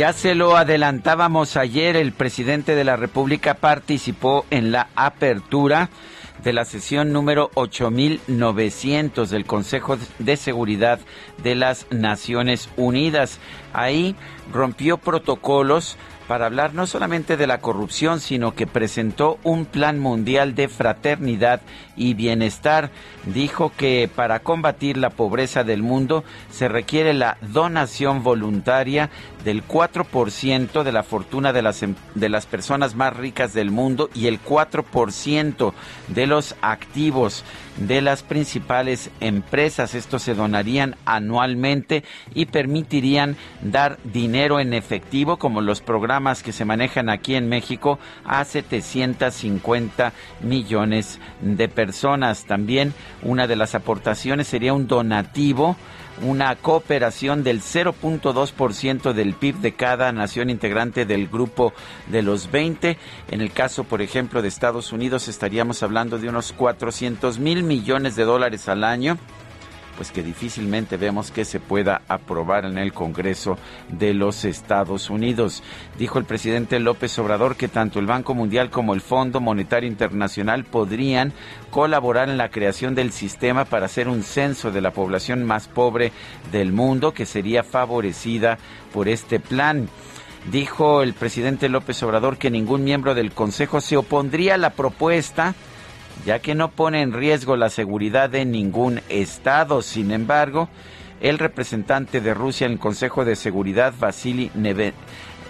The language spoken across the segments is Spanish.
Ya se lo adelantábamos ayer, el presidente de la República participó en la apertura de la sesión número 8900 del Consejo de Seguridad de las Naciones Unidas. Ahí rompió protocolos para hablar no solamente de la corrupción, sino que presentó un plan mundial de fraternidad y bienestar. Dijo que para combatir la pobreza del mundo se requiere la donación voluntaria del 4% de la fortuna de las, em, de las personas más ricas del mundo y el 4% de los activos de las principales empresas. Estos se donarían anualmente y permitirían dar dinero en efectivo, como los programas que se manejan aquí en México, a 750 millones de personas. También una de las aportaciones sería un donativo una cooperación del 0.2% del PIB de cada nación integrante del grupo de los 20. En el caso, por ejemplo, de Estados Unidos, estaríamos hablando de unos 400 mil millones de dólares al año pues que difícilmente vemos que se pueda aprobar en el Congreso de los Estados Unidos. Dijo el presidente López Obrador que tanto el Banco Mundial como el Fondo Monetario Internacional podrían colaborar en la creación del sistema para hacer un censo de la población más pobre del mundo que sería favorecida por este plan. Dijo el presidente López Obrador que ningún miembro del Consejo se opondría a la propuesta ya que no pone en riesgo la seguridad de ningún Estado. Sin embargo, el representante de Rusia en el Consejo de Seguridad, Vasily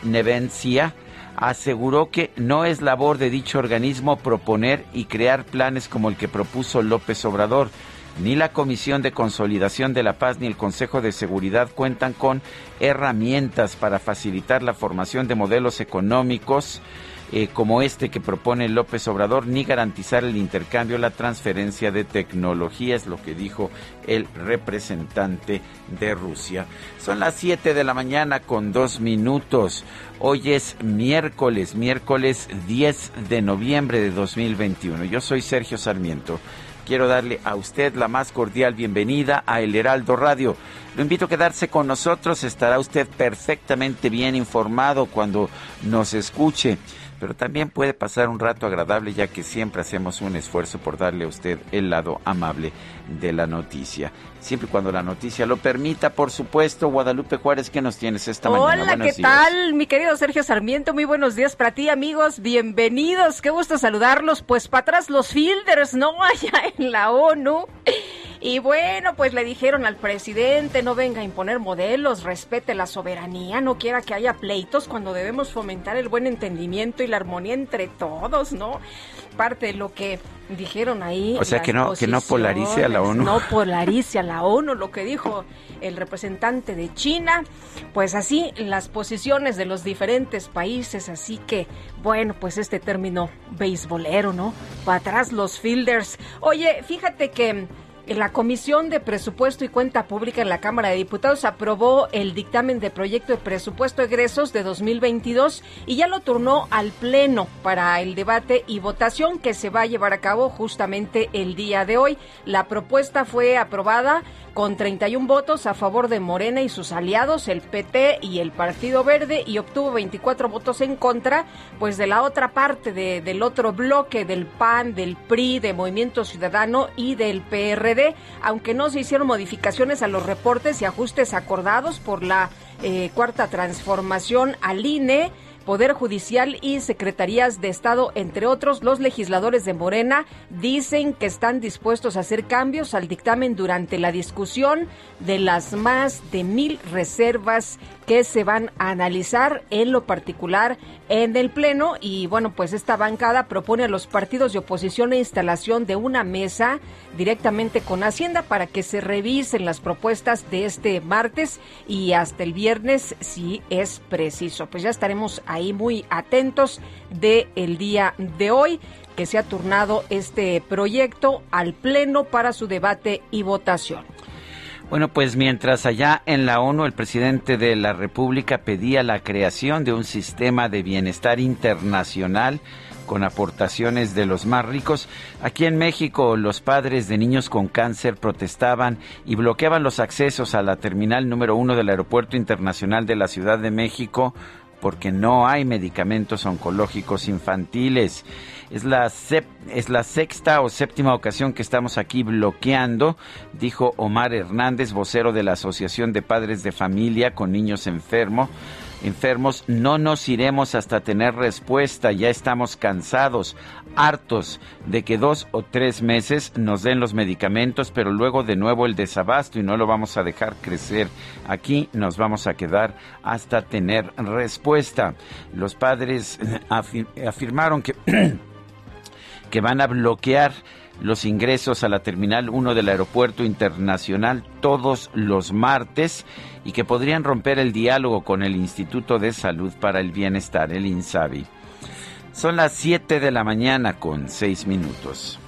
Nevencia, aseguró que no es labor de dicho organismo proponer y crear planes como el que propuso López Obrador. Ni la Comisión de Consolidación de la Paz ni el Consejo de Seguridad cuentan con herramientas para facilitar la formación de modelos económicos eh, como este que propone López Obrador, ni garantizar el intercambio, la transferencia de tecnología, es lo que dijo el representante de Rusia. Son las 7 de la mañana con dos minutos. Hoy es miércoles, miércoles 10 de noviembre de 2021. Yo soy Sergio Sarmiento quiero darle a usted la más cordial bienvenida a El Heraldo Radio. Lo invito a quedarse con nosotros, estará usted perfectamente bien informado cuando nos escuche pero también puede pasar un rato agradable ya que siempre hacemos un esfuerzo por darle a usted el lado amable de la noticia. Siempre y cuando la noticia lo permita, por supuesto. Guadalupe Juárez, ¿qué nos tienes esta mañana? Hola, ¿qué tal? Mi querido Sergio Sarmiento, muy buenos días para ti, amigos. Bienvenidos, qué gusto saludarlos. Pues para atrás los fielders, ¿no? Allá en la ONU. Y bueno, pues le dijeron al presidente, no venga a imponer modelos, respete la soberanía, no quiera que haya pleitos cuando debemos fomentar el buen entendimiento y la armonía entre todos, ¿no? Parte de lo que dijeron ahí. O sea, que no, que no polarice a la ONU. No polarice a la ONU, lo que dijo el representante de China. Pues así, las posiciones de los diferentes países. Así que, bueno, pues este término beisbolero, ¿no? Para atrás los fielders. Oye, fíjate que la Comisión de Presupuesto y Cuenta Pública en la Cámara de Diputados aprobó el dictamen de proyecto de presupuesto egresos de 2022 y ya lo turnó al Pleno para el debate y votación que se va a llevar a cabo justamente el día de hoy. La propuesta fue aprobada con 31 votos a favor de Morena y sus aliados, el PT y el Partido Verde, y obtuvo 24 votos en contra, pues de la otra parte, de, del otro bloque, del PAN, del PRI, de Movimiento Ciudadano y del PRD aunque no se hicieron modificaciones a los reportes y ajustes acordados por la eh, cuarta transformación al INE. Poder Judicial y Secretarías de Estado, entre otros, los legisladores de Morena dicen que están dispuestos a hacer cambios al dictamen durante la discusión de las más de mil reservas que se van a analizar en lo particular en el Pleno. Y bueno, pues esta bancada propone a los partidos de oposición la instalación de una mesa directamente con Hacienda para que se revisen las propuestas de este martes y hasta el viernes si es preciso. Pues ya estaremos ahí muy atentos del el día de hoy que se ha turnado este proyecto al Pleno para su debate y votación. Bueno, pues mientras allá en la ONU el presidente de la República pedía la creación de un sistema de bienestar internacional con aportaciones de los más ricos, aquí en México los padres de niños con cáncer protestaban y bloqueaban los accesos a la terminal número uno del Aeropuerto Internacional de la Ciudad de México porque no hay medicamentos oncológicos infantiles. Es la, es la sexta o séptima ocasión que estamos aquí bloqueando, dijo Omar Hernández, vocero de la Asociación de Padres de Familia con Niños Enfermos enfermos, no nos iremos hasta tener respuesta, ya estamos cansados, hartos de que dos o tres meses nos den los medicamentos, pero luego de nuevo el desabasto y no lo vamos a dejar crecer. Aquí nos vamos a quedar hasta tener respuesta. Los padres afirmaron que, que van a bloquear los ingresos a la Terminal 1 del Aeropuerto Internacional todos los martes y que podrían romper el diálogo con el Instituto de Salud para el Bienestar, el INSABI. Son las 7 de la mañana con 6 minutos.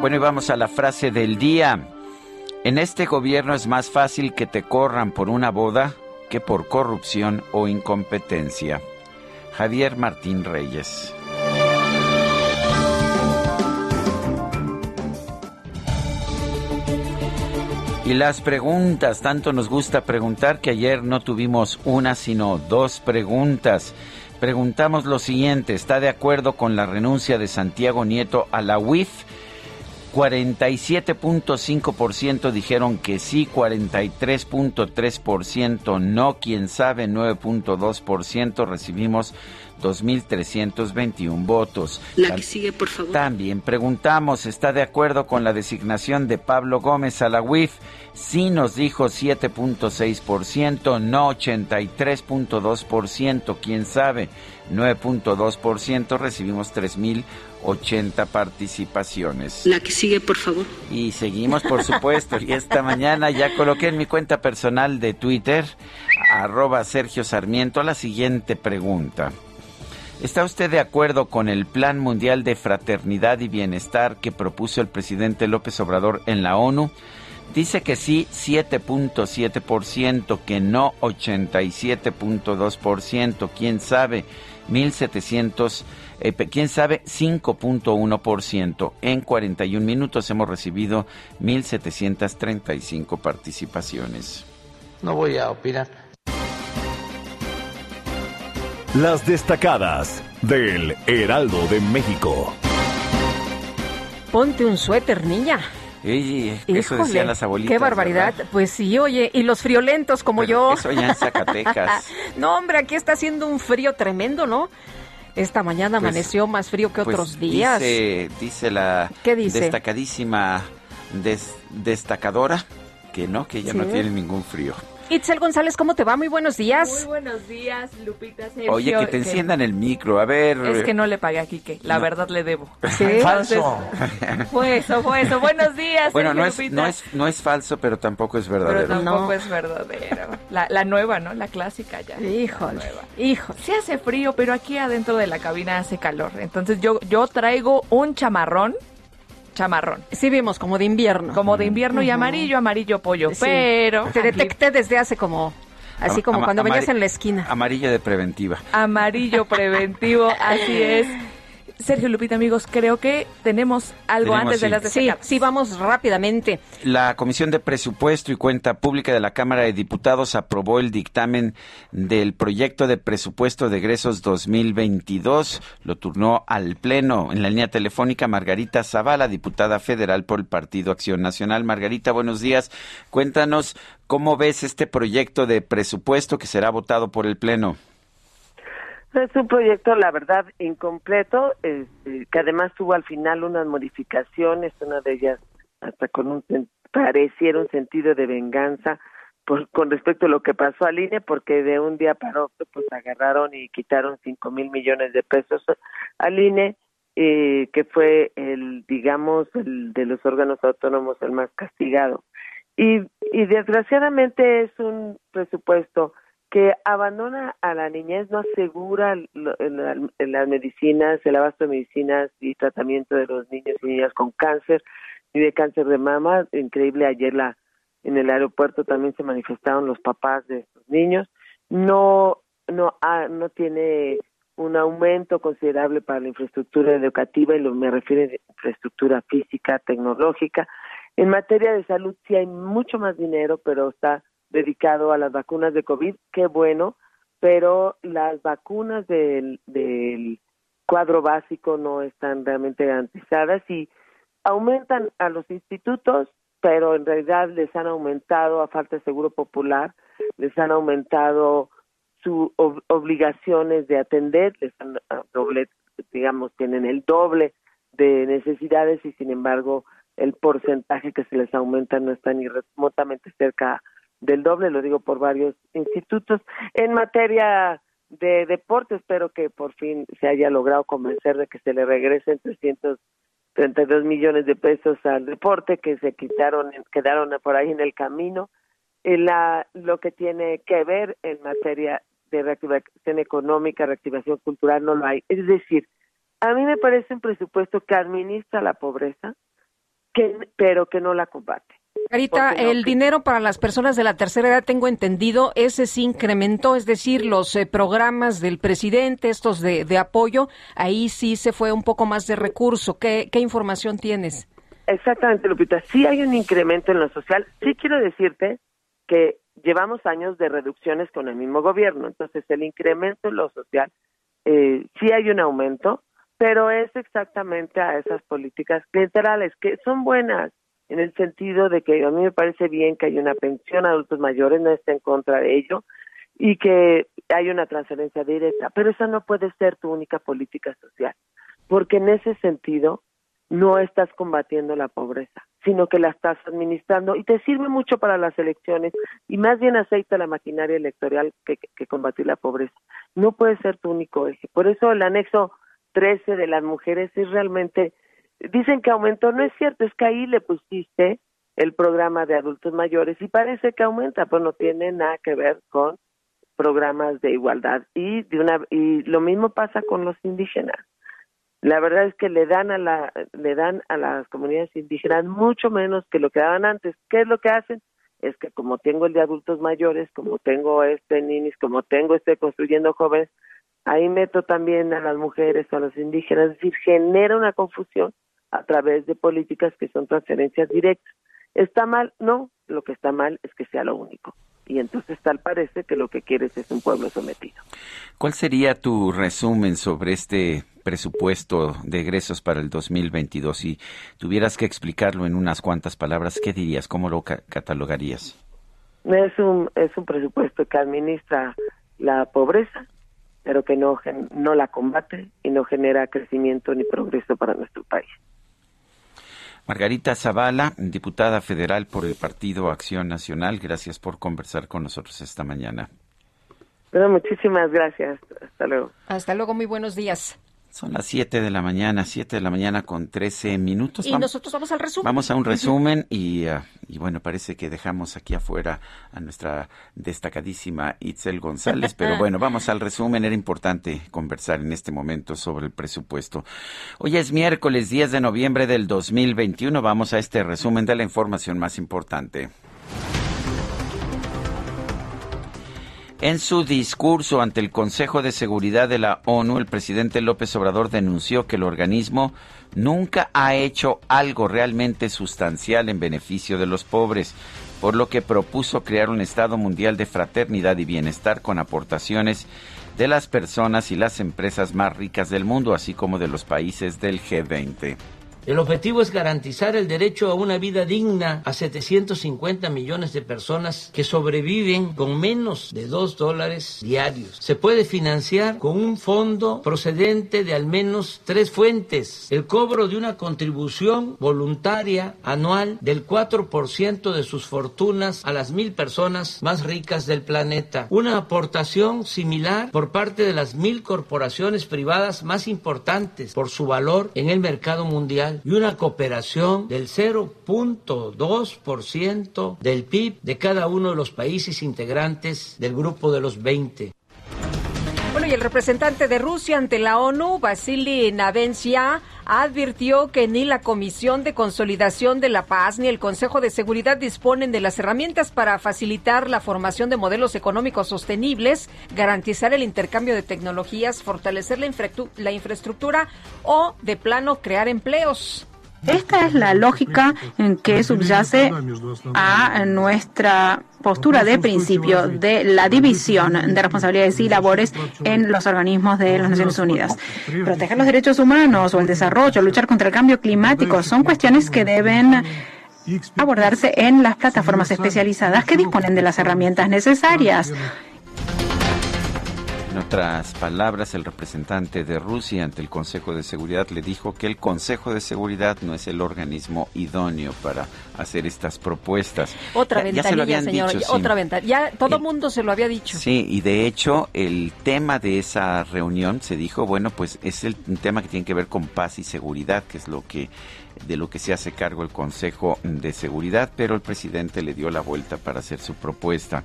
Bueno, y vamos a la frase del día. En este gobierno es más fácil que te corran por una boda que por corrupción o incompetencia. Javier Martín Reyes. Y las preguntas, tanto nos gusta preguntar que ayer no tuvimos una, sino dos preguntas. Preguntamos lo siguiente, ¿está de acuerdo con la renuncia de Santiago Nieto a la UIF? 47.5% dijeron que sí, 43.3% no, quién sabe, 9.2% recibimos 2.321 votos. La que sigue, por favor. También preguntamos, ¿está de acuerdo con la designación de Pablo Gómez a la UIF? Sí nos dijo 7.6%, no 83.2%, quién sabe, 9.2%, recibimos 3.080 participaciones. La que sigue, por favor. Y seguimos, por supuesto, y esta mañana ya coloqué en mi cuenta personal de Twitter, arroba Sergio Sarmiento, la siguiente pregunta. ¿Está usted de acuerdo con el Plan Mundial de Fraternidad y Bienestar que propuso el presidente López Obrador en la ONU? Dice que sí 7.7%, que no 87.2%, quién sabe 1700, eh, quién sabe 5.1%. En 41 minutos hemos recibido 1735 participaciones. No voy a opinar. Las destacadas del Heraldo de México. Ponte un suéter, niña. eso decían las abuelitas. Qué barbaridad. Pues sí, oye, y los friolentos como yo. Eso ya en Zacatecas. no, hombre, aquí está haciendo un frío tremendo, ¿no? Esta mañana pues, amaneció más frío que pues otros días. Dice, dice la destacadísima destacadora que no, que ya no tiene ningún frío. Itzel González, ¿cómo te va? Muy buenos días. Muy buenos días, Lupita. Sergio, Oye, que te enciendan el micro, a ver. Es que no le pagué a Quique, la verdad le debo. ¿Sí? Falso. Fue eso, fue eso. Buenos días, Bueno, no, es, no, es, no es falso, pero tampoco es verdadero. Pero tampoco es verdadero. La, la, nueva, ¿no? La clásica ya. Híjole, hijo. Sí hace frío, pero aquí adentro de la cabina hace calor. Entonces yo, yo traigo un chamarrón chamarrón. Sí vimos, como de invierno. Como de invierno y amarillo, amarillo pollo, pero... Te detecté desde hace como... Así como cuando venías en la esquina. Amarillo de preventiva. Amarillo preventivo, así es. Sergio Lupita, amigos, creo que tenemos algo Tenemos, antes de sí. las Sí, destacadas. sí, vamos rápidamente. La Comisión de Presupuesto y Cuenta Pública de la Cámara de Diputados aprobó el dictamen del proyecto de presupuesto de egresos 2022. Lo turnó al Pleno en la línea telefónica Margarita Zavala, diputada federal por el Partido Acción Nacional. Margarita, buenos días. Cuéntanos cómo ves este proyecto de presupuesto que será votado por el Pleno. Es un proyecto, la verdad, incompleto, este, que además tuvo al final unas modificaciones, una de ellas hasta con un pareciera un sentido de venganza por, con respecto a lo que pasó al INE, porque de un día para otro pues agarraron y quitaron cinco mil millones de pesos al INE, eh, que fue el, digamos, el de los órganos autónomos el más castigado. Y, y desgraciadamente es un presupuesto que abandona a la niñez, no asegura las medicinas, el abasto de medicinas y tratamiento de los niños y niñas con cáncer y de cáncer de mama. Increíble, ayer la, en el aeropuerto también se manifestaron los papás de estos niños. No, no, ha- no tiene un aumento considerable para la infraestructura educativa y lo me refiero a infraestructura física, tecnológica. En materia de salud sí hay mucho más dinero, pero está dedicado a las vacunas de COVID, qué bueno, pero las vacunas del, cuadro básico no están realmente garantizadas y aumentan a los institutos, pero en realidad les han aumentado a falta de seguro popular, les han aumentado sus obligaciones de atender, les han doble, digamos, tienen el doble de necesidades y sin embargo el porcentaje que se les aumenta no está ni remotamente cerca del doble, lo digo por varios institutos. En materia de deporte, espero que por fin se haya logrado convencer de que se le regresen 332 millones de pesos al deporte que se quitaron, quedaron por ahí en el camino. Eh, La, lo que tiene que ver en materia de reactivación económica, reactivación cultural, no lo hay. Es decir, a mí me parece un presupuesto que administra la pobreza, que, pero que no la combate. Carita, no, el dinero para las personas de la tercera edad, tengo entendido, ese sí incrementó, es decir, los eh, programas del presidente, estos de, de apoyo, ahí sí se fue un poco más de recurso. ¿Qué, qué información tienes? Exactamente, Lupita. Sí hay un incremento en lo social. Sí quiero decirte que llevamos años de reducciones con el mismo gobierno. Entonces, el incremento en lo social, eh, sí hay un aumento, pero es exactamente a esas políticas clientelales que son buenas en el sentido de que a mí me parece bien que haya una pensión a adultos mayores, no está en contra de ello, y que hay una transferencia directa, pero esa no puede ser tu única política social, porque en ese sentido no estás combatiendo la pobreza, sino que la estás administrando y te sirve mucho para las elecciones y más bien aceita la maquinaria electoral que, que combatir la pobreza. No puede ser tu único eje. Por eso el anexo 13 de las mujeres es realmente, dicen que aumentó, no es cierto, es que ahí le pusiste el programa de adultos mayores y parece que aumenta, pues no tiene nada que ver con programas de igualdad y de una y lo mismo pasa con los indígenas. La verdad es que le dan a la le dan a las comunidades indígenas mucho menos que lo que daban antes. Qué es lo que hacen es que como tengo el de adultos mayores como tengo este ninis como tengo este construyendo jóvenes ahí meto también a las mujeres o a los indígenas. Es decir genera una confusión a través de políticas que son transferencias directas está mal no lo que está mal es que sea lo único y entonces tal parece que lo que quieres es un pueblo sometido. ¿Cuál sería tu resumen sobre este presupuesto de egresos para el 2022? Si tuvieras que explicarlo en unas cuantas palabras, ¿qué dirías? ¿Cómo lo ca- catalogarías? Es un es un presupuesto que administra la pobreza, pero que no no la combate y no genera crecimiento ni progreso para nuestro país. Margarita Zavala, diputada federal por el Partido Acción Nacional, gracias por conversar con nosotros esta mañana. Bueno, muchísimas gracias. Hasta luego. Hasta luego, muy buenos días. Son las 7 de la mañana, 7 de la mañana con 13 minutos. Y Vamos- nosotros vamos al resumen. Vamos a un resumen y, ah, y bueno, parece que dejamos aquí afuera a nuestra destacadísima Itzel González, pero bueno, vamos al resumen. Era importante conversar en este momento sobre el presupuesto. Hoy es miércoles 10 de noviembre del 2021. Vamos a este resumen de la información más importante. En su discurso ante el Consejo de Seguridad de la ONU, el presidente López Obrador denunció que el organismo nunca ha hecho algo realmente sustancial en beneficio de los pobres, por lo que propuso crear un Estado Mundial de Fraternidad y Bienestar con aportaciones de las personas y las empresas más ricas del mundo, así como de los países del G20. El objetivo es garantizar el derecho a una vida digna a 750 millones de personas que sobreviven con menos de 2 dólares diarios. Se puede financiar con un fondo procedente de al menos tres fuentes. El cobro de una contribución voluntaria anual del 4% de sus fortunas a las mil personas más ricas del planeta. Una aportación similar por parte de las mil corporaciones privadas más importantes por su valor en el mercado mundial y una cooperación del 0.2% del PIB de cada uno de los países integrantes del grupo de los 20. El representante de Rusia ante la ONU, Vasily Navencia, advirtió que ni la Comisión de Consolidación de la Paz ni el Consejo de Seguridad disponen de las herramientas para facilitar la formación de modelos económicos sostenibles, garantizar el intercambio de tecnologías, fortalecer la infraestructura o, de plano, crear empleos. Esta es la lógica en que subyace a nuestra postura de principio de la división de responsabilidades y labores en los organismos de las Naciones Unidas. Proteger los derechos humanos o el desarrollo, luchar contra el cambio climático son cuestiones que deben abordarse en las plataformas especializadas que disponen de las herramientas necesarias. En otras palabras, el representante de Rusia ante el Consejo de Seguridad le dijo que el Consejo de Seguridad no es el organismo idóneo para hacer estas propuestas. Otra ya, ventanilla, señor, otra ventanilla. Ya todo el mundo se lo había dicho. Sí, y de hecho el tema de esa reunión se dijo, bueno, pues es el, un tema que tiene que ver con paz y seguridad, que es lo que de lo que se hace cargo el Consejo de Seguridad, pero el presidente le dio la vuelta para hacer su propuesta.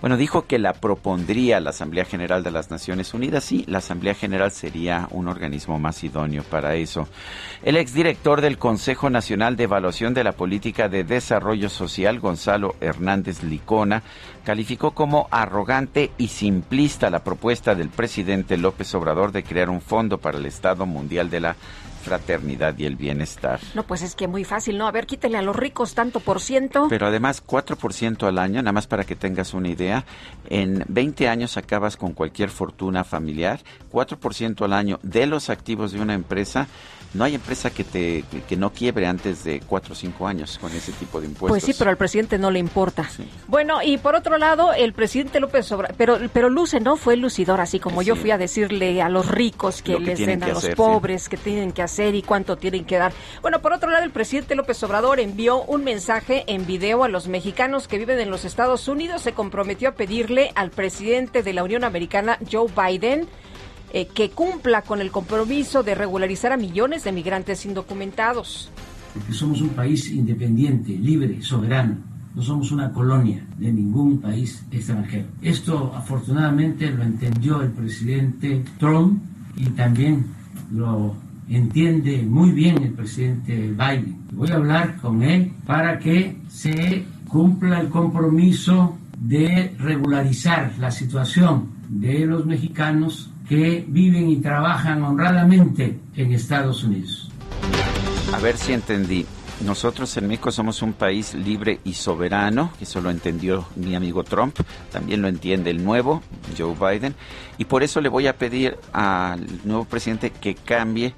Bueno, dijo que la propondría la Asamblea General de las Naciones Unidas. Sí, la Asamblea General sería un organismo más idóneo para eso. El exdirector del Consejo Nacional de Evaluación de la Política de Desarrollo Social, Gonzalo Hernández Licona, calificó como arrogante y simplista la propuesta del presidente López Obrador de crear un fondo para el Estado Mundial de la fraternidad y el bienestar. No, pues es que muy fácil, ¿no? A ver, quítale a los ricos tanto por ciento. Pero además 4% al año, nada más para que tengas una idea, en 20 años acabas con cualquier fortuna familiar, 4% al año de los activos de una empresa no hay empresa que te que no quiebre antes de cuatro o cinco años con ese tipo de impuestos. Pues sí, pero al presidente no le importa. Bueno, y por otro lado, el presidente López Obrador, pero pero luce, ¿no? Fue lucidor, así como yo fui a decirle a los ricos que, les den a los pobres, que tienen que hacer y cuánto tienen que dar. Bueno, por otro lado, el presidente López Obrador envió un mensaje en video a los mexicanos que viven en los Estados Unidos. Se comprometió a pedirle al presidente de la Unión Americana, Joe Biden, eh, que cumpla con el compromiso de regularizar a millones de migrantes indocumentados. Porque somos un país independiente, libre, soberano. No somos una colonia de ningún país extranjero. Esto afortunadamente lo entendió el presidente Trump y también lo entiende muy bien el presidente Biden. Voy a hablar con él para que se cumpla el compromiso de regularizar la situación de los mexicanos que viven y trabajan honradamente en Estados Unidos. A ver si entendí. Nosotros en México somos un país libre y soberano, eso lo entendió mi amigo Trump, también lo entiende el nuevo Joe Biden, y por eso le voy a pedir al nuevo presidente que cambie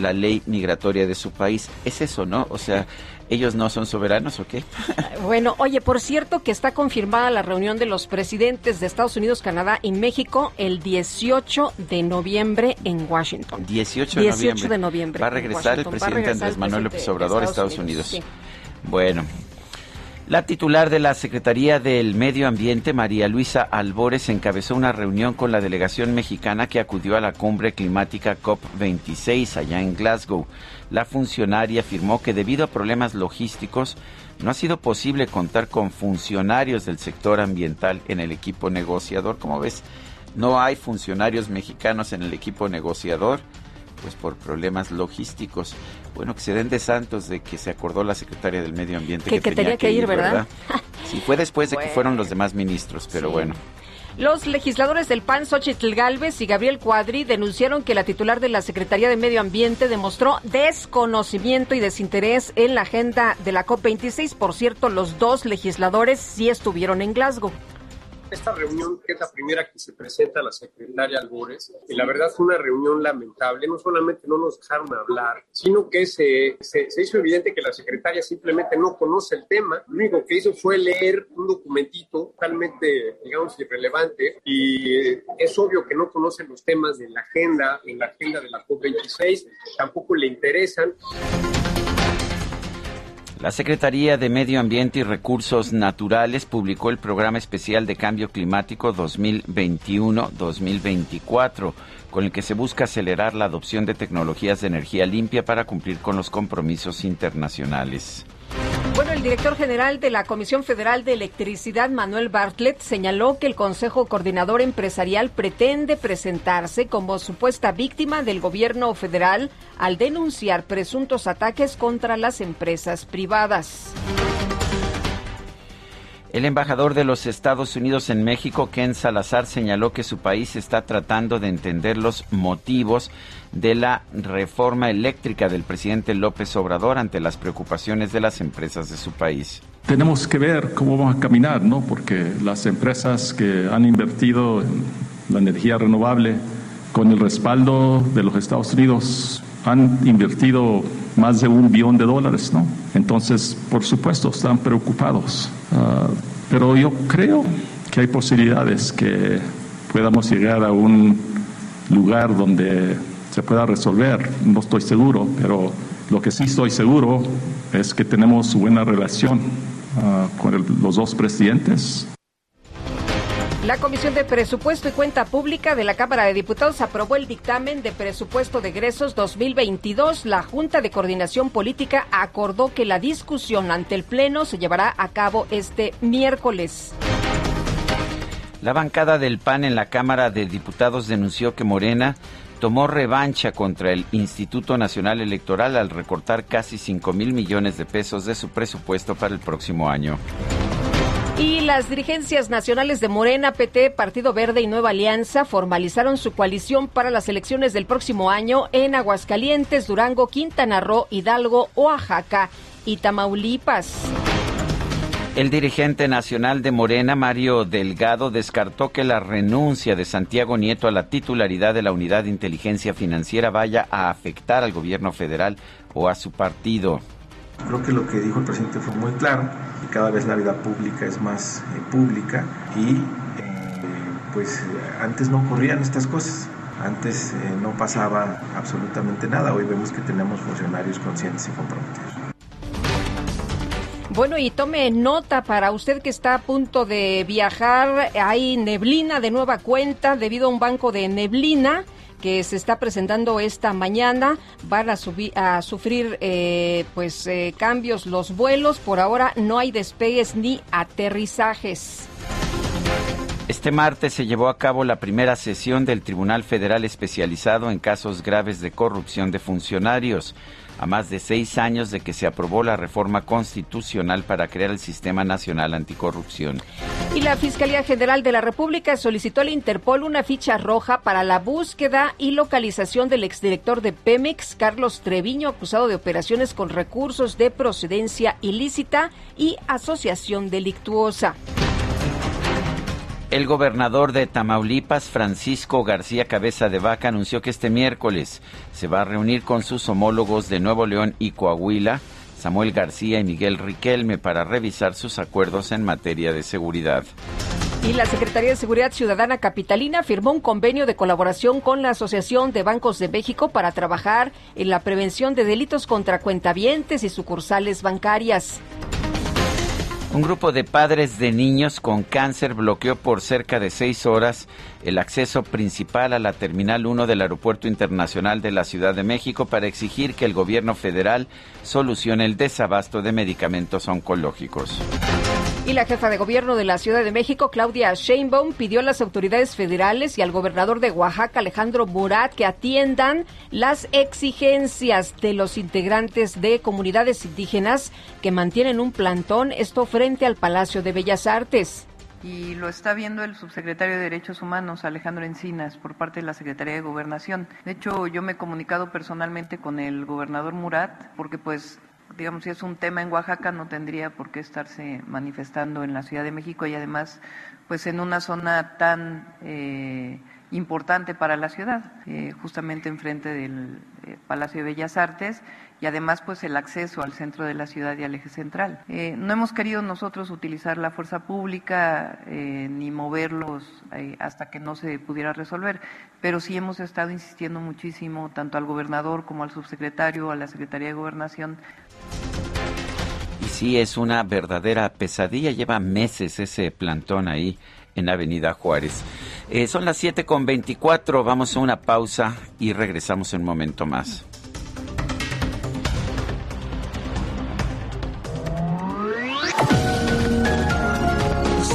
la ley migratoria de su país. Es eso, ¿no? O sea, ¿Ellos no son soberanos o qué? Bueno, oye, por cierto que está confirmada la reunión de los presidentes de Estados Unidos, Canadá y México el 18 de noviembre en Washington. 18 de, noviembre. Va a regresar el presidente Andrés Manuel López Obrador a Estados Unidos. Bueno. La titular de la Secretaría del Medio Ambiente, María Luisa Albores, encabezó una reunión con la delegación mexicana que acudió a la cumbre climática COP26 allá en Glasgow. La funcionaria afirmó que debido a problemas logísticos no ha sido posible contar con funcionarios del sector ambiental en el equipo negociador. Como ves, no hay funcionarios mexicanos en el equipo negociador, pues por problemas logísticos. Bueno, que se den de santos de que se acordó la secretaria del Medio Ambiente que, tenía, que, ir, ¿verdad? sí, fue después de que fueron los demás ministros, pero bueno. Los legisladores del PAN, Xochitl Galvez y Gabriel Cuadri, denunciaron que la titular de la Secretaría de Medio Ambiente demostró desconocimiento y desinterés en la agenda de la COP26. Por cierto, los dos legisladores sí estuvieron en Glasgow. Esta reunión, que es la primera que se presenta a la secretaria Albores, y la verdad fue una reunión lamentable. No solamente no nos dejaron hablar, sino que se, se, hizo evidente que la secretaria simplemente no conoce el tema. Lo único que hizo fue leer un documentito totalmente, digamos, irrelevante. Y es obvio que no conoce los temas de la agenda, en la agenda de la COP26, tampoco le interesan. La Secretaría de Medio Ambiente y Recursos Naturales publicó el Programa Especial de Cambio Climático 2021-2024, con el que se busca acelerar la adopción de tecnologías de energía limpia para cumplir con los compromisos internacionales. Bueno, el director general de la Comisión Federal de Electricidad, Manuel Bartlett, señaló que el Consejo Coordinador Empresarial pretende presentarse como supuesta víctima del gobierno federal al denunciar presuntos ataques contra las empresas privadas. El embajador de los Estados Unidos en México, Ken Salazar, señaló que su país está tratando de entender los motivos de la reforma eléctrica del presidente López Obrador ante las preocupaciones de las empresas de su país. Tenemos que ver cómo vamos a caminar, ¿no? Porque las empresas que han invertido en la energía renovable con el respaldo de los Estados Unidos han invertido más de un billón de dólares, ¿no? Entonces, por supuesto, están preocupados. Uh, pero yo creo que hay posibilidades que podamos llegar a un lugar donde se pueda resolver. No estoy seguro, pero lo que sí estoy seguro es que tenemos buena relación uh, con los dos presidentes. La Comisión de Presupuesto y Cuenta Pública de la Cámara de Diputados aprobó el dictamen de presupuesto de egresos 2022. La Junta de Coordinación Política acordó que la discusión ante el Pleno se llevará a cabo este miércoles. La bancada del PAN en la Cámara de Diputados denunció que Morena tomó revancha contra el Instituto Nacional Electoral al recortar casi 5 mil millones de pesos de su presupuesto para el próximo año. Y las dirigencias nacionales de Morena, PT, Partido Verde y Nueva Alianza formalizaron su coalición para las elecciones del próximo año en Aguascalientes, Durango, Quintana Roo, Hidalgo, Oaxaca y Tamaulipas. El dirigente nacional de Morena, Mario Delgado, descartó que la renuncia de Santiago Nieto a la titularidad de la Unidad de Inteligencia Financiera vaya a afectar al gobierno federal o a su partido. Creo que lo que dijo el presidente fue muy claro, y cada vez la vida pública es más eh, pública y eh, pues antes no ocurrían estas cosas, antes eh, no pasaba absolutamente nada, hoy vemos que tenemos funcionarios conscientes y comprometidos. Bueno, y tome nota para usted que está a punto de viajar, hay neblina de nueva cuenta debido a un banco de neblina que se está presentando esta mañana. Van a, sufrir eh, pues eh, cambios los vuelos. Por ahora no hay despegues ni aterrizajes. Este martes se llevó a cabo la primera sesión del Tribunal Federal Especializado en Casos Graves de Corrupción de Funcionarios a más de seis años de que se aprobó la reforma constitucional para crear el Sistema Nacional Anticorrupción. Y la Fiscalía General de la República solicitó al Interpol una ficha roja para la búsqueda y localización del exdirector de Pemex, Carlos Treviño, acusado de operaciones con recursos de procedencia ilícita y asociación delictuosa. El gobernador de Tamaulipas, Francisco García Cabeza de Vaca, anunció que este miércoles se va a reunir con sus homólogos de Nuevo León y Coahuila, Samuel García y Miguel Riquelme, para revisar sus acuerdos en materia de seguridad. Y la Secretaría de Seguridad Ciudadana Capitalina firmó un convenio de colaboración con la Asociación de Bancos de México para trabajar en la prevención de delitos contra cuentavientes y sucursales bancarias. Un grupo de padres de niños con cáncer bloqueó por cerca de seis horas el acceso principal a la Terminal 1 del Aeropuerto Internacional de la Ciudad de México para exigir que el gobierno federal solucione el desabasto de medicamentos oncológicos. Y la jefa de gobierno de la Ciudad de México, Claudia Sheinbaum, pidió a las autoridades federales y al gobernador de Oaxaca, Alejandro Murat, que atiendan las exigencias de los integrantes de comunidades indígenas que mantienen un plantón, esto frente al Palacio de Bellas Artes. y lo está viendo el subsecretario de Derechos Humanos, Alejandro Encinas, por parte de la Secretaría de Gobernación. De hecho, yo me he comunicado personalmente con el gobernador Murat, porque pues digamos, si es un tema en Oaxaca, no tendría por qué estarse manifestando en la Ciudad de México y además, pues en una zona tan eh, importante para la ciudad, eh, justamente enfrente del eh, Palacio de Bellas Artes y además pues el acceso al centro de la ciudad y al eje central. Eh, no hemos querido nosotros utilizar la fuerza pública eh, ni moverlos eh, hasta que no se pudiera resolver, pero sí hemos estado insistiendo muchísimo tanto al gobernador como al subsecretario, a la Secretaría de Gobernación. Y sí, es una verdadera pesadilla, lleva meses ese plantón ahí en Avenida Juárez. son las 7 con 24, vamos a una pausa y regresamos en un momento más.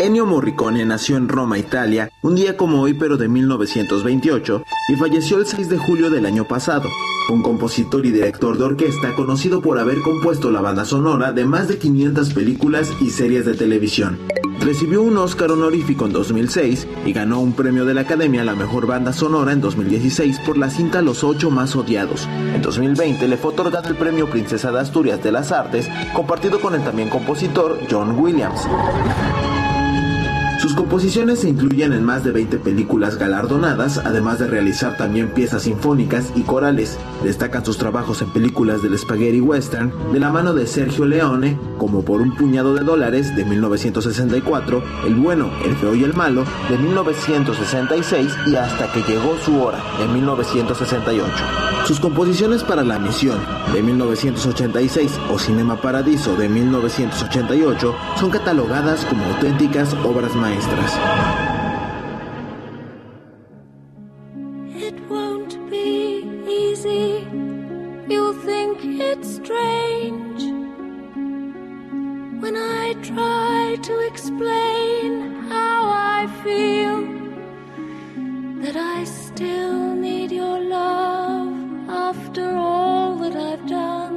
Ennio Morricone nació en Roma, Italia, un día como hoy pero de 1928, y falleció el 6 de julio del año pasado. Un compositor y director de orquesta conocido por haber compuesto la banda sonora de más de 500 películas y series de televisión. Recibió un Oscar honorífico en 2006 y ganó un premio de la Academia a la Mejor Banda Sonora en 2016 por la cinta Los Ocho Más Odiados. En 2020 le fue otorgado el premio Princesa de Asturias de las Artes, compartido con el también compositor John Williams. Sus composiciones se incluyen en más de 20 películas galardonadas, además de realizar también piezas sinfónicas y corales. Destacan sus trabajos en películas del spaghetti western de la mano de Sergio Leone, como Por un puñado de dólares de 1964, El bueno, el feo y el malo de 1966 y Hasta que llegó su hora de 1968. Sus composiciones para La Misión de 1986 o Cinema Paradiso de 1988 son catalogadas como auténticas obras maestras. It won't be easy. You'll think it's strange when I try to explain how I feel that I still need your love after all that I've done.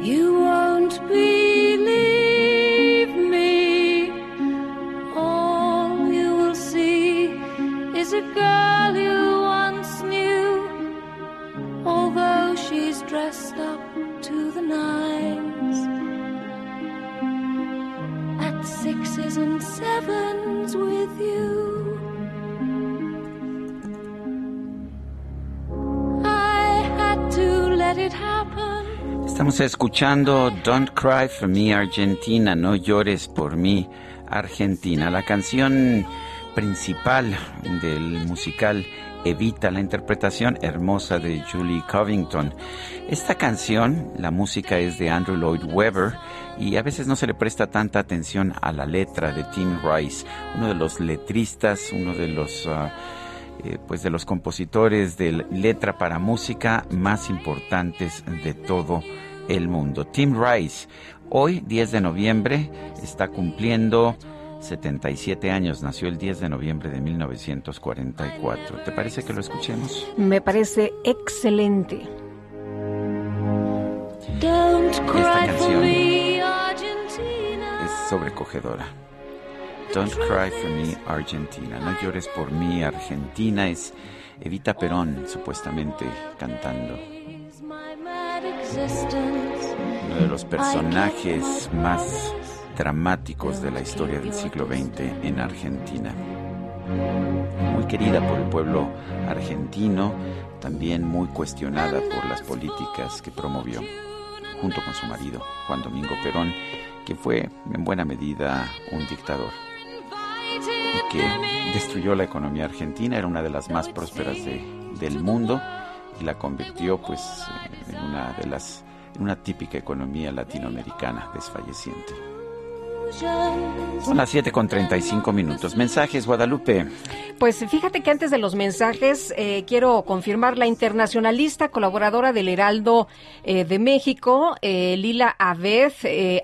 You won't believe sixes and sevens with you. Let it happen. Estamos escuchando Don't Cry for Me Argentina, no llores por mí Argentina, la canción principal del musical Evita, la interpretación hermosa de Julie Covington. Esta canción, la música es de Andrew Lloyd Webber y a veces no se le presta tanta atención a la letra de Tim Rice, uno de los letristas, uno de los... eh, pues de los compositores de letra para música más importantes de todo el mundo. Tim Rice, hoy 10 de noviembre, está cumpliendo 77 años, nació el 10 de noviembre de 1944. ¿Te parece que lo escuchemos? Me parece excelente. Don't Esta canción sobrecogedora. Don't cry for me, Argentina. No llores por mí, Argentina. Es Evita Perón, supuestamente, cantando. uno de los personajes más dramáticos de la historia del siglo XX en Argentina. Muy querida por el pueblo argentino, también muy cuestionada por las políticas que promovió, junto con su marido, Juan Domingo Perón, que fue en buena medida un dictador y que destruyó la economía argentina, era una de las más prósperas del mundo y la convirtió pues en una de las en una típica economía latinoamericana desfalleciente. Son las 7 con 35 minutos. Mensajes, Guadalupe. Pues fíjate que antes de los mensajes eh, quiero confirmar la internacionalista colaboradora del Heraldo eh, de México, eh, Lila Aved,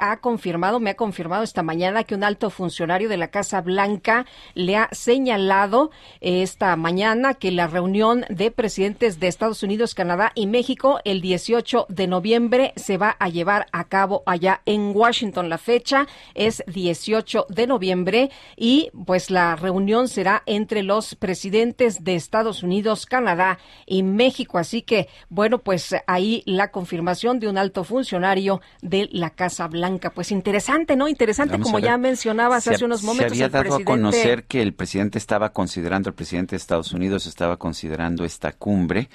ha confirmado, me ha confirmado esta mañana que un alto funcionario de la Casa Blanca le ha señalado esta mañana que la reunión de presidentes de Estados Unidos, Canadá y México el 18 de noviembre se va a llevar a cabo allá en Washington. La fecha es 18 de noviembre y pues la reunión será entre los presidentes de Estados Unidos, Canadá y México. Así que bueno, pues ahí la confirmación de un alto funcionario de la Casa Blanca. Pues interesante, ¿no? Interesante como ya mencionabas hace unos momentos. Se había dado a conocer que el presidente estaba considerando, el presidente de Estados Unidos estaba considerando esta cumbre.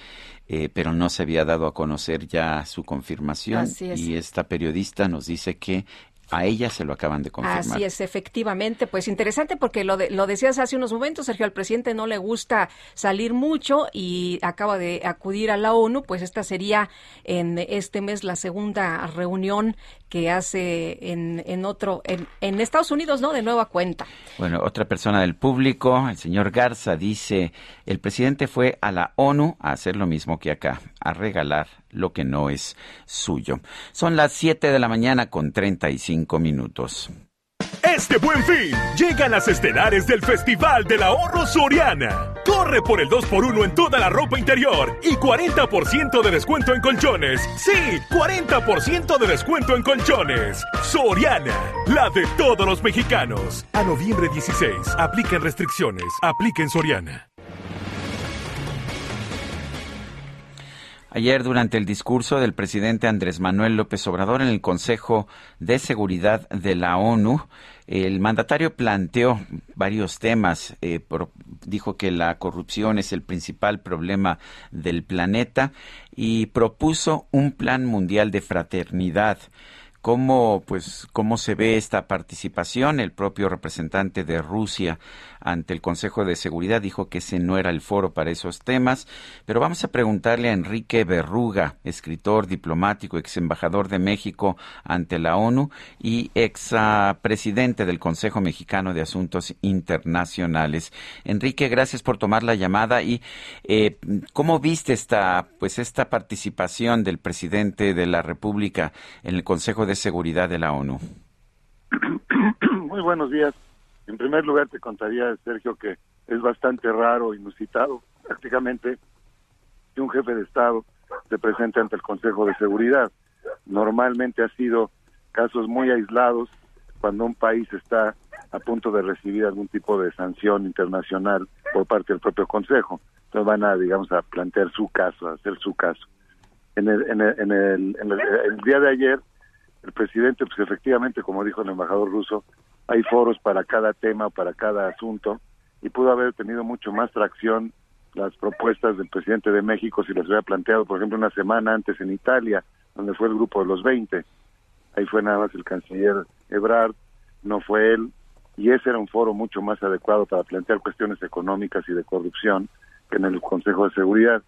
Eh, pero no se había dado a conocer ya su confirmación y esta periodista nos dice que a ella se lo acaban de confirmar. Así es, efectivamente. Pues interesante porque lo, lo decías hace unos momentos, Sergio, al presidente no le gusta salir mucho y acaba de acudir a la ONU. Pues esta sería en este mes la segunda reunión que hace en, en otro, en, en Estados Unidos, ¿no? De nueva cuenta. Bueno, otra persona del público, el señor Garza, dice, el presidente fue a la ONU a hacer lo mismo que acá, a regalar lo que no es suyo. Son las 7 de la mañana con 35 minutos. Este buen fin, llegan las estelares del Festival del Ahorro Soriana. Corre por el 2x1 en toda la ropa interior y 40% de descuento en colchones. Sí, 40% de descuento en colchones. Soriana, la de todos los mexicanos. A noviembre 16, apliquen restricciones, apliquen Soriana. Ayer, durante el discurso del presidente Andrés Manuel López Obrador en el Consejo de Seguridad de la ONU, el mandatario planteó varios temas. Eh, dijo que la corrupción es el principal problema del planeta y propuso un plan mundial de fraternidad cómo pues cómo se ve esta participación el propio representante de Rusia ante el Consejo de Seguridad dijo que ese no era el foro para esos temas pero vamos a preguntarle a Enrique Berruga escritor diplomático ex embajador de México ante la ONU y ex ah, presidente del Consejo Mexicano de Asuntos Internacionales Enrique gracias por tomar la llamada y eh, cómo viste esta pues esta participación del presidente de la República en el Consejo de Seguridad de la ONU. Muy buenos días. En primer lugar, te contaría, Sergio, que es bastante raro, inusitado, prácticamente, que un jefe de Estado se presente ante el Consejo de Seguridad. Normalmente ha sido casos muy aislados cuando un país está a punto de recibir algún tipo de sanción internacional por parte del propio Consejo. Entonces van a, digamos, a plantear su caso, a hacer su caso. En el, en el, en el, en el día de ayer, el presidente, pues efectivamente, como dijo el embajador ruso, hay foros para cada tema, para cada asunto, y pudo haber tenido mucho más tracción las propuestas del presidente de México si las hubiera planteado, por ejemplo, una semana antes en Italia, donde fue el grupo de los 20. Ahí fue nada más el canciller Ebrard, no fue él, y ese era un foro mucho más adecuado para plantear cuestiones económicas y de corrupción que en el Consejo de Seguridad.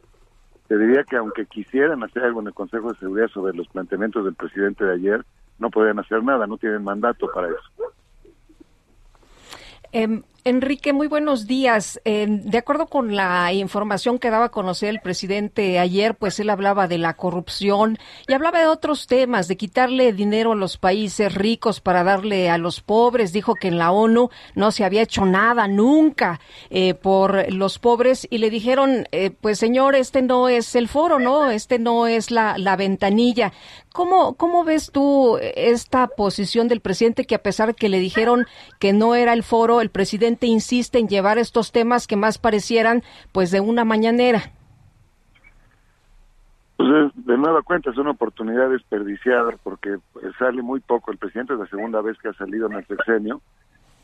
Te diría que aunque quisieran hacer algo en el Consejo de Seguridad sobre los planteamientos del presidente de ayer, no podrían hacer nada, no tienen mandato para eso. Eh, Enrique, muy buenos días. de acuerdo con la información que daba a conocer el presidente ayer, pues él hablaba de la corrupción y hablaba de otros temas, de quitarle dinero a los países ricos para darle a los pobres. Dijo que en la ONU no se había hecho nada nunca eh, por los pobres y le dijeron, eh, pues señor, este no es el foro, ¿no? Este no es la, la ventanilla. ¿Cómo, ¿Cómo ves tú esta posición del presidente que a pesar que le dijeron que no era el foro, el presidente insiste en llevar estos temas que más parecieran pues de una mañanera. Pues es- de nueva cuenta es una oportunidad desperdiciada porque pues, sale muy poco. El presidente es la segunda vez que ha salido en el sexenio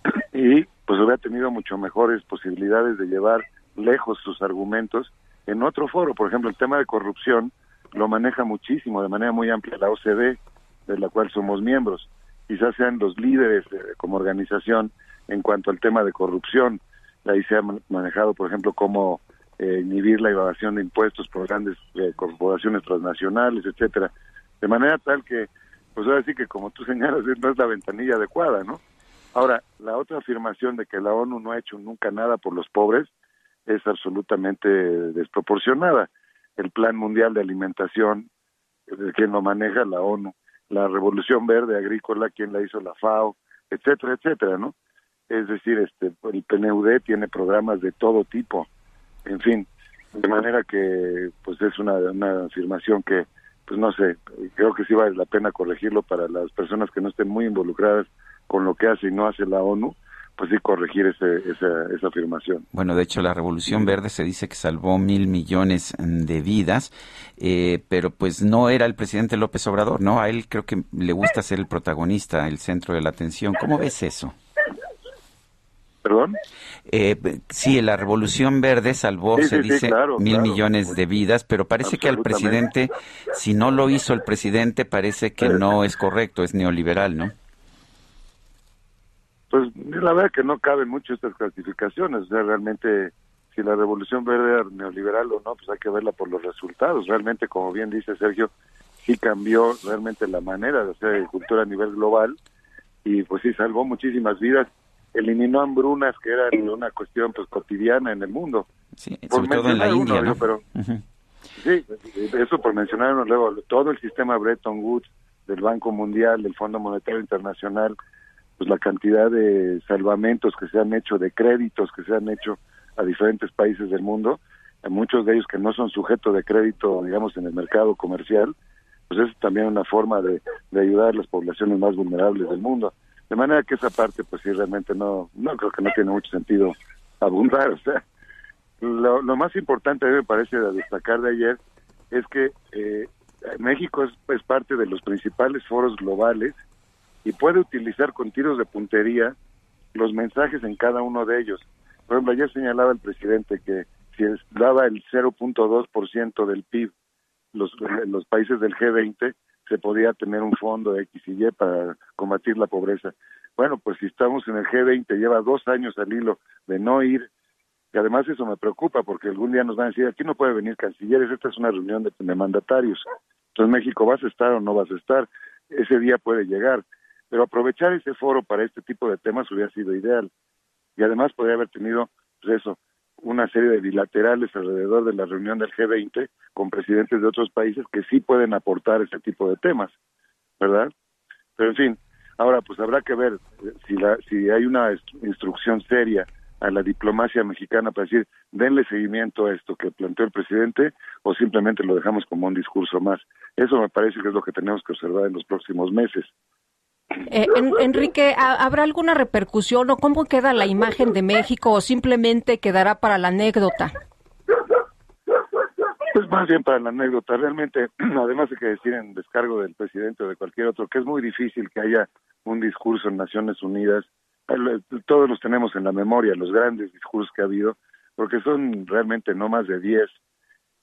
y pues hubiera tenido mucho mejores posibilidades de llevar lejos sus argumentos en otro foro. Por ejemplo, el tema de corrupción lo maneja muchísimo, de manera muy amplia, la OCDE, de la cual somos miembros. Quizás sean los líderes eh, como organización en cuanto al tema de corrupción. Ahí se ha man- manejado, por ejemplo, cómo eh, inhibir la evasión de impuestos por grandes eh, corporaciones transnacionales, etcétera. De manera tal que, pues ahora sí que como tú señalas, no es la ventanilla adecuada, ¿no? Ahora, la otra afirmación de que la ONU no ha hecho nunca nada por los pobres es absolutamente desproporcionada. El Plan Mundial de Alimentación, quien lo maneja la ONU, la Revolución Verde Agrícola, quien la hizo la FAO, etcétera, etcétera, ¿no? Es decir, este, el PNUD tiene programas de todo tipo, en fin, de manera que, pues es una, una afirmación que, pues no sé, creo que sí vale la pena corregirlo para las personas que no estén muy involucradas con lo que hace y no hace la ONU, pues sí corregir ese, esa, esa afirmación. Bueno, de hecho, la Revolución Verde se dice que salvó mil millones de vidas, eh, pero pues no era el presidente López Obrador, ¿no? A él creo que le gusta ser el protagonista, el centro de la atención. ¿Cómo ves eso? ¿Perdón? Eh, sí, la Revolución Verde salvó, Sí, se sí, dice, claro, mil claro. millones de vidas, pero parece que al presidente, si no lo hizo el presidente, parece que no es correcto, es neoliberal, ¿no? Pues la verdad que no caben mucho estas clasificaciones, o sea, realmente si la revolución verde era neoliberal o no, pues hay que verla por los resultados. Realmente, como bien dice Sergio, sí cambió realmente la manera de hacer agricultura a nivel global y pues sí salvó muchísimas vidas, eliminó hambrunas que eran una cuestión pues cotidiana en el mundo. Sí, Por sobre todo en la India, uno, pero. Sí, eso por mencionar luego todo el sistema Bretton Woods del Banco Mundial, del Fondo Monetario Internacional, pues la cantidad de salvamentos que se han hecho, de créditos que se han hecho a diferentes países del mundo, a muchos de ellos que no son sujetos de crédito, digamos, en el mercado comercial, pues es también una forma de, de ayudar a las poblaciones más vulnerables del mundo. De manera que esa parte, pues sí, realmente no, no creo que no tiene mucho sentido abundar, o sea, lo, lo más importante a mí me parece de destacar de ayer es que eh, México es, es parte de los principales foros globales y puede utilizar con tiros de puntería los mensajes en cada uno de ellos. Por ejemplo, ayer señalaba el presidente que si daba el 0.2% del PIB los, los países del G20, se podía tener un fondo X y Y para combatir la pobreza. Bueno, pues si estamos en el G20, lleva dos años al hilo de no ir, y además eso me preocupa porque algún día nos van a decir, aquí no puede venir cancilleres, esta es una reunión de, de mandatarios. Entonces México, ¿vas a estar o no vas a estar? Ese día puede llegar. Pero aprovechar ese foro para este tipo de temas hubiera sido ideal. Y además podría haber tenido, pues eso, una serie de bilaterales alrededor de la reunión del G20 con presidentes de otros países que sí pueden aportar ese tipo de temas, ¿verdad? Pero en fin, ahora pues habrá que ver eh, si, la, si hay una instru- instrucción seria a la diplomacia mexicana para decir, denle seguimiento a esto que planteó el presidente o simplemente lo dejamos como un discurso más. Eso me parece que es lo que tenemos que observar en los próximos meses. Eh, En- Enrique, ¿ha- ¿habrá alguna repercusión o cómo queda la imagen de México o simplemente quedará para la anécdota? Pues más bien para la anécdota, realmente, además hay que decir en descargo del presidente o de cualquier otro, que es muy difícil que haya un discurso en Naciones Unidas, El- todos los tenemos en la memoria, los grandes discursos que ha habido, porque son realmente no más de 10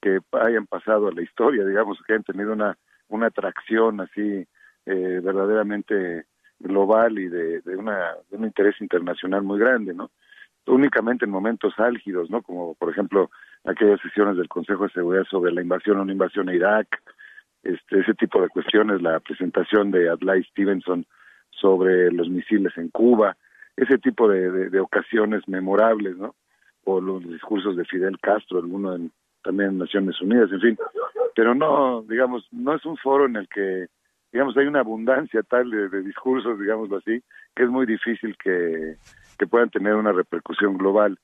que hayan pasado a la historia, digamos, que hayan tenido una, una atracción así eh, verdaderamente global y de, de, una, de un interés internacional muy grande, ¿no? Únicamente en momentos álgidos, ¿no? Como por ejemplo aquellas sesiones del Consejo de Seguridad sobre la invasión o no invasión a Irak, este, ese tipo de cuestiones, la presentación de Adlai Stevenson sobre los misiles en Cuba, ese tipo de, de, de ocasiones memorables, ¿no? O los discursos de Fidel Castro, alguno en, también en Naciones Unidas, en fin. Pero no, digamos, no es un foro en el que, digamos, hay una abundancia tal de, discursos, digámoslo así, que es muy difícil que, que puedan tener una repercusión global.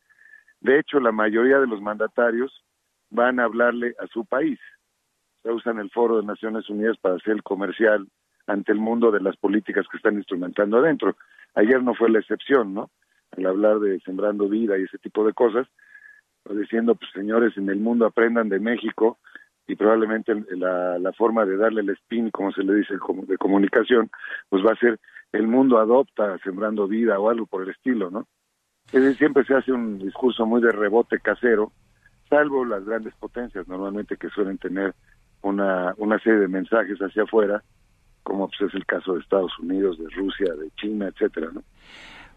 De hecho, la mayoría de los mandatarios van a hablarle a su país. Se usan el foro de Naciones Unidas para hacer el comercial ante el mundo de las políticas que están instrumentando adentro. Ayer no fue la excepción, ¿no? Al hablar de sembrando vida y ese tipo de cosas, pues diciendo, pues señores, en el mundo aprendan de México, y probablemente la, la forma de darle el spin, como se le dice, de comunicación, pues va a ser el mundo adopta sembrando vida o algo por el estilo, ¿no? Es decir, siempre se hace un discurso muy de rebote casero, salvo las grandes potencias normalmente que suelen tener una, una serie de mensajes hacia afuera, como pues, es el caso de Estados Unidos, de Rusia, de China, etcétera, ¿no?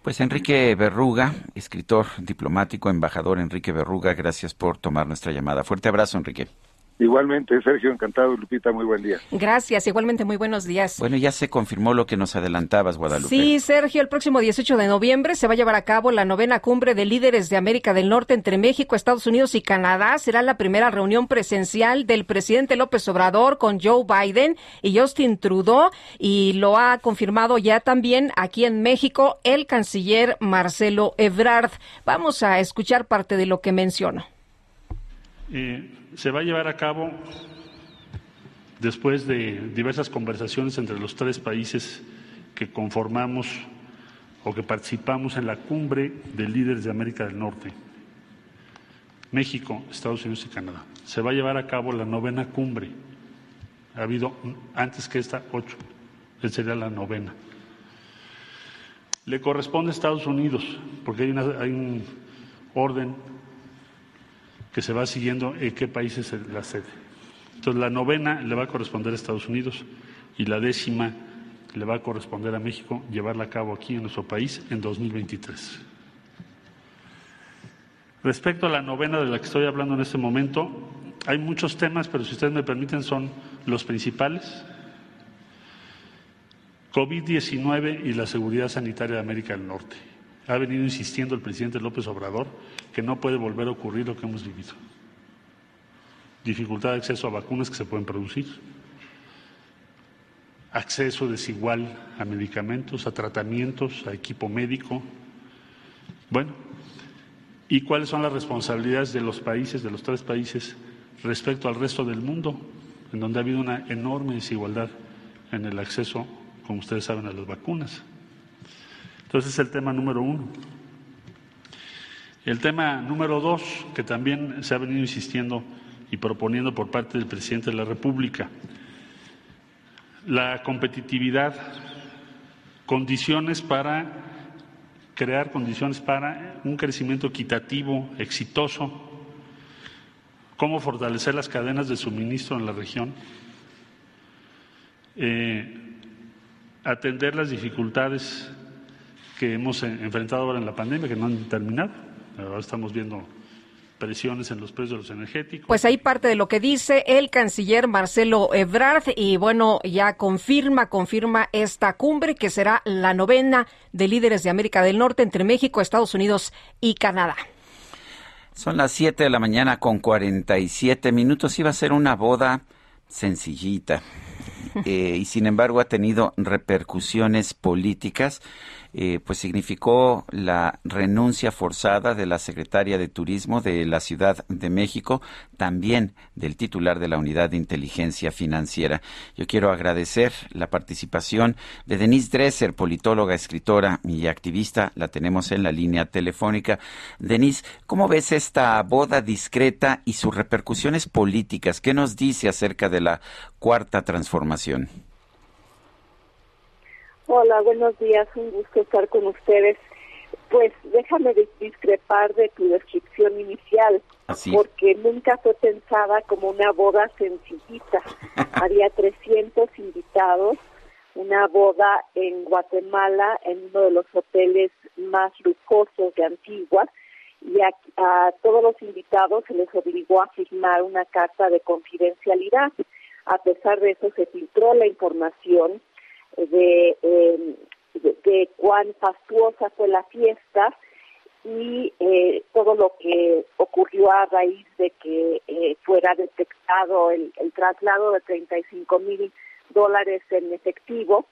Pues Enrique Berruga, escritor, diplomático, embajador Enrique Berruga, gracias por tomar nuestra llamada. Fuerte abrazo, Enrique. Igualmente, Sergio, encantado. Lupita, muy buen día. Gracias, igualmente muy buenos días. Bueno, ya se confirmó lo que nos adelantabas, Guadalupe. Sí, Sergio, el próximo 18 de noviembre se va a llevar a cabo la novena cumbre de líderes de América del Norte entre México, Estados Unidos y Canadá. Será la primera reunión presencial del presidente López Obrador con Joe Biden y Justin Trudeau y lo ha confirmado ya también aquí en México el canciller Marcelo Ebrard. Vamos a escuchar parte de lo que mencionó. Se va a llevar a cabo después de diversas conversaciones entre los tres países que conformamos o que participamos en la cumbre de líderes de América del Norte, México, Estados Unidos y Canadá. Se va a llevar a cabo la novena cumbre. Ha habido antes que esta ocho, sería la novena. Le corresponde a Estados Unidos, porque hay, una, hay un orden que se va siguiendo en qué países es la sede. Entonces, la novena le va a corresponder a Estados Unidos y la décima le va a corresponder a México llevarla a cabo aquí en nuestro país en 2023. Respecto a la novena de la que estoy hablando en este momento, hay muchos temas, pero si ustedes me permiten, son los principales. COVID-19 y la seguridad sanitaria de América del Norte. Ha venido insistiendo el presidente López Obrador que no puede volver a ocurrir lo que hemos vivido. Dificultad de acceso a vacunas que se pueden producir, acceso desigual a medicamentos, a tratamientos, a equipo médico. Bueno, ¿y cuáles son las responsabilidades de los países, de los tres países, respecto al resto del mundo, en donde ha habido una enorme desigualdad en el acceso, como ustedes saben, a las vacunas? Entonces es el tema número uno. El tema número dos, que también se ha venido insistiendo y proponiendo por parte del presidente de la República, la competitividad, condiciones para crear condiciones para un crecimiento equitativo, exitoso, cómo fortalecer las cadenas de suministro en la región, eh, atender las dificultades que hemos enfrentado ahora en la pandemia, que no han terminado. Ahora estamos viendo presiones en los precios de los energéticos. Pues ahí parte de lo que dice el canciller Marcelo Ebrard y bueno, ya confirma, confirma esta cumbre que será la novena de líderes de América del Norte entre México, Estados Unidos y Canadá. Son las 7 de la mañana con 47 minutos. Iba a ser una boda sencillita. Eh, y sin embargo ha tenido repercusiones políticas eh, pues significó la renuncia forzada de la secretaria de Turismo de la Ciudad de México, también del titular de la Unidad de Inteligencia Financiera. Yo quiero agradecer la participación de Denise Dresser, politóloga, escritora y activista. La tenemos en la línea telefónica. Denise, ¿cómo ves esta boda discreta y sus repercusiones políticas? ¿Qué nos dice acerca de la cuarta transformación? Hola, buenos días, un gusto estar con ustedes. Pues déjame discrepar de tu descripción inicial, porque nunca fue pensada como una boda sencillita. Había 300 invitados, una boda en Guatemala, en uno de los hoteles más lujosos de Antigua, y a, a todos los invitados se les obligó a firmar una carta de confidencialidad. A pesar de eso, se filtró la información de, eh, de, cuán fastuosa fue la fiesta y eh, todo lo que ocurrió a raíz de que eh, fuera detectado el, el, traslado de 35 mil dólares en efectivo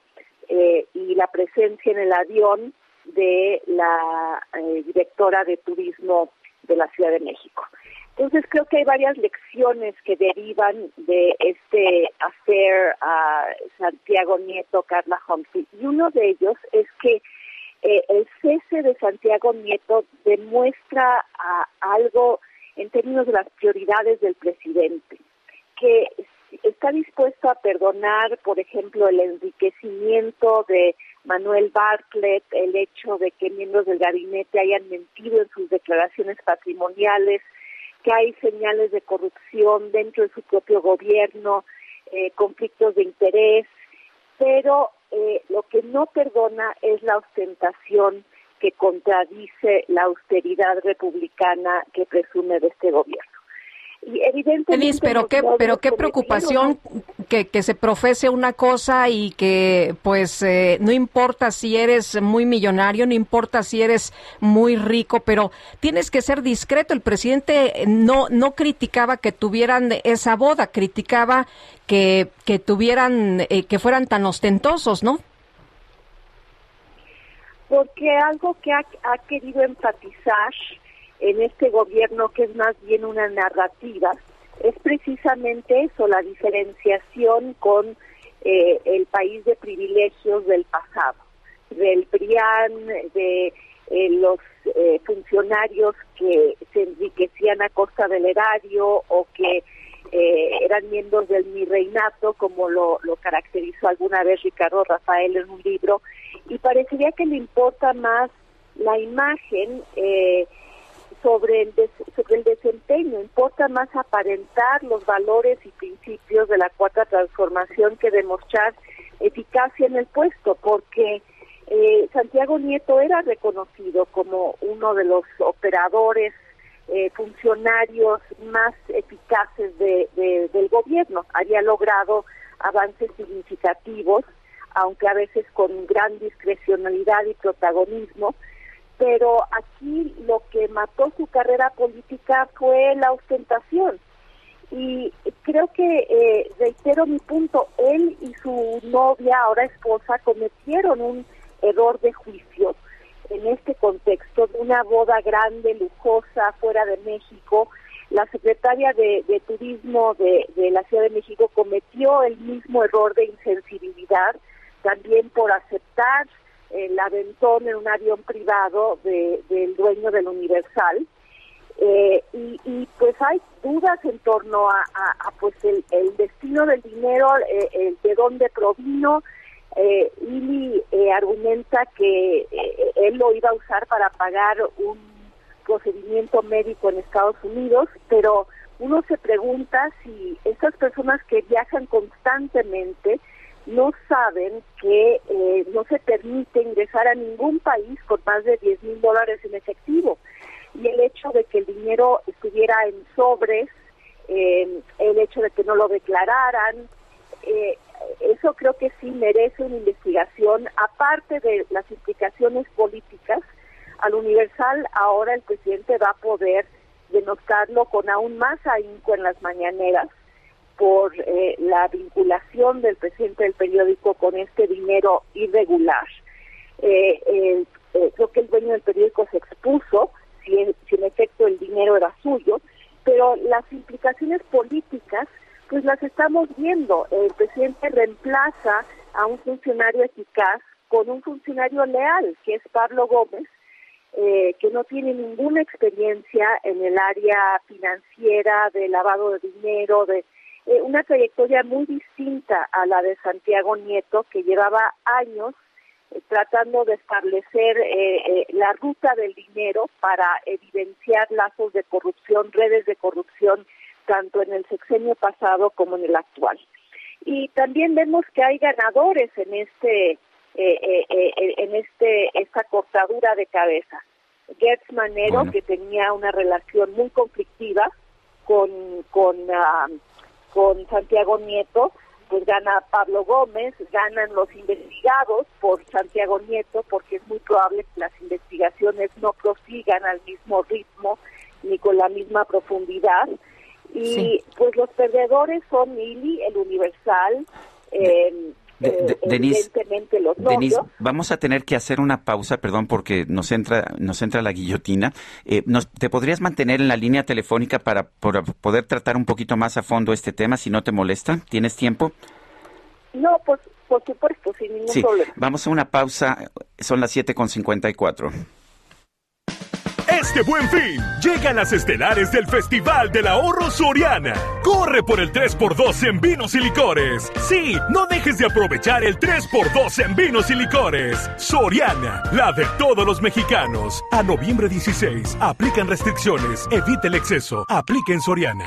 eh, y la presencia en el avión de la eh, directora de turismo de la Ciudad de México. Entonces creo que hay varias lecciones que derivan de este hacer a Santiago Nieto, Carla Humphrey. Y uno de ellos es que eh, el cese de Santiago Nieto demuestra algo en términos de las prioridades del presidente, que está dispuesto a perdonar, por ejemplo, el enriquecimiento de Manuel Bartlett, el hecho de que miembros del gabinete hayan mentido en sus declaraciones patrimoniales, que hay señales de corrupción dentro de su propio gobierno, eh, conflictos de interés, pero eh, lo que no perdona es la ostentación que contradice la austeridad republicana que presume de este gobierno. Y evidentemente pero qué, pero qué preocupación que, que, se profese una cosa y que pues eh, no importa si eres muy millonario, no importa si eres muy rico, pero tienes que ser discreto. El presidente no, no criticaba que tuvieran esa boda, criticaba que, que tuvieran, eh, que fueran tan ostentosos, ¿no? Porque algo que ha, ha querido enfatizar en este gobierno, que es más bien una narrativa, es precisamente eso, la diferenciación con eh, el país de privilegios del pasado, del PRIAN, de eh, los eh, funcionarios que se enriquecían a costa del erario o que eran miembros del mi reinato, como lo, lo caracterizó alguna vez Ricardo Rafael en un libro, y parecería que le importa más la imagen eh, sobre el, sobre el desempeño. Importa más aparentar los valores y principios de la cuarta transformación que demostrar eficacia en el puesto, porque eh, Santiago Nieto era reconocido como uno de los operadores, eh, funcionarios más eficaces de, del gobierno. Había logrado avances significativos, aunque a veces con gran discrecionalidad y protagonismo, pero aquí lo que mató su carrera política fue la ostentación. Y creo que, eh, reitero mi punto, él y su novia, ahora esposa, cometieron un error de juicio en este contexto de una boda grande, lujosa, fuera de México. La secretaria de, Turismo de, de la Ciudad de México cometió el mismo error de insensibilidad, también por aceptar el aventón en un avión privado del dueño del Universal. Eh, y, pues hay dudas en torno a, pues el, destino del dinero, eh, el de dónde provino. Eh, eh, argumenta que él lo iba a usar para pagar un procedimiento médico en Estados Unidos, pero uno se pregunta si estas personas que viajan constantemente no saben que eh, no se permite ingresar a ningún país con más de 10 mil dólares en efectivo. Y el hecho de que el dinero estuviera en sobres, eh, el hecho de que no lo declararan, eh, eso creo que sí merece una investigación, aparte de las implicaciones políticas. Al Universal ahora el presidente va a poder denotarlo con aún más ahínco en las mañaneras por eh, la vinculación del presidente del periódico con este dinero irregular. Eh, eh, creo que el dueño del periódico se expuso, si en, efecto el dinero era suyo, pero las implicaciones políticas, pues las estamos viendo. El presidente reemplaza a un funcionario eficaz con un funcionario leal, que es Pablo Gómez, que no tiene ninguna experiencia en el área financiera, de lavado de dinero, de eh, una trayectoria muy distinta a la de Santiago Nieto, que llevaba años eh, tratando de establecer eh, la ruta del dinero para evidenciar lazos de corrupción, redes de corrupción, tanto en el sexenio pasado como en el actual. Y también vemos que hay ganadores en este en este esta cortadura de cabeza. Gertz Manero, que tenía una relación muy conflictiva con, con ah, con Santiago Nieto, pues gana Pablo Gómez, ganan los investigados por Santiago Nieto, porque es muy probable que las investigaciones no prosigan al mismo ritmo ni con la misma profundidad. Y pues los perdedores son Ili, el Universal, eh, de, eh, vamos a tener que hacer una pausa, perdón, porque nos entra, nos entra la guillotina. Eh, ¿Te podrías mantener en la línea telefónica para, poder tratar un poquito más a fondo este tema, si no te molesta? ¿Tienes tiempo? No, pues, por supuesto, sin ningún problema. Vamos a una pausa, son las 7.54. Este buen fin, llegan las estelares del Festival del Ahorro Soriana. Corre por el 3x2 en vinos y licores. Sí, no dejes de aprovechar el 3x2 en vinos y licores. Soriana, la de todos los mexicanos. A noviembre 16, aplican restricciones. Evite el exceso. Aplica en Soriana.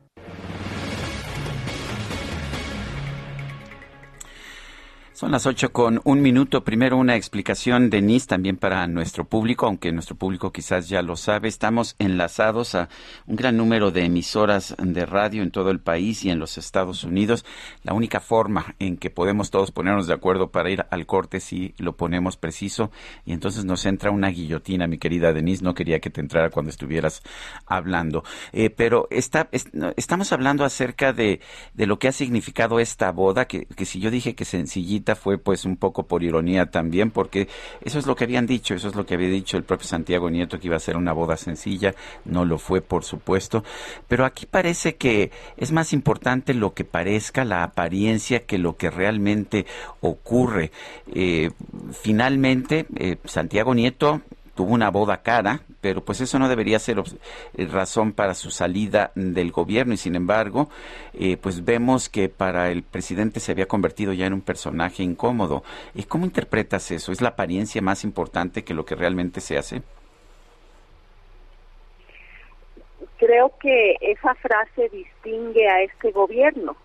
Son las ocho con un minuto. Primero una explicación, Denise, también para nuestro público, aunque nuestro público quizás ya lo sabe. Estamos enlazados a un gran número de emisoras de radio en todo el país y en los Estados Unidos. La única forma en que podemos todos ponernos de acuerdo para ir al corte si lo ponemos preciso y entonces nos entra una guillotina, mi querida Denise. No quería que te entrara cuando estuvieras hablando. Eh, pero está, estamos hablando acerca de, de lo que ha significado esta boda, que, que si yo dije que sencillita, fue pues un poco por ironía también, porque eso es lo que habían dicho, eso es lo que había dicho el propio Santiago Nieto, que iba a ser una boda sencilla, no lo fue por supuesto, pero aquí parece que es más importante lo que parezca, la apariencia, que lo que realmente ocurre. Eh, finalmente, eh, Santiago Nieto tuvo una boda cara, pero pues eso no debería ser eh, razón para su salida del gobierno y sin embargo, eh, pues vemos que para el presidente se había convertido ya en un personaje incómodo. ¿Y cómo interpretas eso? ¿Es la apariencia más importante que lo que realmente se hace? Creo que esa frase distingue a este gobierno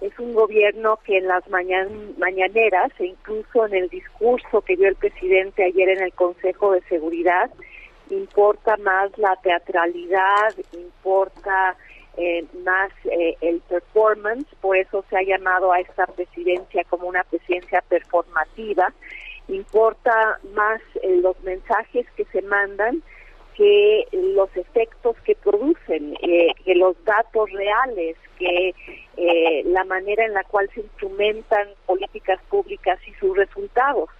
es un gobierno que en las mañaneras e incluso en el discurso que dio el presidente ayer en el Consejo de Seguridad, importa más la teatralidad, importa eh, más eh, el performance, por eso se ha llamado a esta presidencia como una presidencia performativa, importa más eh, los mensajes que se mandan que los efectos que producen, que los datos reales, que eh, la manera en la cual se instrumentan políticas públicas y sus resultados.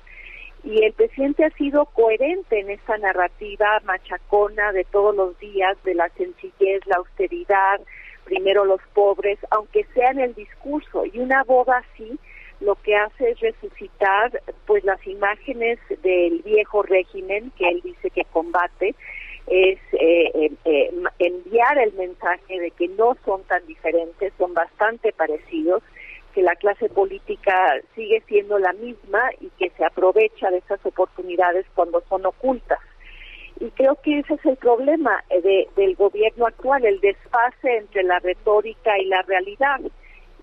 Y el presidente ha sido coherente en esta narrativa machacona de todos los días, de la sencillez, la austeridad, primero los pobres, aunque sea en el discurso. Y una boda así lo que hace es resucitar pues las imágenes del viejo régimen que él dice que combate es eh, eh, eh, enviar el mensaje de que no son tan diferentes, son bastante parecidos, que la clase política sigue siendo la misma y que se aprovecha de esas oportunidades cuando son ocultas. Y creo que ese es el problema de, del gobierno actual, el desfase entre la retórica y la realidad.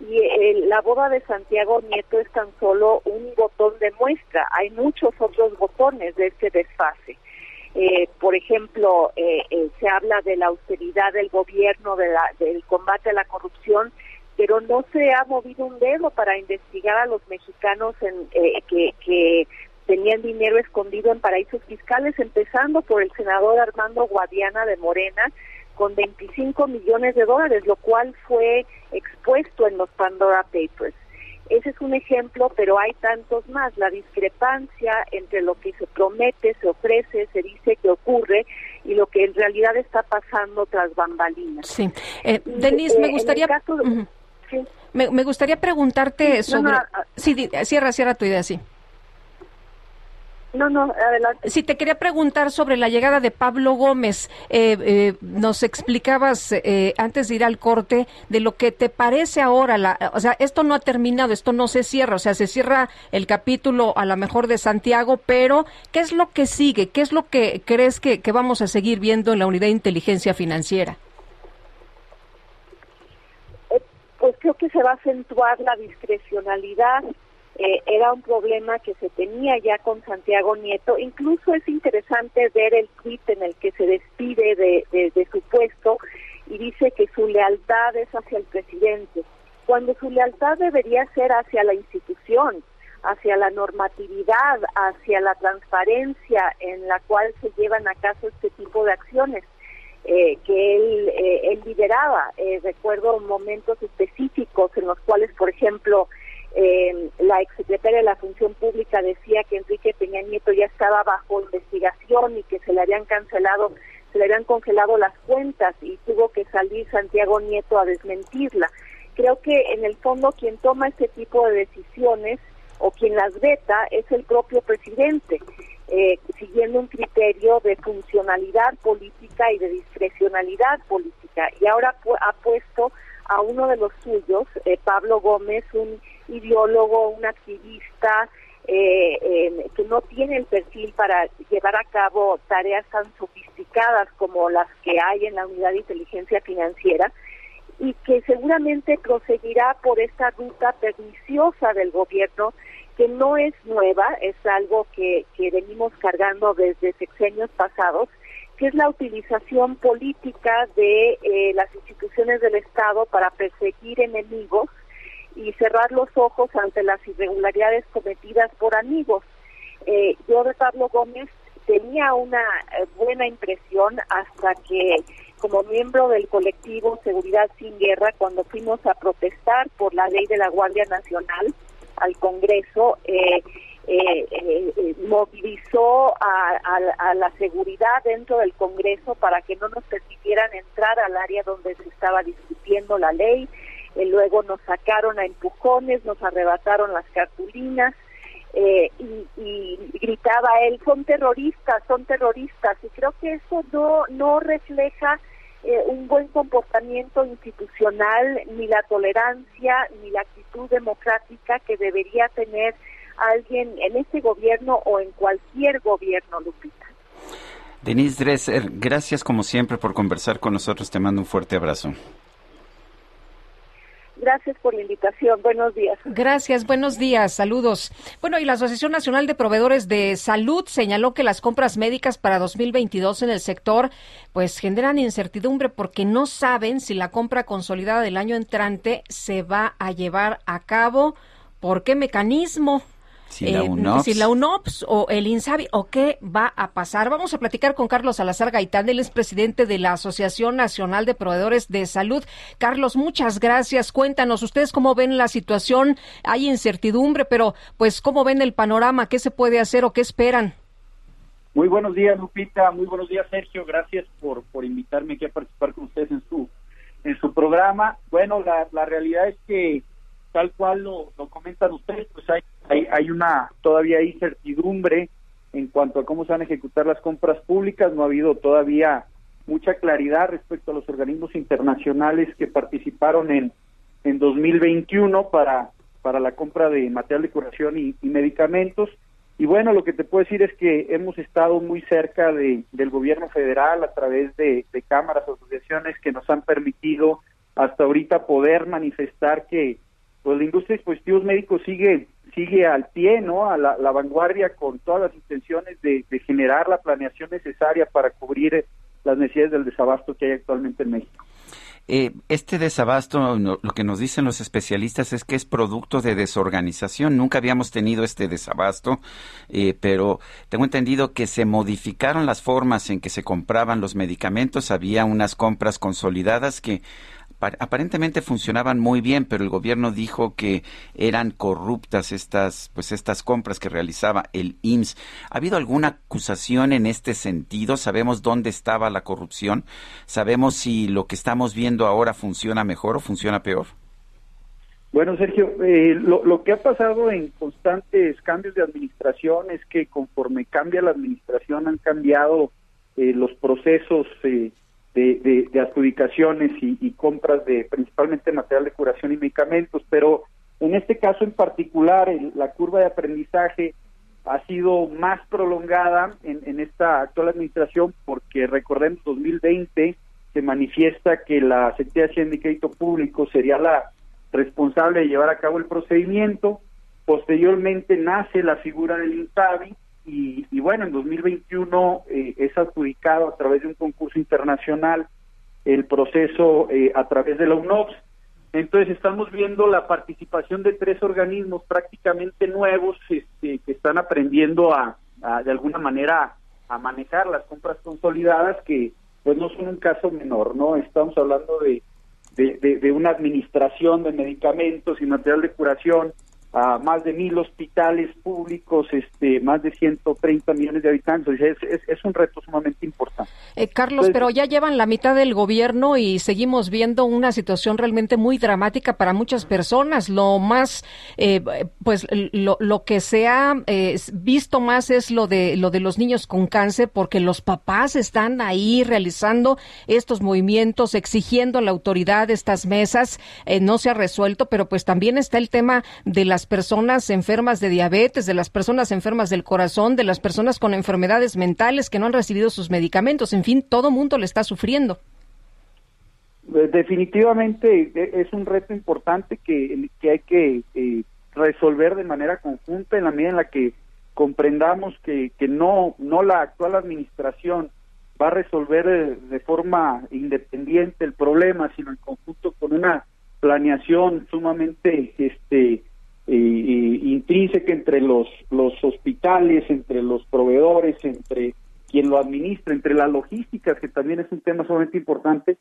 Y la boda de Santiago Nieto es tan solo un botón de muestra. Hay muchos otros botones de ese desfase. Eh, por ejemplo, eh, eh, se habla de la austeridad del gobierno, de la, del combate a la corrupción, pero no se ha movido un dedo para investigar a los mexicanos en, que, que tenían dinero escondido en paraísos fiscales, empezando por el senador Armando Guadiana de Morena, con 25 millones de dólares, lo cual fue expuesto en los Pandora Papers. Ese es un ejemplo, pero hay tantos más. La discrepancia entre lo que se promete, se ofrece, se dice que ocurre y lo que en realidad está pasando tras bambalinas. Sí. Eh, Denise, me gustaría... me, gustaría preguntarte sobre... sí, cierra, cierra tu idea, sí. No, no, adelante. Si te quería preguntar sobre la llegada de Pablo Gómez, eh, eh, nos explicabas eh, antes de ir al corte de lo que te parece ahora, la, o sea, esto no ha terminado, esto no se cierra, o sea, se cierra el capítulo a lo mejor de Santiago, pero ¿qué es lo que sigue? ¿Qué es lo que crees que, que vamos a seguir viendo en la unidad de inteligencia financiera? Pues creo que se va a acentuar la discrecionalidad eh, era un problema que se tenía ya con Santiago Nieto. Incluso es interesante ver el tweet en el que se despide de, su puesto y dice que su lealtad es hacia el presidente, cuando su lealtad debería ser hacia la institución, hacia la normatividad, hacia la transparencia en la cual se llevan a cabo este tipo de acciones. Eh, que él, eh, él lideraba. recuerdo momentos específicos en los cuales, por ejemplo, eh, la exsecretaria de la Función Pública decía que Enrique Peña Nieto ya estaba bajo investigación y que se le habían cancelado, se le habían congelado las cuentas y tuvo que salir Santiago Nieto a desmentirla. Creo que en el fondo quien toma este tipo de decisiones o quien las veta es el propio presidente, eh, siguiendo un criterio de funcionalidad política y de discrecionalidad política. Y ahora ha puesto a uno de los suyos, eh, Pablo Gómez, un ideólogo, un activista eh, que no tiene el perfil para llevar a cabo tareas tan sofisticadas como las que hay en la unidad de inteligencia financiera y que seguramente proseguirá por esta ruta perniciosa del gobierno que no es nueva, es algo que, que venimos cargando desde sexenios pasados, que es la utilización política de eh, las instituciones del Estado para perseguir enemigos y cerrar los ojos ante las irregularidades cometidas por amigos. Eh, yo de Pablo Gómez tenía una eh, buena impresión hasta que como miembro del colectivo Seguridad sin Guerra, cuando fuimos a protestar por la ley de la Guardia Nacional al Congreso, eh, movilizó a, la seguridad dentro del Congreso para que no nos permitieran entrar al área donde se estaba discutiendo la ley, eh, luego nos sacaron a empujones, nos arrebataron las cartulinas eh, y, gritaba él, son terroristas, son terroristas, y creo que eso no, no refleja eh, un buen comportamiento institucional, ni la tolerancia, ni la actitud democrática que debería tener alguien en este gobierno o en cualquier gobierno, Lupita. Denise Dresser, gracias como siempre por conversar con nosotros. Te mando un fuerte abrazo. Gracias por la invitación. Buenos días. Gracias, buenos días. Saludos. Bueno, y la Asociación Nacional de Proveedores de Salud señaló que las compras médicas para 2022 en el sector pues generan incertidumbre porque no saben si la compra consolidada del año entrante se va a llevar a cabo, por qué mecanismo. Si la, UNOPS. si la UNOPS o el INSABI o qué va a pasar. Vamos a platicar con Carlos Salazar Gaitán, él es presidente de la Asociación Nacional de Proveedores de Salud. Carlos, muchas gracias. Cuéntanos, ustedes cómo ven la situación, hay incertidumbre, pero pues cómo ven el panorama, qué se puede hacer o qué esperan. Muy buenos días, Lupita. Muy buenos días, Sergio. Gracias por, por invitarme aquí a participar con ustedes en su, en su programa. Bueno, la, la realidad es que tal cual lo, lo comentan ustedes, pues hay hay, hay una todavía incertidumbre en cuanto a cómo se van a ejecutar las compras públicas, no ha habido todavía mucha claridad respecto a los organismos internacionales que participaron en, en 2021 para, para la compra de material de curación y, medicamentos. Y bueno, lo que te puedo decir es que hemos estado muy cerca de, del gobierno federal a través de, de cámaras, asociaciones que nos han permitido hasta ahorita poder manifestar que pues la industria de dispositivos médicos sigue sigue al pie, ¿no? A la, vanguardia con todas las intenciones de, generar la planeación necesaria para cubrir las necesidades del desabasto que hay actualmente en México. Eh, este desabasto, lo que nos dicen los especialistas es que es producto de desorganización. Nunca habíamos tenido este desabasto, eh, pero tengo entendido que se modificaron las formas en que se compraban los medicamentos. Había unas compras consolidadas que aparentemente funcionaban muy bien, pero el gobierno dijo que eran corruptas estas, pues estas compras que realizaba el IMSS. ¿Ha habido alguna acusación en este sentido? ¿Sabemos dónde estaba la corrupción? ¿Sabemos si lo que estamos viendo ahora funciona mejor o funciona peor? Bueno, Sergio, eh, lo, que ha pasado en constantes cambios de administración es que conforme cambia la administración han cambiado eh, los procesos eh, de, adjudicaciones y, compras de principalmente material de curación y medicamentos, pero en este caso en particular la curva de aprendizaje ha sido más prolongada en, en esta actual administración porque recordemos 2020 se manifiesta que la Secretaría de Hacienda y Crédito Público sería la responsable de llevar a cabo el procedimiento. Posteriormente nace la figura del INSABI y, y bueno, en 2021 eh, es adjudicado a través de un concurso internacional el proceso eh, a través de la UNOPS. Entonces estamos viendo la participación de tres organismos prácticamente nuevos este, que están aprendiendo a, de alguna manera a manejar las compras consolidadas que pues no son un caso menor, ¿no? Estamos hablando de de, de, una administración de medicamentos y material de curación a más de mil hospitales públicos, este, más de 130 millones de habitantes. Es, es, un reto sumamente importante. Eh, Carlos, pero ya llevan la mitad del gobierno y seguimos viendo una situación realmente muy dramática para muchas personas. Lo más, eh, pues, lo, lo, que se ha eh, visto más es lo de lo de los niños con cáncer, porque los papás están ahí realizando estos movimientos, exigiendo a la autoridad estas mesas. no se ha resuelto, pero pues también está el tema de las personas enfermas de diabetes, de las personas enfermas del corazón, de las personas con enfermedades mentales que no han recibido sus medicamentos. En fin, todo mundo le está sufriendo. Definitivamente e, es un reto importante que, que hay que eh, resolver de manera conjunta en la medida en la que comprendamos que, que no, no la actual administración va a resolver eh, de forma independiente el problema, sino en conjunto con una planeación sumamente este eh, intrínseca entre los, hospitales, entre los proveedores, entre quien lo administra, entre la logística, que también es un tema sumamente importante,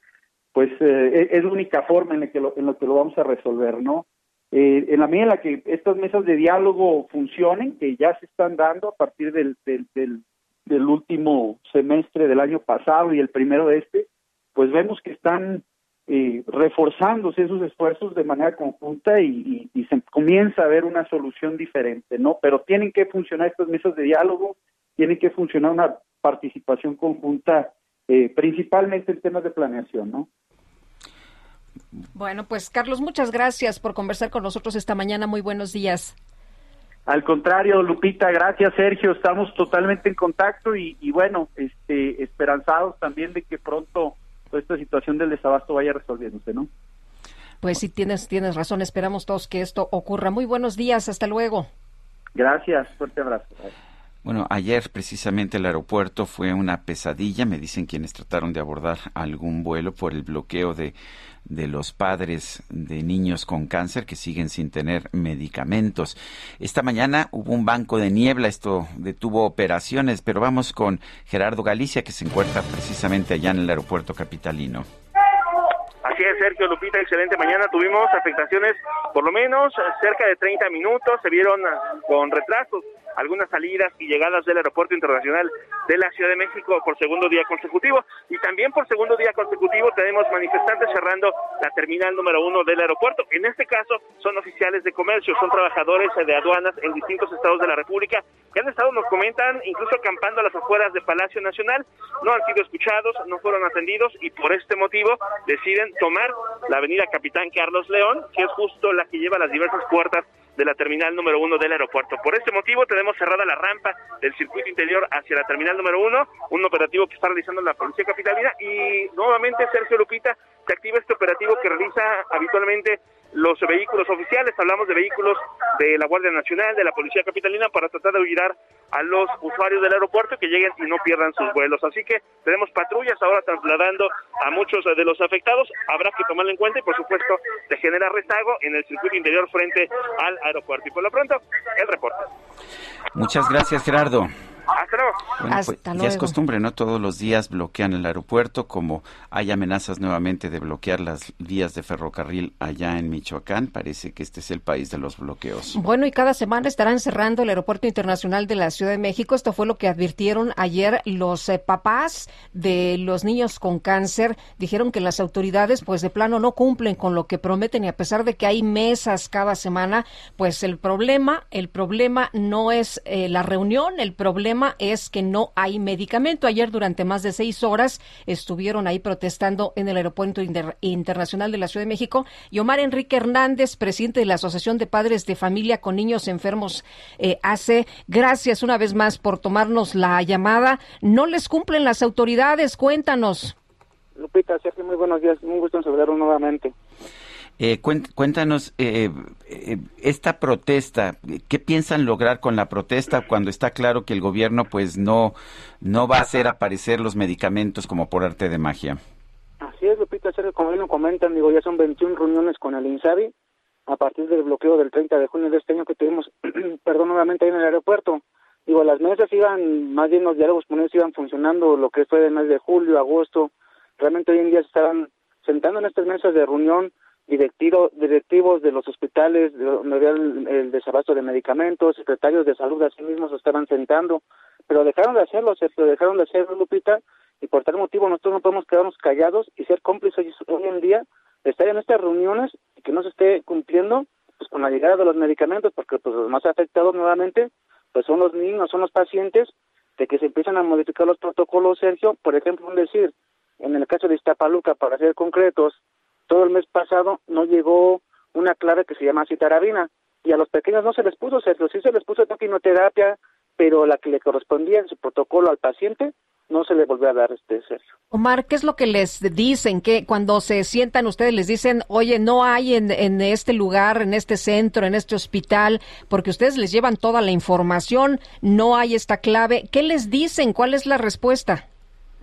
pues eh, es la única forma en la que lo, en lo que lo vamos a resolver, ¿no? Eh, en la medida en la que estas mesas de diálogo funcionen, que ya se están dando a partir del, del, del, del último semestre del año pasado y el primero de este, pues vemos que están eh, reforzándose esos esfuerzos de manera conjunta y, se comienza a ver una solución diferente, ¿no? Pero tienen que funcionar estas mesas de diálogo, tienen que funcionar una participación conjunta, eh, principalmente en temas de planeación, ¿no? Bueno, pues Carlos, muchas gracias por conversar con nosotros esta mañana. Muy buenos días. Al contrario, Lupita, gracias Sergio, estamos totalmente en contacto y, y bueno, este, esperanzados también de que pronto esta situación del desabasto vaya resolviéndose, ¿no? Pues sí, tienes, tienes razón. Esperamos todos que esto ocurra. Muy buenos días. Hasta luego. Gracias. Fuerte abrazo. Bueno, ayer precisamente el aeropuerto fue una pesadilla, me dicen quienes trataron de abordar algún vuelo por el bloqueo de de los padres de niños con cáncer que siguen sin tener medicamentos. Esta mañana hubo un banco de niebla, esto detuvo operaciones, pero vamos con Gerardo Galicia, que se encuentra precisamente allá en el aeropuerto capitalino. Así es, Sergio Lupita, excelente mañana. Tuvimos afectaciones por lo menos cerca de 30 minutos, se vieron con retrasos algunas salidas y llegadas del Aeropuerto Internacional de la Ciudad de México por segundo día consecutivo. Y también por segundo día consecutivo tenemos manifestantes cerrando la terminal número uno del aeropuerto. En este caso son oficiales de comercio, son trabajadores de aduanas en distintos estados de la República que han estado, nos comentan, incluso acampando a las afueras del Palacio Nacional. No han sido escuchados, no fueron atendidos y por este motivo deciden tomar la avenida Capitán Carlos León, que es justo la que lleva las diversas puertas de la terminal número uno del aeropuerto. Por este motivo tenemos cerrada la rampa del circuito interior hacia la terminal número uno, un operativo que está realizando la Policía Capitalina y nuevamente Sergio Lupita se activa este operativo que realiza habitualmente los vehículos oficiales, hablamos de vehículos de la Guardia Nacional, de la Policía Capitalina, para tratar de ayudar a los usuarios del aeropuerto que lleguen y no pierdan sus vuelos. Así que tenemos patrullas ahora trasladando a muchos de los afectados. Habrá que tomarlo en cuenta y, por supuesto, se genera rezago en el circuito interior frente al aeropuerto. Y por lo pronto, el reporte. Muchas gracias, Gerardo. Hasta luego. Pues, ya es costumbre, ¿no? Todos los días bloquean el aeropuerto, como hay amenazas nuevamente de bloquear las vías de ferrocarril allá en Michoacán. Parece que este es el país de los bloqueos. Bueno, y cada semana estarán cerrando el aeropuerto internacional de la Ciudad de México. Esto fue lo que advirtieron ayer los eh, papás de los niños con cáncer. Dijeron que las autoridades, pues de plano, no cumplen con lo que prometen y a pesar de que hay mesas cada semana, pues el problema, el problema no es eh, la reunión, el problema es que no hay medicamento. Ayer durante más de seis horas estuvieron ahí protestando en el Aeropuerto Internacional de la Ciudad de México. Y Omar Enrique Hernández, presidente de la Asociación de Padres de Familia con Niños Enfermos, eh, hace gracias una vez más por tomarnos la llamada. No les cumplen las autoridades, cuéntanos. Lupita, Sergio, muy buenos días, un gusto en nuevamente. Eh, cuéntanos, eh, eh, esta protesta, ¿qué piensan lograr con la protesta cuando está claro que el gobierno pues no, no va a hacer aparecer los medicamentos como por arte de magia? Así es, Lupita, como bien lo comentan, digo, ya son 21 reuniones con el INSABI a partir del bloqueo del 30 de junio de este año que tuvimos, perdón, nuevamente ahí en el aeropuerto. Digo, las mesas iban, más bien los diálogos con ellos iban funcionando lo que fue el mes de julio, agosto. Realmente hoy en día se estaban sentando en estas mesas de reunión directivo, directivos de los hospitales donde había el, desabasto de medicamentos, secretarios de salud así mismos estaban sentando, pero dejaron de hacerlo, se dejaron de hacerlo, Lupita, y por tal motivo nosotros no podemos quedarnos callados y ser cómplices hoy en día de estar en estas reuniones y que no se esté cumpliendo pues con la llegada de los medicamentos, porque pues los más afectados nuevamente pues son los niños, son los pacientes, de que se empiezan a modificar los protocolos, Sergio, por ejemplo, decir, en el caso de Iztapaluca, para ser concretos, todo el mes pasado no llegó una clave que se llama citarabina y a los pequeños no se les puso, Sergio, sí se les puso quimioterapia, pero la que le correspondía en su protocolo al paciente no se le volvió a dar este Sergio. Omar, ¿qué es lo que les dicen? que cuando se sientan ustedes les dicen, oye, no hay en, en este lugar, en este centro, en este hospital, porque ustedes les llevan toda la información, no hay esta clave. ¿Qué les dicen? ¿Cuál es la respuesta?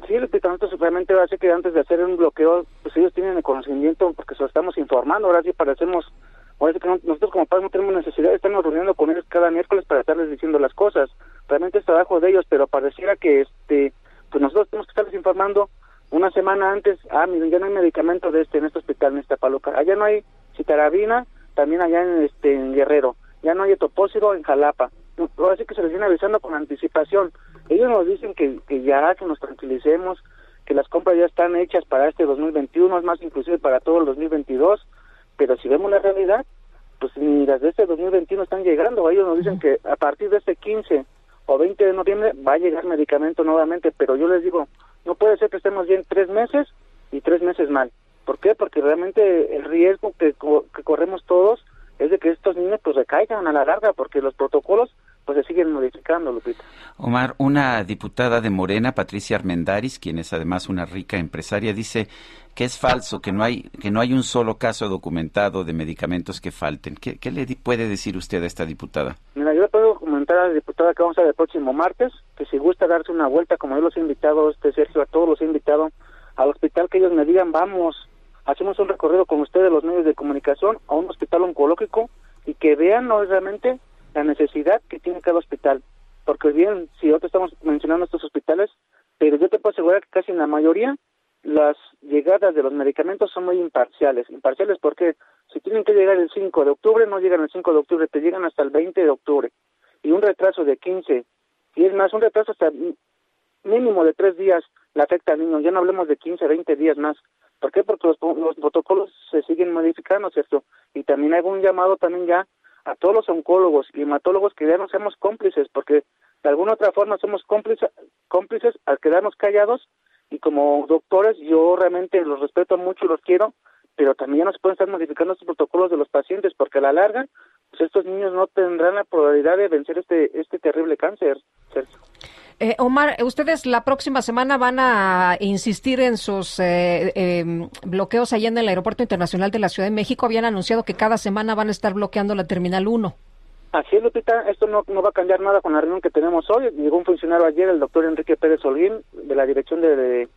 Sí, el nosotros simplemente hace que antes de hacer un bloqueo, pues ellos tienen el conocimiento porque se lo estamos informando, ahora sí parecemos, ahora sí que nosotros como padres no tenemos necesidad de estarnos reuniendo con ellos cada miércoles para estarles diciendo las cosas, realmente es trabajo de ellos, pero pareciera que este, pues nosotros tenemos que estarles informando una semana antes, ah, miren, ya no hay medicamento de este en este hospital, en esta paloca, allá no hay citarabina, también allá en este en Guerrero, ya no hay etopósito en Jalapa, ahora sí que se les viene avisando con anticipación, ellos nos dicen que, que ya, que nos tranquilicemos, que las compras ya están hechas para este 2021, es más inclusive para todo el 2022, pero si vemos la realidad, pues ni las de este 2021 están llegando, ellos nos dicen que a partir de este 15 o 20 de noviembre va a llegar medicamento nuevamente, pero yo les digo, no puede ser que estemos bien tres meses y tres meses mal. ¿Por qué? Porque realmente el riesgo que, que corremos todos es de que estos niños pues recaigan a la larga, porque los protocolos pues se siguen modificando, Lupita. Omar, una diputada de Morena, Patricia Armendaris, quien es además una rica empresaria, dice que es falso, que no hay que no hay un solo caso documentado de medicamentos que falten. ¿Qué, le puede decir usted a esta diputada? Mira, yo le puedo comentar a la diputada que vamos a ver el próximo martes, que si gusta darse una vuelta, como yo los he invitado, este Sergio, a todos los he invitado al hospital, que ellos me digan, vamos, hacemos un recorrido con ustedes, los medios de comunicación, a un hospital oncológico y que vean ¿no? realmente la necesidad que tiene cada hospital. Porque bien, si nosotros estamos mencionando estos hospitales, pero yo te puedo asegurar que casi en la mayoría las llegadas de los medicamentos son muy imparciales. Imparciales porque si tienen que llegar el 5 de octubre, no llegan el 5 de octubre, te llegan hasta el 20 de octubre. Y un retraso de 15, y es más, un retraso hasta mínimo de tres días le afecta al niño. Ya no hablemos de 15, 20 días más. ¿Por qué? Porque los, los protocolos se siguen modificando, ¿cierto? Y también hay un llamado también ya a todos los oncólogos y hematólogos que ya no seamos cómplices, porque de alguna otra forma somos cómplices, cómplices al quedarnos callados y como doctores yo realmente los respeto mucho y los quiero, pero también ya no se pueden estar modificando estos protocolos de los pacientes porque a la larga pues estos niños no tendrán la probabilidad de vencer este este terrible cáncer. Eh, Omar, ustedes la próxima semana van a insistir en sus eh, em, bloqueos allá en el Aeropuerto Internacional de la Ciudad de México. Habían anunciado que cada semana van a estar bloqueando la Terminal 1. Así es, Lupita. Esto no, no va a cambiar nada con la reunión que tenemos hoy. Llegó un funcionario ayer, el doctor Enrique Pérez Holguín, de la Dirección de,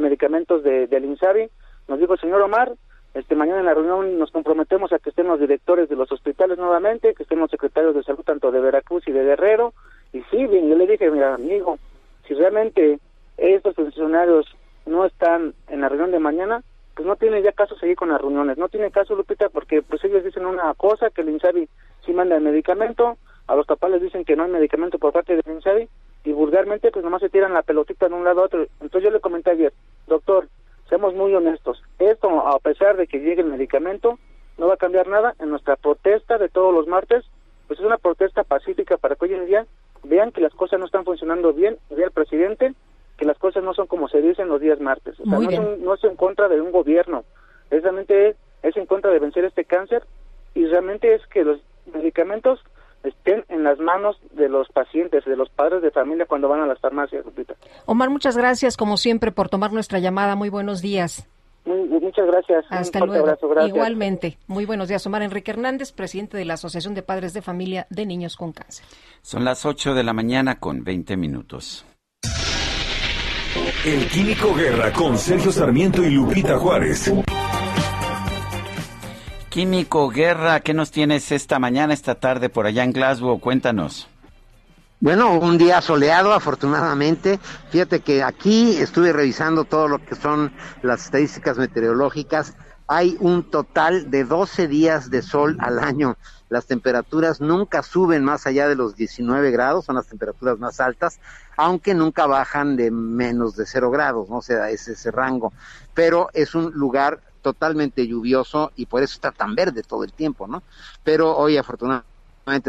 Medicamentos de, del INSABI. Nos dijo, señor Omar, este mañana en la reunión nos comprometemos a que estén los directores de los hospitales nuevamente, que estén los secretarios de salud tanto de Veracruz y de Guerrero, y sí, bien, yo le dije, mira, amigo, si realmente estos funcionarios no están en la reunión de mañana, pues no tiene ya caso seguir con las reuniones. No tiene caso, Lupita, porque pues ellos dicen una cosa, que el INSABI sí manda el medicamento, a los papás les dicen que no hay medicamento por parte del INSABI, y vulgarmente pues nomás se tiran la pelotita de un lado a otro. Entonces yo le comenté ayer, doctor, seamos muy honestos, esto a pesar de que llegue el medicamento, no va a cambiar nada en nuestra protesta de todos los martes, pues es una protesta pacífica para que hoy en día vean que las cosas no están funcionando bien, y vea el presidente que las cosas no son como se dicen los días martes. O sea, no, es no es en contra de un gobierno, es realmente es en contra de vencer este cáncer y realmente es que los medicamentos estén en las manos de los pacientes, de los padres de familia cuando van a las farmacias, Omar, muchas gracias como siempre por tomar nuestra llamada. Muy buenos días. Muchas gracias. Hasta luego. Igualmente. Muy buenos días, Omar Enrique Hernández, presidente de la Asociación de Padres de Familia de Niños con Cáncer. Son las 8 de la mañana con 20 minutos. El Químico Guerra con Sergio Sarmiento y Lupita Juárez. Químico Guerra, ¿qué nos tienes esta mañana, esta tarde por allá en Glasgow? Cuéntanos. Bueno, un día soleado, afortunadamente. Fíjate que aquí estuve revisando todo lo que son las estadísticas meteorológicas. Hay un total de 12 días de sol al año. Las temperaturas nunca suben más allá de los 19 grados, son las temperaturas más altas aunque nunca bajan de menos de cero grados, ¿no? O sea, es ese rango. Pero es un lugar totalmente lluvioso y por eso está tan verde todo el tiempo, ¿no? Pero hoy afortunadamente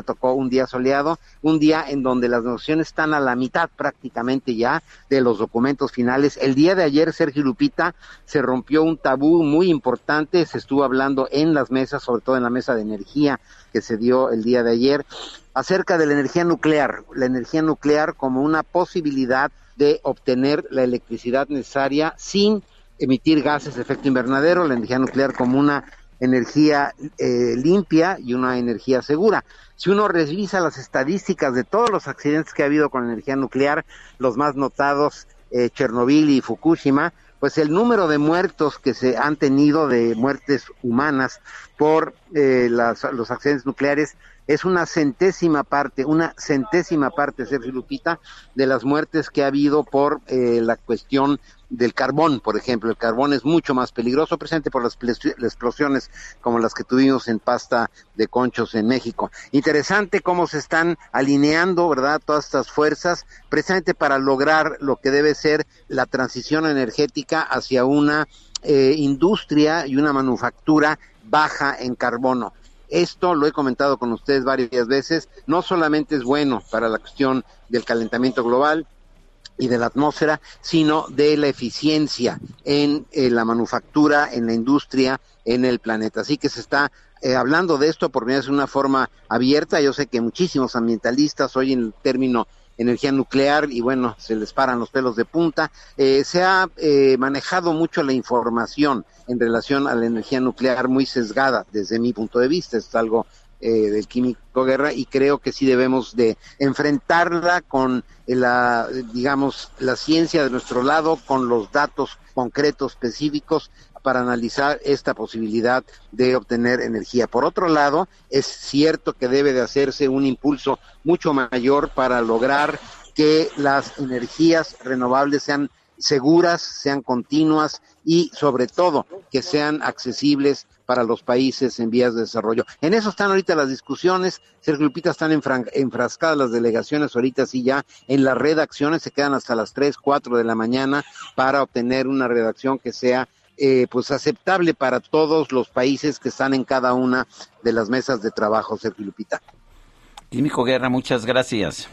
tocó un día soleado, un día en donde las negociaciones están a la mitad prácticamente ya de los documentos finales. El día de ayer, Sergio Lupita, se rompió un tabú muy importante, se estuvo hablando en las mesas, sobre todo en la mesa de energía que se dio el día de ayer, acerca de la energía nuclear, la energía nuclear como una posibilidad de obtener la electricidad necesaria sin emitir gases de efecto invernadero, la energía nuclear como una energía eh, limpia y una energía segura. Si uno revisa las estadísticas de todos los accidentes que ha habido con energía nuclear, los más notados, eh, Chernobyl y Fukushima, pues el número de muertos que se han tenido de muertes humanas por eh, los accidentes nucleares es una centésima parte, una centésima parte, Sergio Lupita, de las muertes que ha habido por eh, la cuestión del carbón, por ejemplo. El carbón es mucho más peligroso, presente por las explosiones como las que tuvimos en pasta de conchos en México. Interesante cómo se están alineando, ¿verdad?, todas estas fuerzas, precisamente para lograr lo que debe ser la transición energética hacia una eh, industria y una manufactura baja en carbono. Esto lo he comentado con ustedes varias veces, no solamente es bueno para la cuestión del calentamiento global y de la atmósfera, sino de la eficiencia en, la manufactura, en la industria, en el planeta. Así que se está eh, hablando de esto por de una forma abierta. Yo sé que muchísimos ambientalistas oyen el término energía nuclear y bueno, se les paran los pelos de punta. Eh, se ha eh, manejado mucho la información en relación a la energía nuclear muy sesgada desde mi punto de vista, es algo eh, del químico guerra y creo que sí debemos de enfrentarla con la, digamos, la ciencia de nuestro lado, con los datos concretos, específicos, para analizar esta posibilidad de obtener energía. Por otro lado, es cierto que debe de hacerse un impulso mucho mayor para lograr que las energías renovables sean seguras, sean continuas y sobre todo que sean accesibles para los países en vías de desarrollo. En eso están ahorita las discusiones, Sergio Lupita, están enfrascadas las delegaciones ahorita sí ya en las redacciones, se quedan hasta las 3, 4 de la mañana para obtener una redacción que sea eh, pues aceptable para todos los países que están en cada una de las mesas de trabajo, Sergio Lupita. Químico Guerra, muchas gracias.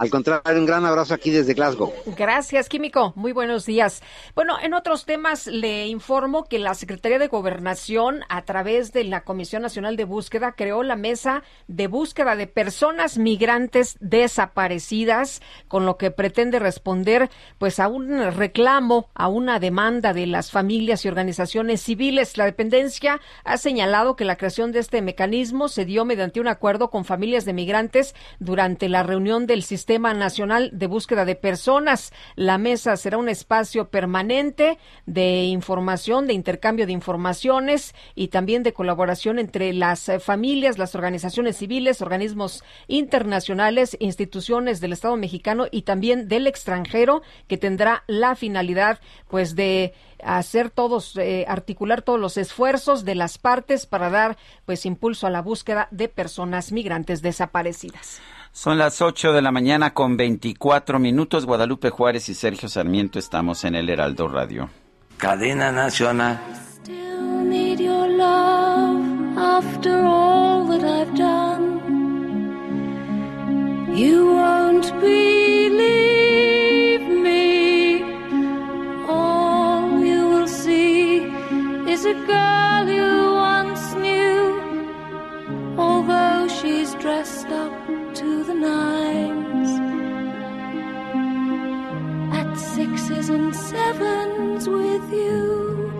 Al contrario, un gran abrazo aquí desde Glasgow. Gracias, Químico. Muy buenos días. Bueno, en otros temas le informo que la Secretaría de Gobernación, a través de la Comisión Nacional de Búsqueda, creó la mesa de búsqueda de personas migrantes desaparecidas, con lo que pretende responder pues a un reclamo, a una demanda de las familias y organizaciones civiles. La dependencia ha señalado que la creación de este mecanismo se dio mediante un acuerdo con familias de migrantes durante la reunión del sistema Sistema Nacional de Búsqueda de Personas. La mesa será un espacio permanente de información, de intercambio de informaciones y también de colaboración entre las eh, familias, las organizaciones civiles, organismos internacionales, instituciones del Estado mexicano y también del extranjero, que tendrá la finalidad, pues, de hacer todos, eh, articular todos los esfuerzos de las partes para dar pues impulso a la búsqueda de personas migrantes desaparecidas. Son las 8 de la mañana con 24 minutos. Guadalupe Juárez y Sergio Sarmiento estamos en el Heraldo Radio. Cadena Nacional. You won't is a girl you once knew, although she's dressed up At sixes and sevens with you.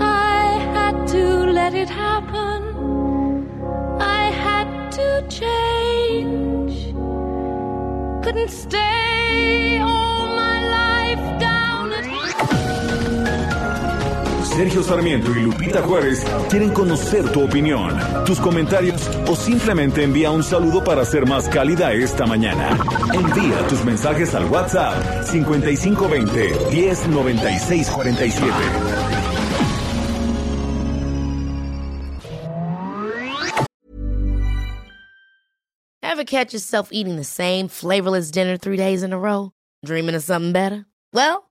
I had to let it happen. I had to change. Couldn't stay all my life down. Sergio Sarmiento y Lupita Juárez quieren conocer tu opinión, tus comentarios o simplemente envía un saludo para ser más cálida esta mañana. Envía tus mensajes al WhatsApp 5520 109647. Ever catch yourself eating the same flavorless dinner three days in a row? Dreaming of something better? Well,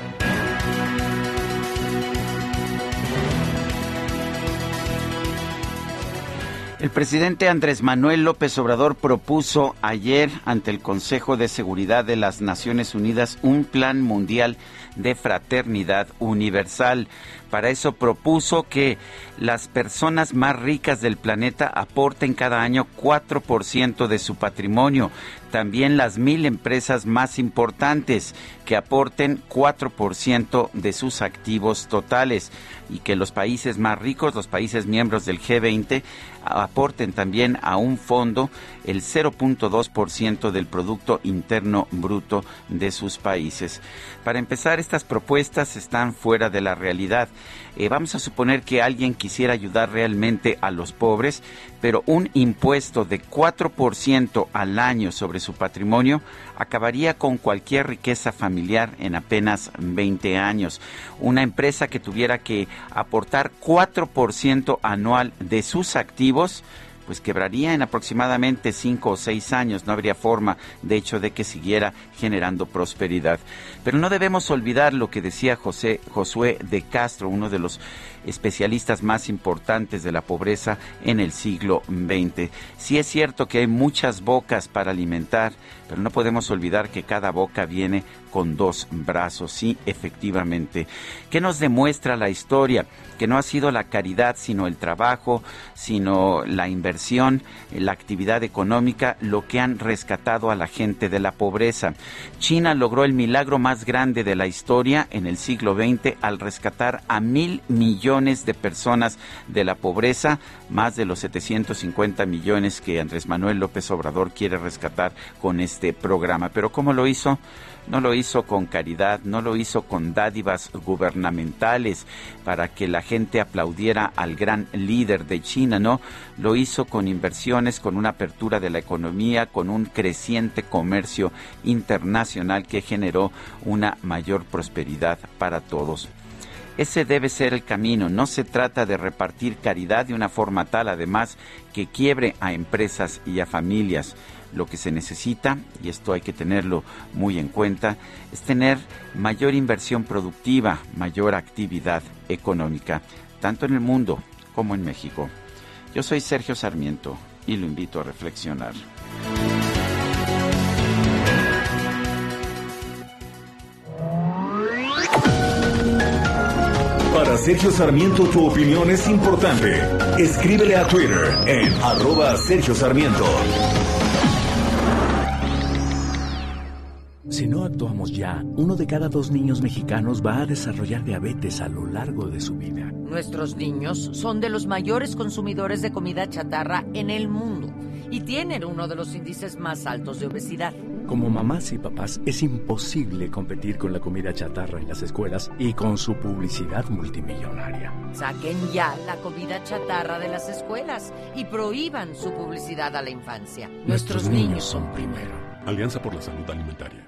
El presidente Andrés Manuel López Obrador propuso ayer ante el Consejo de Seguridad de las Naciones Unidas un plan mundial de fraternidad universal. Para eso propuso que las personas más ricas del planeta aporten cada año 4% de su patrimonio. También las mil empresas más importantes que aporten 4% de sus activos totales y que los países más ricos, los países miembros del G20, aporten también a un fondo el 0.2% del Producto Interno Bruto de sus países. Para empezar, estas propuestas están fuera de la realidad. Eh, vamos a suponer que alguien quisiera ayudar realmente a los pobres, pero un impuesto de 4% al año sobre su patrimonio acabaría con cualquier riqueza familiar en apenas 20 años. Una empresa que tuviera que aportar 4% anual de sus activos, pues quebraría en aproximadamente cinco o seis años. No habría forma, de hecho, de que siguiera generando prosperidad. Pero no debemos olvidar lo que decía José Josué de Castro, uno de los especialistas más importantes de la pobreza en el siglo XX. Sí es cierto que hay muchas bocas para alimentar, pero no podemos olvidar que cada boca viene con dos brazos, sí, efectivamente. ¿Qué nos demuestra la historia? Que no ha sido la caridad, sino el trabajo, sino la inversión, la actividad económica, lo que han rescatado a la gente de la pobreza. China logró el milagro más grande de la historia en el siglo XX al rescatar a mil millones de personas de la pobreza, más de los 750 millones que Andrés Manuel López Obrador quiere rescatar con este programa. Pero ¿cómo lo hizo? No lo hizo con caridad, no lo hizo con dádivas gubernamentales para que la gente aplaudiera al gran líder de China, no, lo hizo con inversiones, con una apertura de la economía, con un creciente comercio internacional que generó una mayor prosperidad para todos. Ese debe ser el camino. No se trata de repartir caridad de una forma tal, además, que quiebre a empresas y a familias. Lo que se necesita, y esto hay que tenerlo muy en cuenta, es tener mayor inversión productiva, mayor actividad económica, tanto en el mundo como en México. Yo soy Sergio Sarmiento y lo invito a reflexionar. Para Sergio Sarmiento tu opinión es importante. Escríbele a Twitter en arroba Sergio Sarmiento. Si no actuamos ya, uno de cada dos niños mexicanos va a desarrollar diabetes a lo largo de su vida. Nuestros niños son de los mayores consumidores de comida chatarra en el mundo y tienen uno de los índices más altos de obesidad. Como mamás y papás es imposible competir con la comida chatarra en las escuelas y con su publicidad multimillonaria. Saquen ya la comida chatarra de las escuelas y prohíban su publicidad a la infancia. Nuestros, niños son primero. Alianza por la Salud Alimentaria.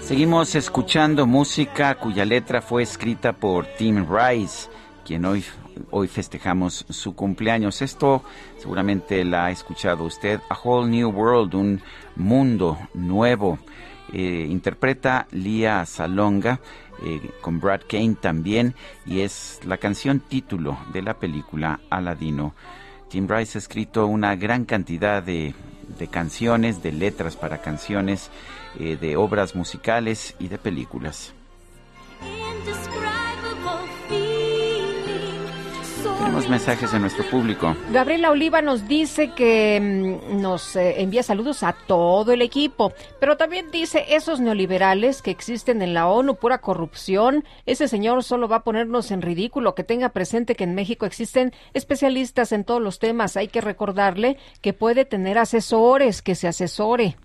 Seguimos escuchando música cuya letra fue escrita por Tim Rice, quien hoy, hoy festejamos su cumpleaños. Esto seguramente la ha escuchado usted, A Whole New World, un mundo nuevo. Eh, interpreta Lia Salonga eh, con Brad Kane también y es la canción título de la película Aladino. Tim Rice ha escrito una gran cantidad de, de canciones, de letras para canciones, eh, de obras musicales y de películas. Tenemos mensajes de nuestro público. Gabriela Oliva nos dice que mm, nos eh, envía saludos a todo el equipo, pero también dice esos neoliberales que existen en la ONU, pura corrupción. Ese señor solo va a ponernos en ridículo. Que tenga presente que en México existen especialistas en todos los temas. Hay que recordarle que puede tener asesores, que se asesore.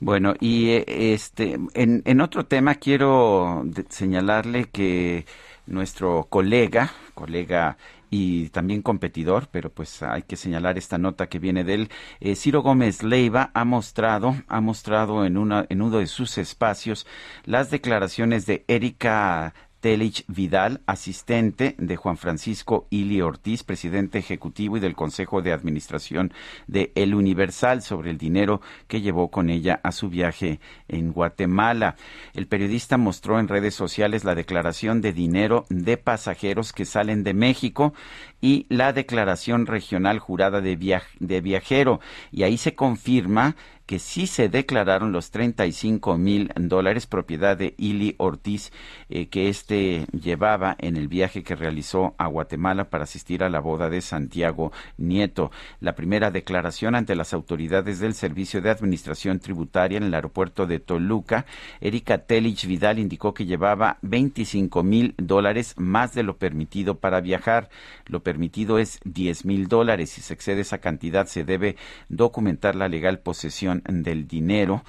Bueno, y eh, este, en, en otro tema quiero señalarle que nuestro colega, colega y también competidor, pero pues hay que señalar esta nota que viene de él. eh, Ciro Gómez Leiva ha mostrado, ha mostrado en una, en uno de sus espacios las declaraciones de Erika Telich Vidal, asistente de Juan Francisco Ili Ortiz, presidente ejecutivo y del Consejo de Administración de El Universal, sobre el dinero que llevó con ella a su viaje en Guatemala. El periodista mostró en redes sociales la declaración de dinero de pasajeros que salen de México y la declaración regional jurada de, viaj- de viajero. Y ahí se confirma que sí se declararon los 35 mil dólares propiedad de Ili Ortiz eh, que éste llevaba en el viaje que realizó a Guatemala para asistir a la boda de Santiago Nieto. La primera declaración ante las autoridades del Servicio de Administración Tributaria en el aeropuerto de Toluca, Erika Telich Vidal indicó que llevaba 25 mil dólares más de lo permitido para viajar. Lo permitido es 10 mil dólares. Si se excede esa cantidad, se debe documentar la legal posesión del dinero.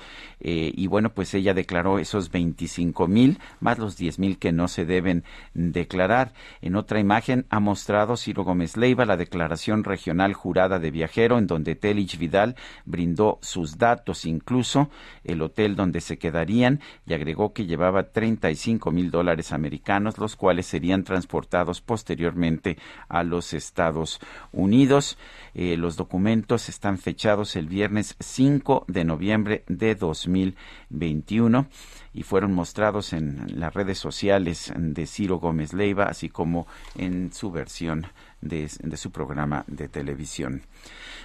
Eh, y bueno, pues ella declaró esos 25 mil más los 10 mil que no se deben declarar. En otra imagen ha mostrado Ciro Gómez Leiva la declaración regional jurada de viajero en donde Telich Vidal brindó sus datos, incluso el hotel donde se quedarían y agregó que llevaba 35 mil dólares americanos, los cuales serían transportados posteriormente a los Estados Unidos. Eh, los documentos están fechados el viernes 5 de noviembre de 2021 y fueron mostrados en las redes sociales de Ciro Gómez Leiva, así como en su versión de, de su programa de televisión.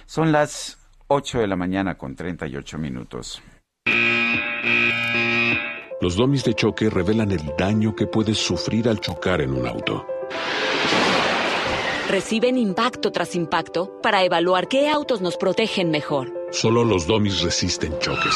Son las 8 de la mañana con 38 minutos. Los domis de choque revelan el daño que puedes sufrir al chocar en un auto. Reciben impacto tras impacto para evaluar qué autos nos protegen mejor. Solo los domis resisten choques.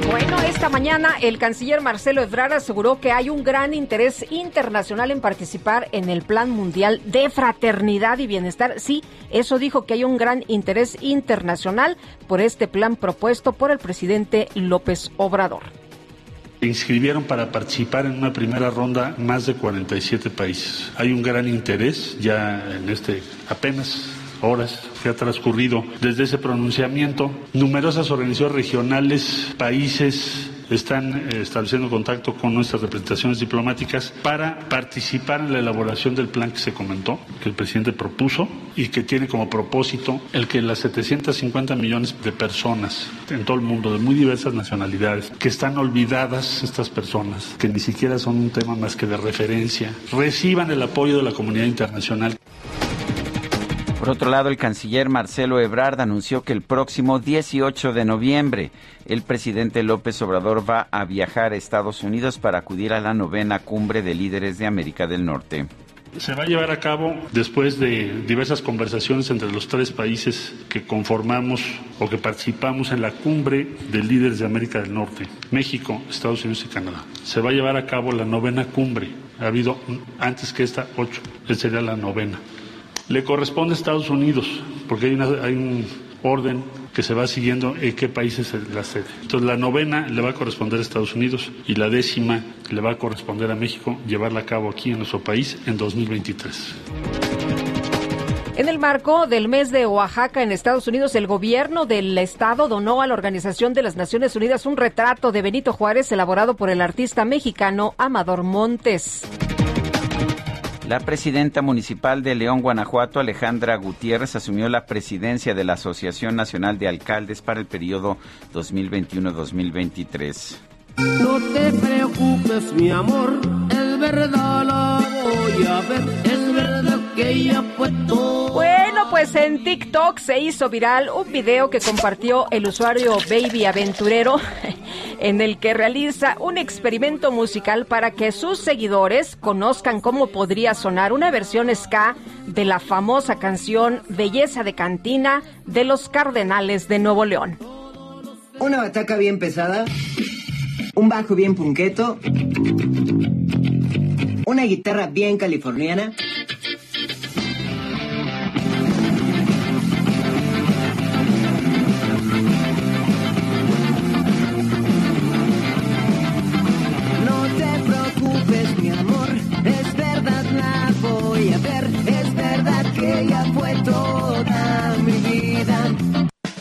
Bueno, esta mañana el canciller Marcelo Ebrard aseguró que hay un gran interés internacional en participar en el Plan Mundial de Fraternidad y Bienestar. Sí, eso dijo que hay un gran interés internacional por este plan propuesto por el presidente López Obrador. inscribieron para participar en una primera ronda más de 47 países. Hay un gran interés ya en este apenas horas que ha transcurrido desde ese pronunciamiento. Numerosas organizaciones regionales, países, están eh, estableciendo contacto con nuestras representaciones diplomáticas para participar en la elaboración del plan que se comentó, que el presidente propuso y que tiene como propósito el que las 750 millones de personas en todo el mundo, de muy diversas nacionalidades, que están olvidadas estas personas, que ni siquiera son un tema más que de referencia, reciban el apoyo de la comunidad internacional. Por otro lado, el canciller Marcelo Ebrard anunció que el próximo 18 de noviembre el presidente López Obrador va a viajar a Estados Unidos para acudir a la novena cumbre de líderes de América del Norte. Se va a llevar a cabo después de diversas conversaciones entre los tres países que conformamos o que participamos en la cumbre de líderes de América del Norte, México, Estados Unidos y Canadá. Se va a llevar a cabo la novena cumbre. Ha habido antes que esta ocho, esta sería la novena le corresponde a Estados Unidos, porque hay, un orden que se va siguiendo en qué países es la sede. Entonces la novena le va a corresponder a Estados Unidos y la décima le va a corresponder a México llevarla a cabo aquí en nuestro país en 2023. En el marco del mes de Oaxaca en Estados Unidos, el gobierno del estado donó a la Organización de las Naciones Unidas un retrato de Benito Juárez elaborado por el artista mexicano Amador Montes. La presidenta municipal de León, Guanajuato, Alejandra Gutiérrez, asumió la presidencia de la Asociación Nacional de Alcaldes para el periodo 2021-2023. No te preocupes, mi amor, es verdad la voy a ver, es verdad Bueno, pues en TikTok se hizo viral un video que compartió el usuario Baby Aventurero en el que realiza un experimento musical para que sus seguidores conozcan cómo podría sonar una versión ska de la famosa canción Belleza de Cantina de los Cardenales de Nuevo León. Una bataca bien pesada, un bajo bien punqueto, una guitarra bien californiana. Preocupes, mi amor, es verdad la voy a ver, es verdad que ella fue toda mi vida.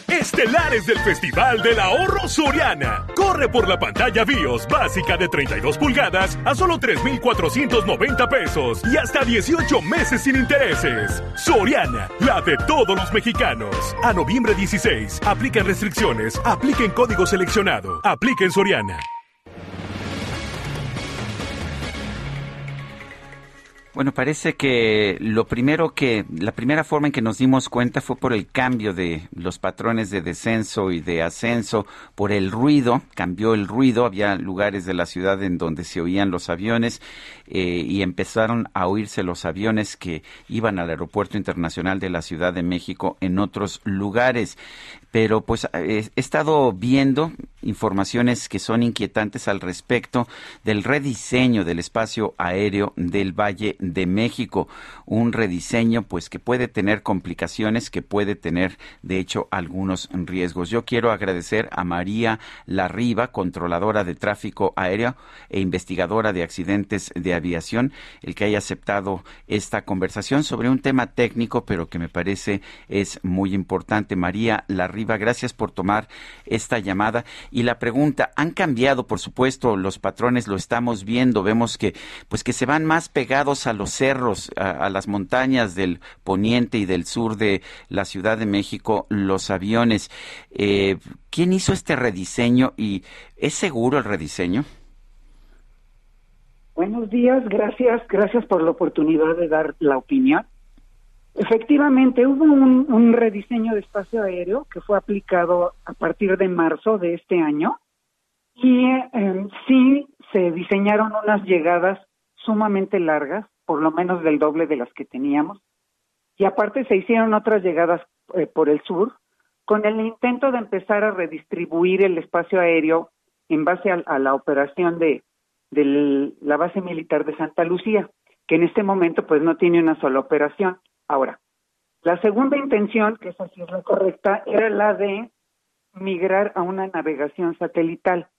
Estelares del Festival del Ahorro Soriana. Corre por la pantalla BIOS básica de 32 pulgadas a solo 3,490 pesos y hasta 18 meses sin intereses. Soriana, la de todos los mexicanos. A noviembre 16, aplican restricciones, apliquen código seleccionado, apliquen Soriana. Bueno, parece que lo primero que, la primera forma en que nos dimos cuenta fue por el cambio de los patrones de descenso y de ascenso, por el ruido, cambió el ruido, había lugares de la ciudad en donde se oían los aviones eh, y empezaron a oírse los aviones que iban al aeropuerto internacional de la Ciudad de México en otros lugares pero pues he estado viendo informaciones que son inquietantes al respecto del rediseño del espacio aéreo del Valle de México, un rediseño pues que puede tener complicaciones, que puede tener de hecho algunos riesgos. Yo quiero agradecer a María Larriba, controladora de tráfico aéreo e investigadora de accidentes de aviación, el que haya aceptado esta conversación sobre un tema técnico, pero que me parece es muy importante. María Larriba gracias por tomar esta llamada. Y la pregunta, han cambiado, por supuesto, los patrones, lo estamos viendo, vemos que, pues que se van más pegados a los cerros, a, las montañas del poniente y del sur de la Ciudad de México, los aviones. Eh, ¿Quién hizo este rediseño y es seguro el rediseño? Buenos días, gracias, gracias por la oportunidad de dar la opinión. Efectivamente, hubo un, rediseño de espacio aéreo que fue aplicado a partir de marzo de este año y em, sí se diseñaron unas llegadas sumamente largas, por lo menos del doble de las que teníamos, y aparte se hicieron otras llegadas eh, por el sur con el intento de empezar a redistribuir el espacio aéreo en base a, la operación de, de la base militar de Santa Lucía, que en este momento pues no tiene una sola operación. Ahora, la segunda intención, que esa sí es la correcta, era la de migrar a una navegación satelital.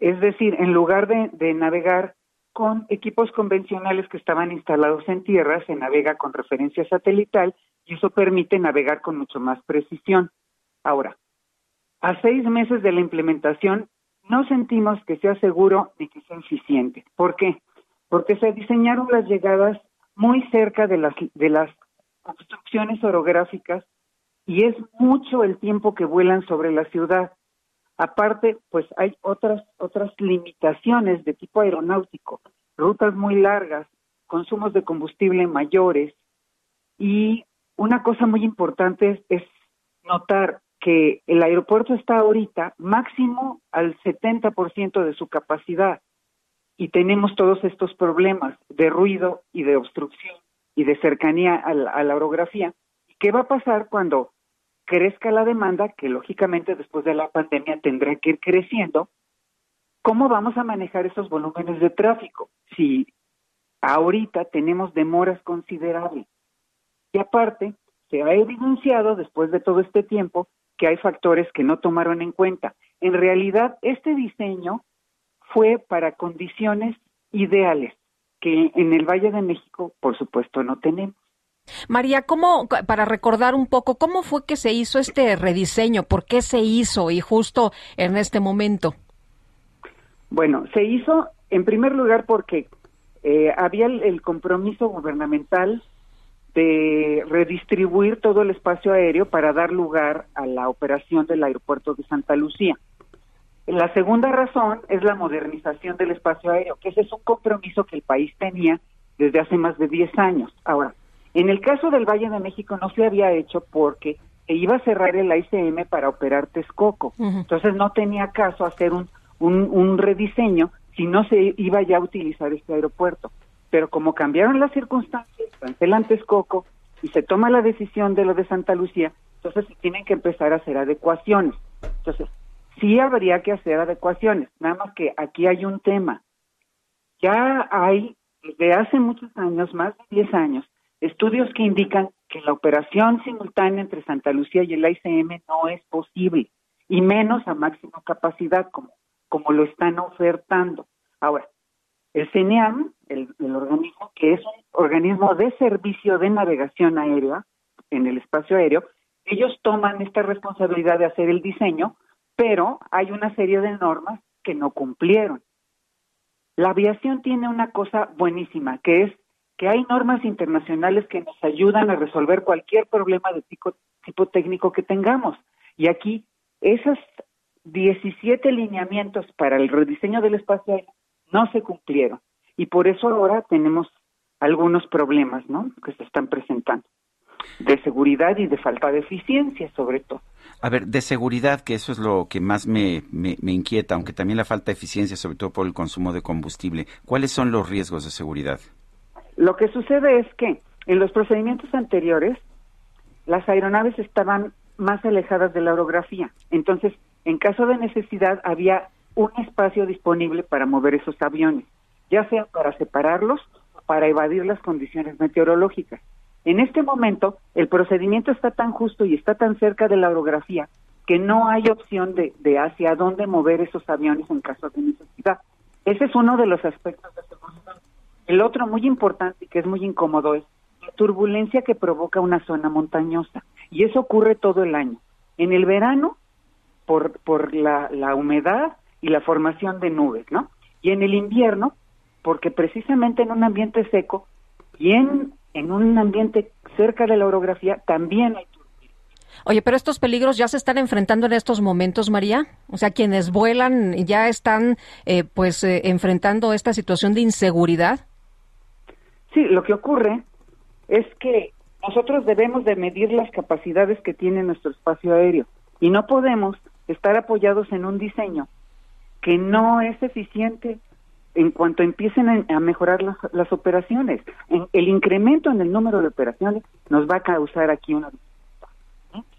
Es decir, en lugar de, navegar con equipos convencionales que estaban instalados en tierra, se navega con referencia satelital y eso permite navegar con mucho más precisión. Ahora, a seis meses de la implementación, no sentimos que sea seguro ni que sea eficiente. ¿Por qué? Porque se diseñaron las llegadas muy cerca de las, de las construcciones orográficas y es mucho el tiempo que vuelan sobre la ciudad. Aparte, pues hay otras otras limitaciones de tipo aeronáutico, rutas muy largas, consumos de combustible mayores y una cosa muy importante es, notar que el aeropuerto está ahorita máximo al 70% de su capacidad y tenemos todos estos problemas de ruido y de obstrucción y de cercanía a la, orografía. ¿Qué va a pasar cuando crezca la demanda, que lógicamente después de la pandemia tendrá que ir creciendo? ¿Cómo vamos a manejar esos volúmenes de tráfico? Si ahorita tenemos demoras considerables. Y aparte, se ha evidenciado después de todo este tiempo que hay factores que no tomaron en cuenta. En realidad, este diseño fue para condiciones ideales que en el Valle de México, por supuesto, no tenemos. María, ¿cómo, para recordar un poco, cómo fue que se hizo este rediseño? ¿Por qué se hizo y justo en este momento? Bueno, se hizo en primer lugar porque eh, había el, compromiso gubernamental de redistribuir todo el espacio aéreo para dar lugar a la operación del aeropuerto de Santa Lucía. La segunda razón es la modernización del espacio aéreo, que ese es un compromiso que el país tenía desde hace más de 10 años. Ahora, en el caso del Valle de México no se había hecho porque se iba a cerrar el ICM para operar Texcoco. Entonces no tenía caso hacer un, un, rediseño si no se iba ya a utilizar este aeropuerto. Pero como cambiaron las circunstancias, cancelan Texcoco y se toma la decisión de lo de Santa Lucía, entonces se tienen que empezar a hacer adecuaciones. Entonces, sí habría que hacer adecuaciones, nada más que aquí hay un tema. Ya hay, desde hace muchos años, más de 10 años, estudios que indican que la operación simultánea entre Santa Lucía y el ICM no es posible, y menos a máxima capacidad como, como lo están ofertando. Ahora, el CNEAM, el, el organismo que es un organismo de servicio de navegación aérea en el espacio aéreo, ellos toman esta responsabilidad de hacer el diseño pero hay una serie de normas que no cumplieron. La aviación tiene una cosa buenísima, que es que hay normas internacionales que nos ayudan a resolver cualquier problema de tipo, técnico que tengamos. Y aquí, esos 17 lineamientos para el rediseño del espacio aéreo no se cumplieron. Y por eso ahora tenemos algunos problemas, ¿no? Que se están presentando. De seguridad y de falta de eficiencia, sobre todo. A ver, de seguridad, que eso es lo que más me, me, inquieta, aunque también la falta de eficiencia, sobre todo por el consumo de combustible. ¿Cuáles son los riesgos de seguridad? Lo que sucede es que en los procedimientos anteriores, las aeronaves estaban más alejadas de la orografía. Entonces, en caso de necesidad, había un espacio disponible para mover esos aviones, ya sea para separarlos o para evadir las condiciones meteorológicas. En este momento, el procedimiento está tan justo y está tan cerca de la orografía que no hay opción de, hacia dónde mover esos aviones en caso de necesidad. Ese es uno de los aspectos de seguridad. El otro muy importante y que es muy incómodo es la turbulencia que provoca una zona montañosa. Y eso ocurre todo el año. En el verano, por, por la, la humedad y la formación de nubes, ¿no? Y en el invierno, porque precisamente en un ambiente seco y en un ambiente cerca de la orografía también hay turbulencia. Oye, pero estos peligros ya se están enfrentando en estos momentos, María. O sea, quienes vuelan ya están, eh, pues, eh, enfrentando esta situación de inseguridad. Sí, lo que ocurre es que nosotros debemos de medir las capacidades que tiene nuestro espacio aéreo y no podemos estar apoyados en un diseño que no es eficiente en cuanto empiecen a, mejorar las, las operaciones. el incremento en el número de operaciones nos va a causar aquí una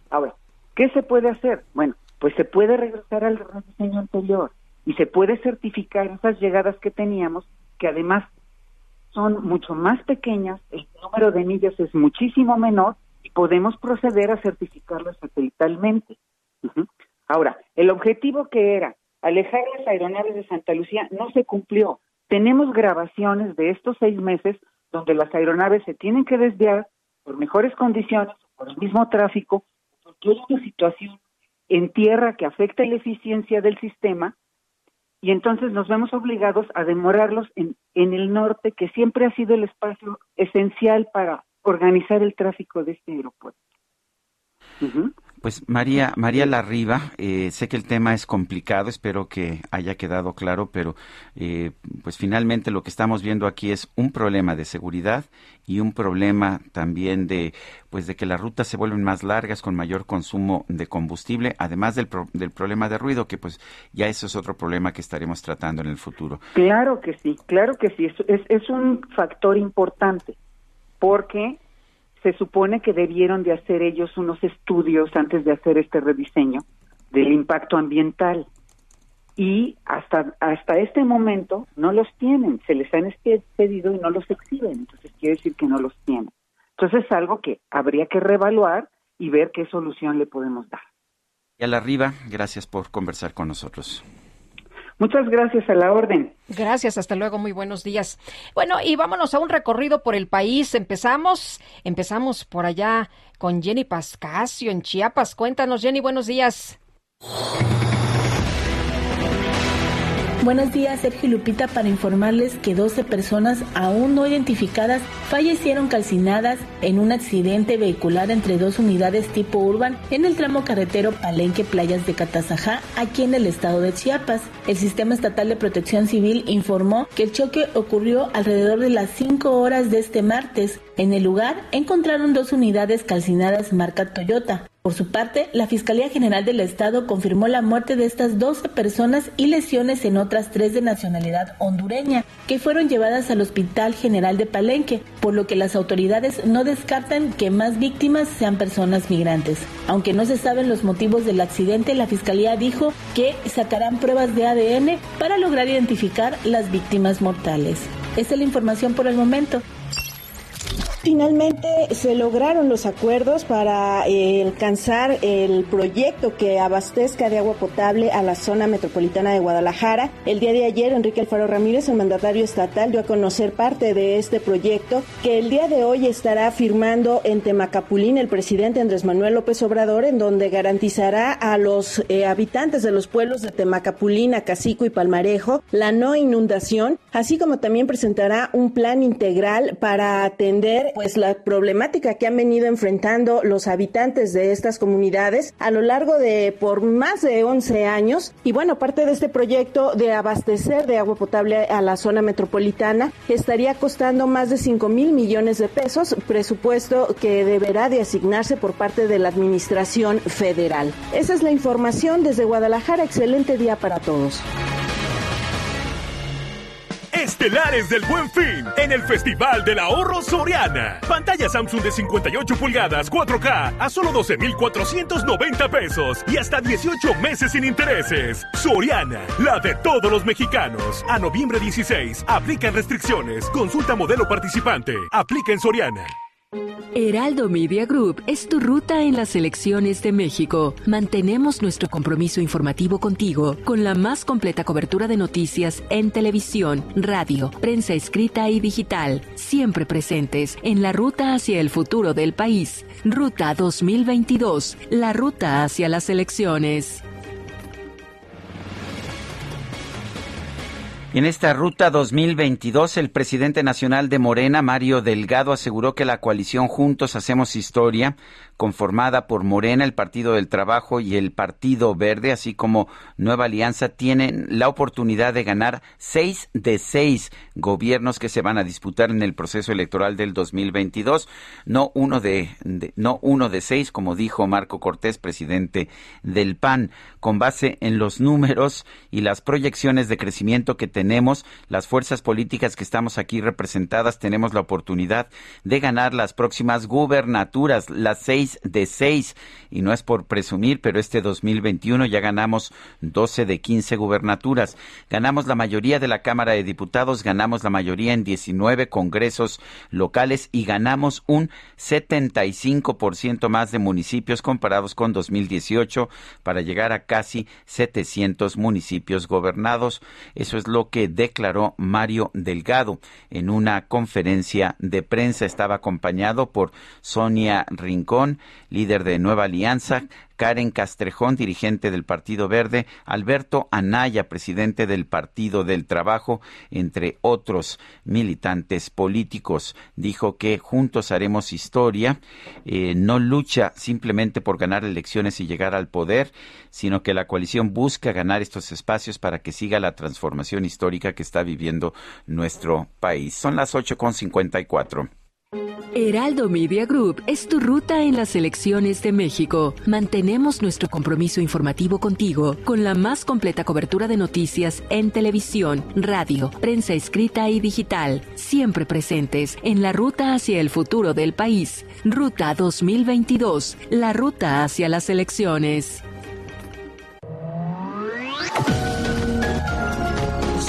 Ahora, ¿qué se puede hacer? Bueno, pues se puede regresar al diseño anterior y se puede certificar esas llegadas que teníamos, que además son mucho más pequeñas, el número de millas es muchísimo menor y podemos proceder a certificarlas satelitalmente. Ahora, el objetivo que era alejar las aeronaves de Santa Lucía no se cumplió. Tenemos grabaciones de estos seis meses donde las aeronaves se tienen que desviar por mejores condiciones, por el mismo tráfico, porque hay una situación en tierra que afecta la eficiencia del sistema y entonces nos vemos obligados a demorarlos en, en el norte, que siempre ha sido el espacio esencial para organizar el tráfico de este aeropuerto. Pues María, María Larriba, eh, sé que el tema es complicado, espero que haya quedado claro, pero eh, pues finalmente lo que estamos viendo aquí es un problema de seguridad y un problema también de pues de que las rutas se vuelven más largas con mayor consumo de combustible, además del, del problema de ruido, que pues ya eso es otro problema que estaremos tratando en el futuro. Claro que sí, claro que sí, es, es un factor importante, porque se supone que debieron de hacer ellos unos estudios antes de hacer este rediseño del impacto ambiental y hasta hasta este momento no los tienen, se les han pedido y no los exhiben, entonces quiere decir que no los tienen. Entonces es algo que habría que reevaluar y ver qué solución le podemos dar. Y a la arriba, gracias por conversar con nosotros. Muchas gracias a la orden. Gracias, hasta luego, muy buenos días. Bueno, y vámonos a un recorrido por el país. Empezamos, empezamos por allá con Jenny Pascasio en Chiapas. Cuéntanos, Jenny, buenos días. Buenos días, Sergio Lupita, para informarles que 12 personas aún no identificadas fallecieron calcinadas en un accidente vehicular entre dos unidades tipo urban en el tramo carretero Palenque Playas de Catazajá, aquí en el estado de Chiapas. El Sistema Estatal de Protección Civil informó que el choque ocurrió alrededor de las 5 horas de este martes. En el lugar encontraron dos unidades calcinadas marca Toyota. Por su parte, la Fiscalía General del Estado confirmó la muerte de estas 12 personas y lesiones en otras tres de nacionalidad hondureña, que fueron llevadas al Hospital General de Palenque, por lo que las autoridades no descartan que más víctimas sean personas migrantes. Aunque no se saben los motivos del accidente, la Fiscalía dijo que sacarán pruebas de ADN para lograr identificar las víctimas mortales. Esta es la información por el momento. Finalmente se lograron los acuerdos para eh, alcanzar el proyecto que abastezca de agua potable a la zona metropolitana de Guadalajara. El día de ayer, Enrique Alfaro Ramírez, el mandatario estatal, dio a conocer parte de este proyecto que el día de hoy estará firmando en Temacapulín el presidente Andrés Manuel López Obrador, en donde garantizará a los eh, habitantes de los pueblos de Temacapulín, Acacico y Palmarejo la no inundación, así como también presentará un plan integral para atender pues la problemática que han venido enfrentando los habitantes de estas comunidades a lo largo de por más de 11 años y bueno, parte de este proyecto de abastecer de agua potable a la zona metropolitana estaría costando más de 5 mil millones de pesos, presupuesto que deberá de asignarse por parte de la administración federal. Esa es la información desde Guadalajara. Excelente día para todos. Estelares del Buen Fin en el Festival del Ahorro Soriana. Pantalla Samsung de 58 pulgadas 4K a solo 12,490 pesos y hasta 18 meses sin intereses. Soriana, la de todos los mexicanos. A noviembre 16, aplican restricciones. Consulta modelo participante. Aplica en Soriana. Heraldo Media Group es tu ruta en las elecciones de México. Mantenemos nuestro compromiso informativo contigo con la más completa cobertura de noticias en televisión, radio, prensa escrita y digital, siempre presentes en la ruta hacia el futuro del país. Ruta 2022, la ruta hacia las elecciones. En esta ruta 2022, el presidente nacional de Morena, Mario Delgado, aseguró que la coalición Juntos Hacemos Historia, conformada por Morena, el Partido del Trabajo y el Partido Verde, así como Nueva Alianza, tienen la oportunidad de ganar seis de seis gobiernos que se van a disputar en el proceso electoral del 2022, no uno de, no uno de seis, como dijo Marco Cortés, presidente del PAN, con base en los números y las proyecciones de crecimiento que tenemos, las fuerzas políticas que estamos aquí representadas, tenemos la oportunidad de ganar las próximas gubernaturas, las seis de seis. Y no es por presumir, pero este 2021 ya ganamos 12 de 15 gubernaturas. Ganamos la mayoría de la Cámara de Diputados, ganamos la mayoría en 19 congresos locales y ganamos un 75% más de municipios comparados con 2018 para llegar a casi 700 municipios gobernados. Eso es lo que declaró Mario Delgado en una conferencia de prensa. Estaba acompañado por Sonia Rincón, líder de Nueva Alianza, Karen Castrejón, dirigente del Partido Verde, Alberto Anaya, presidente del Partido del Trabajo, entre otros militantes políticos. Dijo que juntos haremos historia, eh, no lucha simplemente por ganar elecciones y llegar al poder, sino que la coalición busca ganar estos espacios para que siga la transformación histórica que está viviendo nuestro país. Son las 8.54. Heraldo Media Group es tu ruta en las elecciones de México. Mantenemos nuestro compromiso informativo contigo con la más completa cobertura de noticias en televisión, radio, prensa escrita y digital, siempre presentes en la ruta hacia el futuro del país. Ruta 2022, la ruta hacia las elecciones.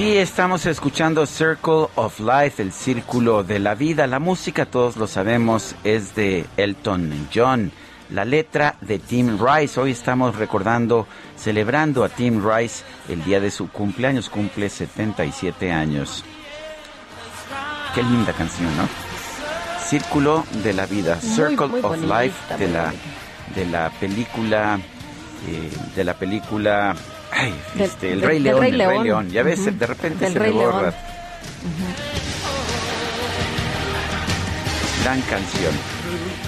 Sí, estamos escuchando Circle of Life, el círculo de la vida. La música, todos lo sabemos, es de Elton John. La letra de Tim Rice. Hoy estamos recordando, celebrando a Tim Rice el día de su cumpleaños. Cumple 77 años. Qué linda canción, ¿no? Círculo de la vida, Muy, Circle muy of Life de la bonita. de la película eh, de la película ay, Del- este, el Rey del León, Rey el Rey León. Ya ves, Ujú. de repente Del se Rey me borra. Gran canción.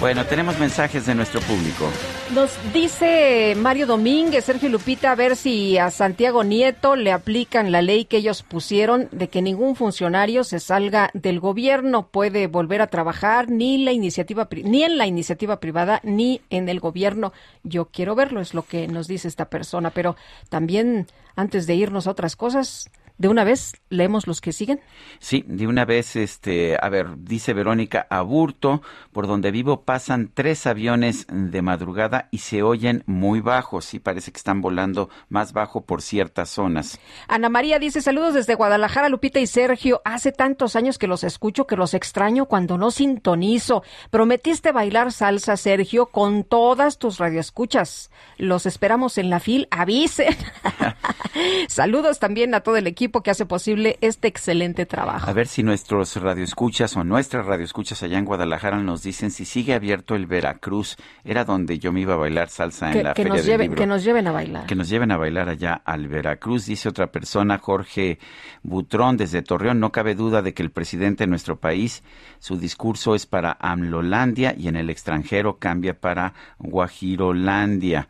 Bueno, tenemos mensajes de nuestro público. Nos dice Mario Domínguez, Sergio Lupita, a ver si a Santiago Nieto le aplican la ley que ellos pusieron de que ningún funcionario se salga del gobierno, puede volver a trabajar ni la iniciativa ni en la iniciativa privada ni en el gobierno. Yo quiero verlo, es lo que nos dice esta persona, pero también antes de irnos a otras cosas, de una vez leemos los que siguen. Sí, de una vez, este, a ver, dice Verónica Aburto, por donde vivo pasan tres aviones de madrugada y se oyen muy bajos. Sí, parece que están volando más bajo por ciertas zonas. Ana María dice saludos desde Guadalajara, Lupita y Sergio. Hace tantos años que los escucho que los extraño cuando no sintonizo. Prometiste bailar salsa, Sergio, con todas tus radioescuchas. Los esperamos en la fil. Avisen. saludos también a todo el equipo que hace posible este excelente trabajo. A ver si nuestros radioescuchas o nuestras radioescuchas allá en Guadalajara nos dicen si sigue abierto el Veracruz. Era donde yo me iba a bailar salsa en la que Feria nos del lleven, Libro. Que nos lleven a bailar. Que nos lleven a bailar allá al Veracruz, dice otra persona, Jorge Butrón, desde Torreón. No cabe duda de que el presidente de nuestro país, su discurso es para Amlolandia y en el extranjero cambia para Guajirolandia.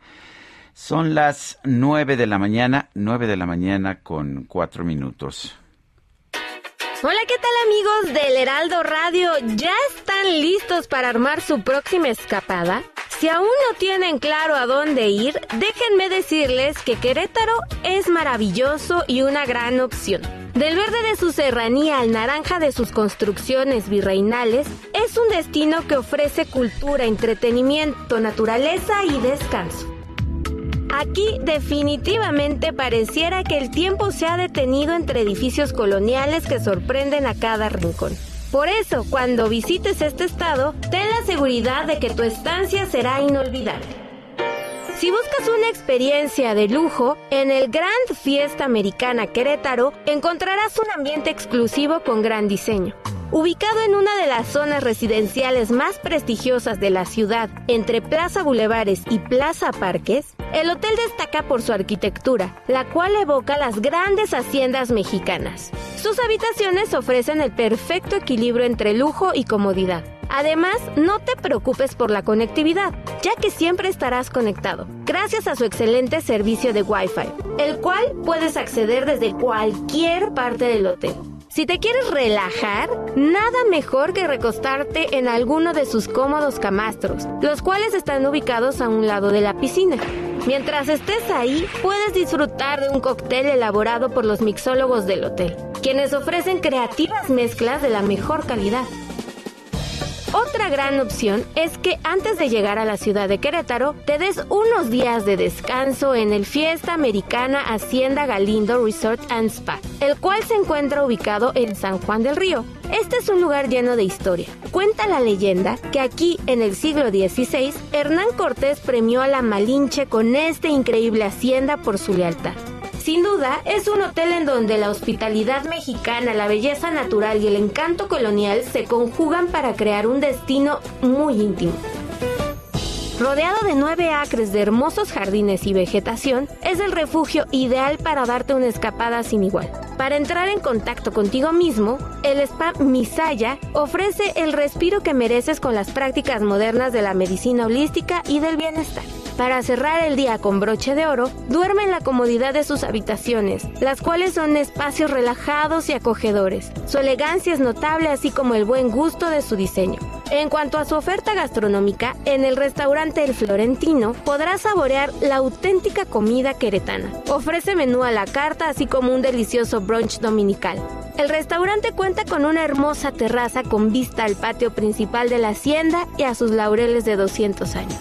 Son las nueve de la mañana, nueve de la mañana con cuatro minutos. Hola, ¿qué tal amigos del Heraldo Radio? ¿Ya están listos para armar su próxima escapada? Si aún no tienen claro a dónde ir, déjenme decirles que Querétaro es maravilloso y una gran opción. Del verde de su serranía al naranja de sus construcciones virreinales, es un destino que ofrece cultura, entretenimiento, naturaleza y descanso. Aquí definitivamente pareciera que el tiempo se ha detenido entre edificios coloniales que sorprenden a cada rincón. Por eso, cuando visites este estado, ten la seguridad de que tu estancia será inolvidable. Si buscas una experiencia de lujo, en el Grand Fiesta Americana Querétaro encontrarás un ambiente exclusivo con gran diseño. Ubicado en una de las zonas residenciales más prestigiosas de la ciudad, entre Plaza Bulevares y Plaza Parques, el hotel destaca por su arquitectura, la cual evoca las grandes haciendas mexicanas. Sus habitaciones ofrecen el perfecto equilibrio entre lujo y comodidad. Además, no te preocupes por la conectividad, ya que siempre estarás conectado, gracias a su excelente servicio de Wi-Fi, el cual puedes acceder desde cualquier parte del hotel. Si te quieres relajar, nada mejor que recostarte en alguno de sus cómodos camastros, los cuales están ubicados a un lado de la piscina. Mientras estés ahí, puedes disfrutar de un cóctel elaborado por los mixólogos del hotel, quienes ofrecen creativas mezclas de la mejor calidad. Otra gran opción es que antes de llegar a la ciudad de Querétaro, te des unos días de descanso en el Fiesta Americana Hacienda Galindo Resort and Spa, el cual se encuentra ubicado en San Juan del Río. Este es un lugar lleno de historia. Cuenta la leyenda que aquí, en el siglo XVI, Hernán Cortés premió a la Malinche con esta increíble hacienda por su lealtad. Sin duda, es un hotel en donde la hospitalidad mexicana, la belleza natural y el encanto colonial se conjugan para crear un destino muy íntimo. Rodeado de nueve acres de hermosos jardines y vegetación, es el refugio ideal para darte una escapada sin igual. Para entrar en contacto contigo mismo, el spa Misaya ofrece el respiro que mereces con las prácticas modernas de la medicina holística y del bienestar. Para cerrar el día con broche de oro, duerme en la comodidad de sus habitaciones, las cuales son espacios relajados y acogedores. Su elegancia es notable así como el buen gusto de su diseño. En cuanto a su oferta gastronómica, en el restaurante El Florentino podrás saborear la auténtica comida queretana. Ofrece menú a la carta así como un delicioso brunch dominical. El restaurante cuenta con una hermosa terraza con vista al patio principal de la hacienda y a sus laureles de 200 años.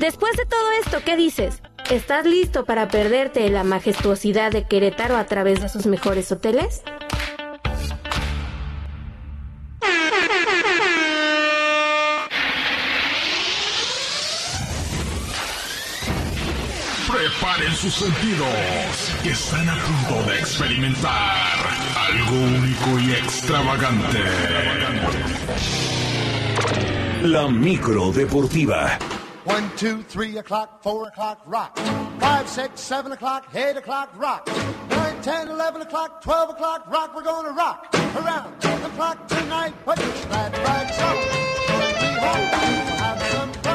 Después de todo esto, ¿qué dices? ¿Estás listo para perderte la majestuosidad de Querétaro a través de sus mejores hoteles? Preparen sus sentidos, que están a punto de experimentar algo único y extravagante. La micro deportiva. One, two, three o'clock, four o'clock, rock. Five, six, seven o'clock, eight o'clock, rock. Nine, ten, eleven o'clock, twelve o'clock, rock. We're gonna rock around the clock tonight. Put your glad rags on. Don't be home. Have some fun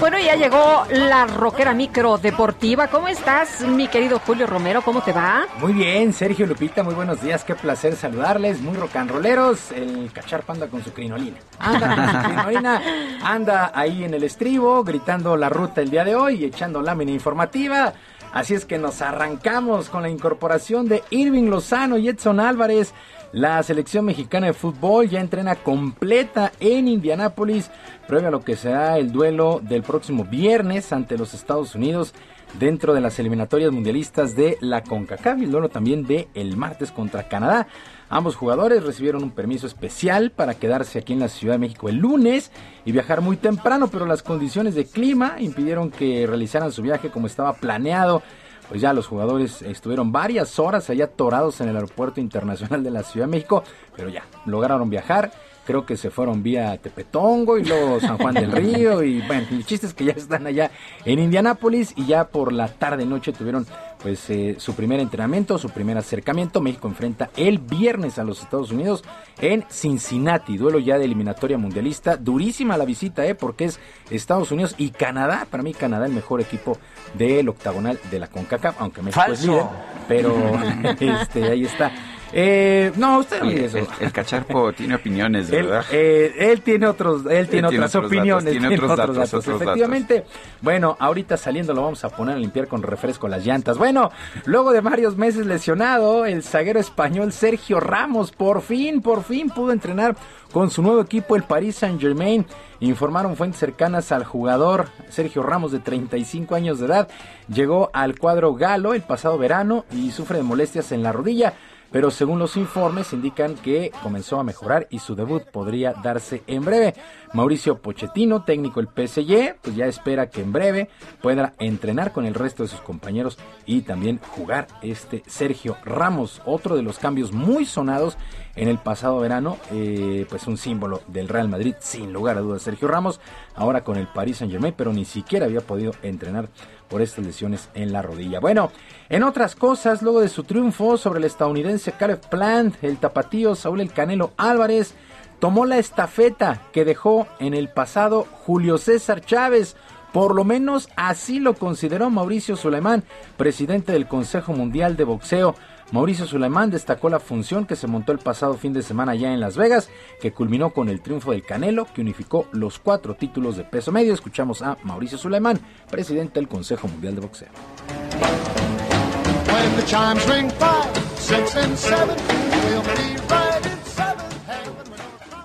Bueno, ya llegó la rockera micro deportiva. ¿Cómo estás, mi querido Julio Romero? ¿Cómo te va? Muy bien, Sergio Lupita, muy buenos días, qué placer saludarles, muy rocanroleros, el cachar panda con su crinolina. Anda con su crinolina, anda ahí en el estribo, gritando la ruta el día de hoy y echando lámina informativa. Así es que nos arrancamos con la incorporación de Irving Lozano y Edson Álvarez. La selección mexicana de fútbol ya entrena completa en Indianápolis, previo a lo que será el duelo del próximo viernes ante los Estados Unidos dentro de las eliminatorias mundialistas de la CONCACAF y el duelo también de el martes contra Canadá. Ambos jugadores recibieron un permiso especial para quedarse aquí en la Ciudad de México el lunes y viajar muy temprano, pero las condiciones de clima impidieron que realizaran su viaje como estaba planeado pues ya los jugadores estuvieron varias horas allá atorados en el aeropuerto internacional de la Ciudad de México, pero ya lograron viajar. Creo que se fueron vía Tepetongo y luego San Juan del Río. Y bueno, el chiste es que ya están allá en Indianápolis y ya por la tarde noche tuvieron pues eh, su primer entrenamiento, su primer acercamiento. México enfrenta el viernes a los Estados Unidos en Cincinnati, duelo ya de eliminatoria mundialista. Durísima la visita, eh, porque es Estados Unidos y Canadá. Para mí Canadá el mejor equipo del octagonal de la CONCACAF, aunque México es líder, pero este, ahí está. Eh, no, usted Oye, el, el, cacharpo tiene opiniones, ¿verdad? Él, eh, él tiene otros, él tiene otras opiniones, datos, tiene, otros datos, datos, otros efectivamente. Bueno, ahorita saliendo lo vamos a poner a limpiar con refresco las llantas. Bueno, luego de varios meses lesionado, el zaguero español Sergio Ramos por fin, por fin pudo entrenar con su nuevo equipo, el Paris Saint Germain. Informaron fuentes cercanas al jugador Sergio Ramos de 35 años de edad. Llegó al cuadro galo el pasado verano y sufre de molestias en la rodilla pero según los informes indican que comenzó a mejorar y su debut podría darse en breve. Mauricio Pochettino, técnico del PSG, pues ya espera que en breve pueda entrenar con el resto de sus compañeros y también jugar este Sergio Ramos, otro de los cambios muy sonados en el pasado verano, eh, pues un símbolo del Real Madrid, sin lugar a dudas, Sergio Ramos, ahora con el Paris Saint Germain, pero ni siquiera había podido entrenar por estas lesiones en la rodilla. Bueno, en otras cosas, luego de su triunfo sobre el estadounidense Caleb Plant, el tapatío Saúl El Canelo Álvarez tomó la estafeta que dejó en el pasado Julio César Chávez. Por lo menos así lo consideró Mauricio Suleimán, presidente del Consejo Mundial de Boxeo. Mauricio Suleimán destacó la función que se montó el pasado fin de semana ya en Las Vegas, que culminó con el triunfo del Canelo, que unificó los cuatro títulos de peso medio. Escuchamos a Mauricio Suleimán, presidente del Consejo Mundial de Boxeo.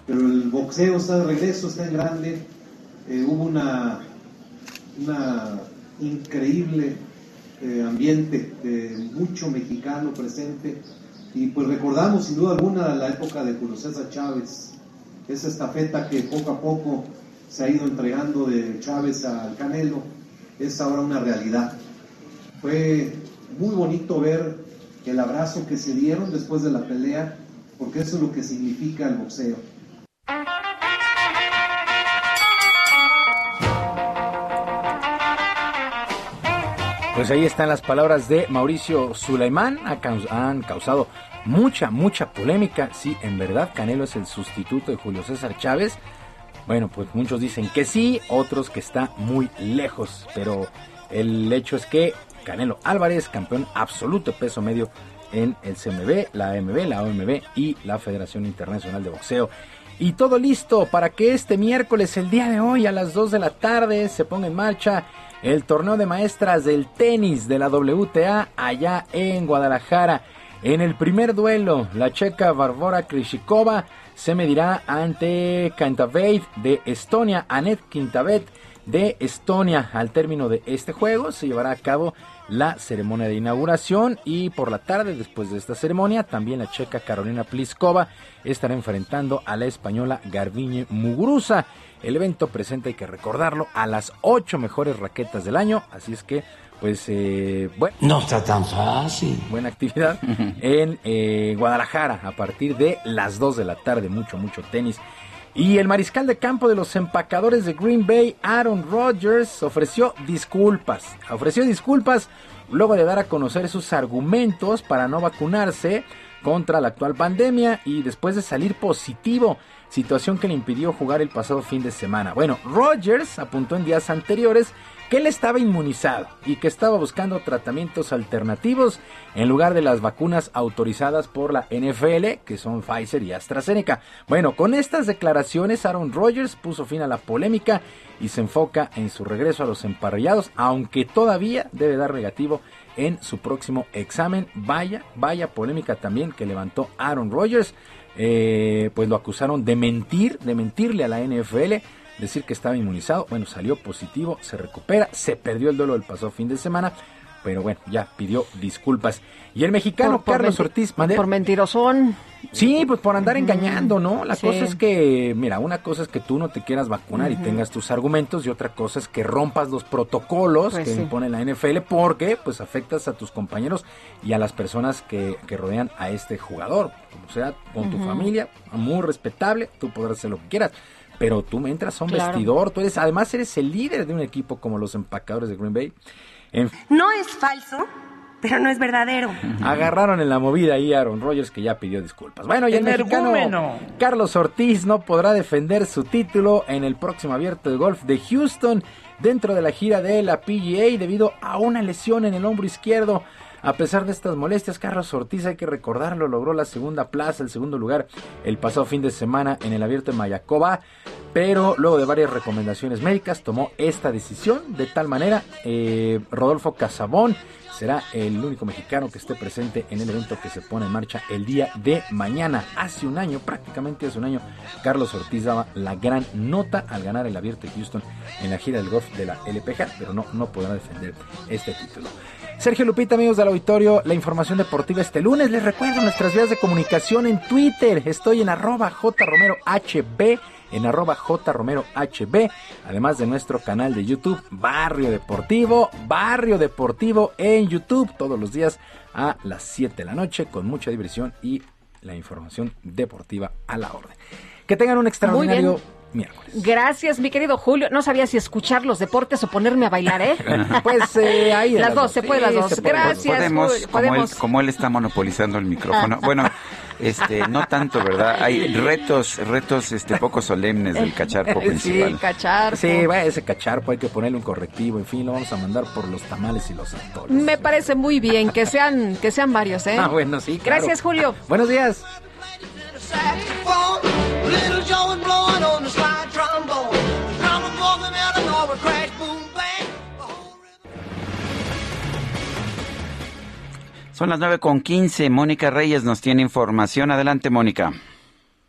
Pero el boxeo está de regreso, está en grande. Eh, hubo una, una increíble eh, ambiente de mucho mexicano presente y pues recordamos sin duda alguna la época de Julio César Chávez, esa estafeta que poco a poco se ha ido entregando de Chávez al Canelo, es ahora una realidad. Fue muy bonito ver el abrazo que se dieron después de la pelea, porque eso es lo que significa el boxeo. Pues ahí están las palabras de Mauricio Sulaimán. Han causado mucha, mucha polémica. Sí, en verdad, Canelo es el sustituto de Julio César Chávez. Bueno, pues muchos dicen que sí, otros que está muy lejos. Pero el hecho es que Canelo Álvarez, campeón absoluto peso medio en el CMB, la AMB, la OMB y la Federación Internacional de Boxeo. Y todo listo para que este miércoles, el día de hoy, a las 2 de la tarde, se ponga en marcha el torneo de maestras del tenis de la WTA allá en Guadalajara. En el primer duelo, la checa Barbora Krishikova se medirá ante Kantavet de Estonia, Anet Kintavet de Estonia. Al término de este juego se llevará a cabo la ceremonia de inauguración y por la tarde después de esta ceremonia también la checa Carolina Pliskova estará enfrentando a la española Garbiñe Muguruza. El evento presenta, hay que recordarlo, a las ocho mejores raquetas del año, así es que pues eh, bueno. No está tan fácil. Buena actividad en eh, Guadalajara a partir de las 2 de la tarde, mucho, mucho tenis. Y el mariscal de campo de los empacadores de Green Bay, Aaron Rodgers, ofreció disculpas. Ofreció disculpas luego de dar a conocer sus argumentos para no vacunarse contra la actual pandemia y después de salir positivo, situación que le impidió jugar el pasado fin de semana. Bueno, Rogers apuntó en días anteriores que él estaba inmunizado y que estaba buscando tratamientos alternativos en lugar de las vacunas autorizadas por la NFL, que son Pfizer y AstraZeneca. Bueno, con estas declaraciones Aaron Rodgers puso fin a la polémica y se enfoca en su regreso a los emparrillados, aunque todavía debe dar negativo en su próximo examen. Vaya, vaya polémica también que levantó Aaron Rodgers. Eh, pues lo acusaron de mentir, de mentirle a la NFL decir que estaba inmunizado. Bueno, salió positivo, se recupera, se perdió el duelo del pasado fin de semana. Pero bueno, ya pidió disculpas. Y el mexicano Carlos Ortiz. Por mentirosón. Sí, pues por andar engañando, ¿no? La cosa es que, mira, una cosa es que tú no te quieras vacunar y tengas tus argumentos y otra cosa es que rompas los protocolos Pues que sí. impone la NFL porque pues afectas a tus compañeros y a las personas que, que rodean a este jugador. O sea, con tu familia, muy respetable, tú podrás hacer lo que quieras. Pero tú me entras a un Claro. vestidor, tú eres, además eres el líder de un equipo como los empacadores de Green Bay. En No es falso, pero no es verdadero. Agarraron en la movida ahí a Aaron Rodgers que ya pidió disculpas. Bueno, y el mexicano Energúmeno. Carlos Ortiz no podrá defender su título en el próximo abierto de golf de Houston dentro de la gira de la PGA debido a una lesión en el hombro izquierdo. A pesar de estas molestias, Carlos Ortiz, hay que recordarlo, logró la segunda plaza, el segundo lugar el pasado fin de semana en el abierto de Mayacoba, pero luego de varias recomendaciones médicas tomó esta decisión. De tal manera, eh, Rodolfo Casabón será el único mexicano que esté presente en el evento que se pone en marcha el día de mañana. Hace un año, prácticamente hace un año, Carlos Ortiz daba la gran nota al ganar el abierto de Houston en la gira del golf de la LPGA, pero no, no podrá defender este título. Sergio Lupita, amigos del auditorio, la información deportiva este lunes. Les recuerdo nuestras vías de comunicación en Twitter. Estoy en arroba jromerohb, en arroba jromerohb, además de nuestro canal de YouTube, Barrio Deportivo, Barrio Deportivo en YouTube, todos los días a las 7 de la noche, con mucha diversión y la información deportiva a la orden. Que tengan un extraordinario miércoles. Gracias, mi querido Julio. No sabía si escuchar los deportes o ponerme a bailar, ¿eh? Pues eh, ahí las dos, se puede las dos. puede. Gracias, podemos, Julio. como, Podemos. Él, como él está monopolizando el micrófono. Bueno, este, no tanto, ¿verdad? Hay retos, retos este, poco solemnes del cacharpo principal. Sí, cacharpo. Sí, vaya ese cacharpo, hay que ponerle un correctivo, en fin, lo vamos a mandar por los tamales y los actores. Me parece muy bien que sean, que sean varios, ¿eh? Ah, bueno, sí, claro. Gracias, Julio. Buenos días. Son las nueve con quince. Mónica Reyes nos tiene información. Adelante, Mónica.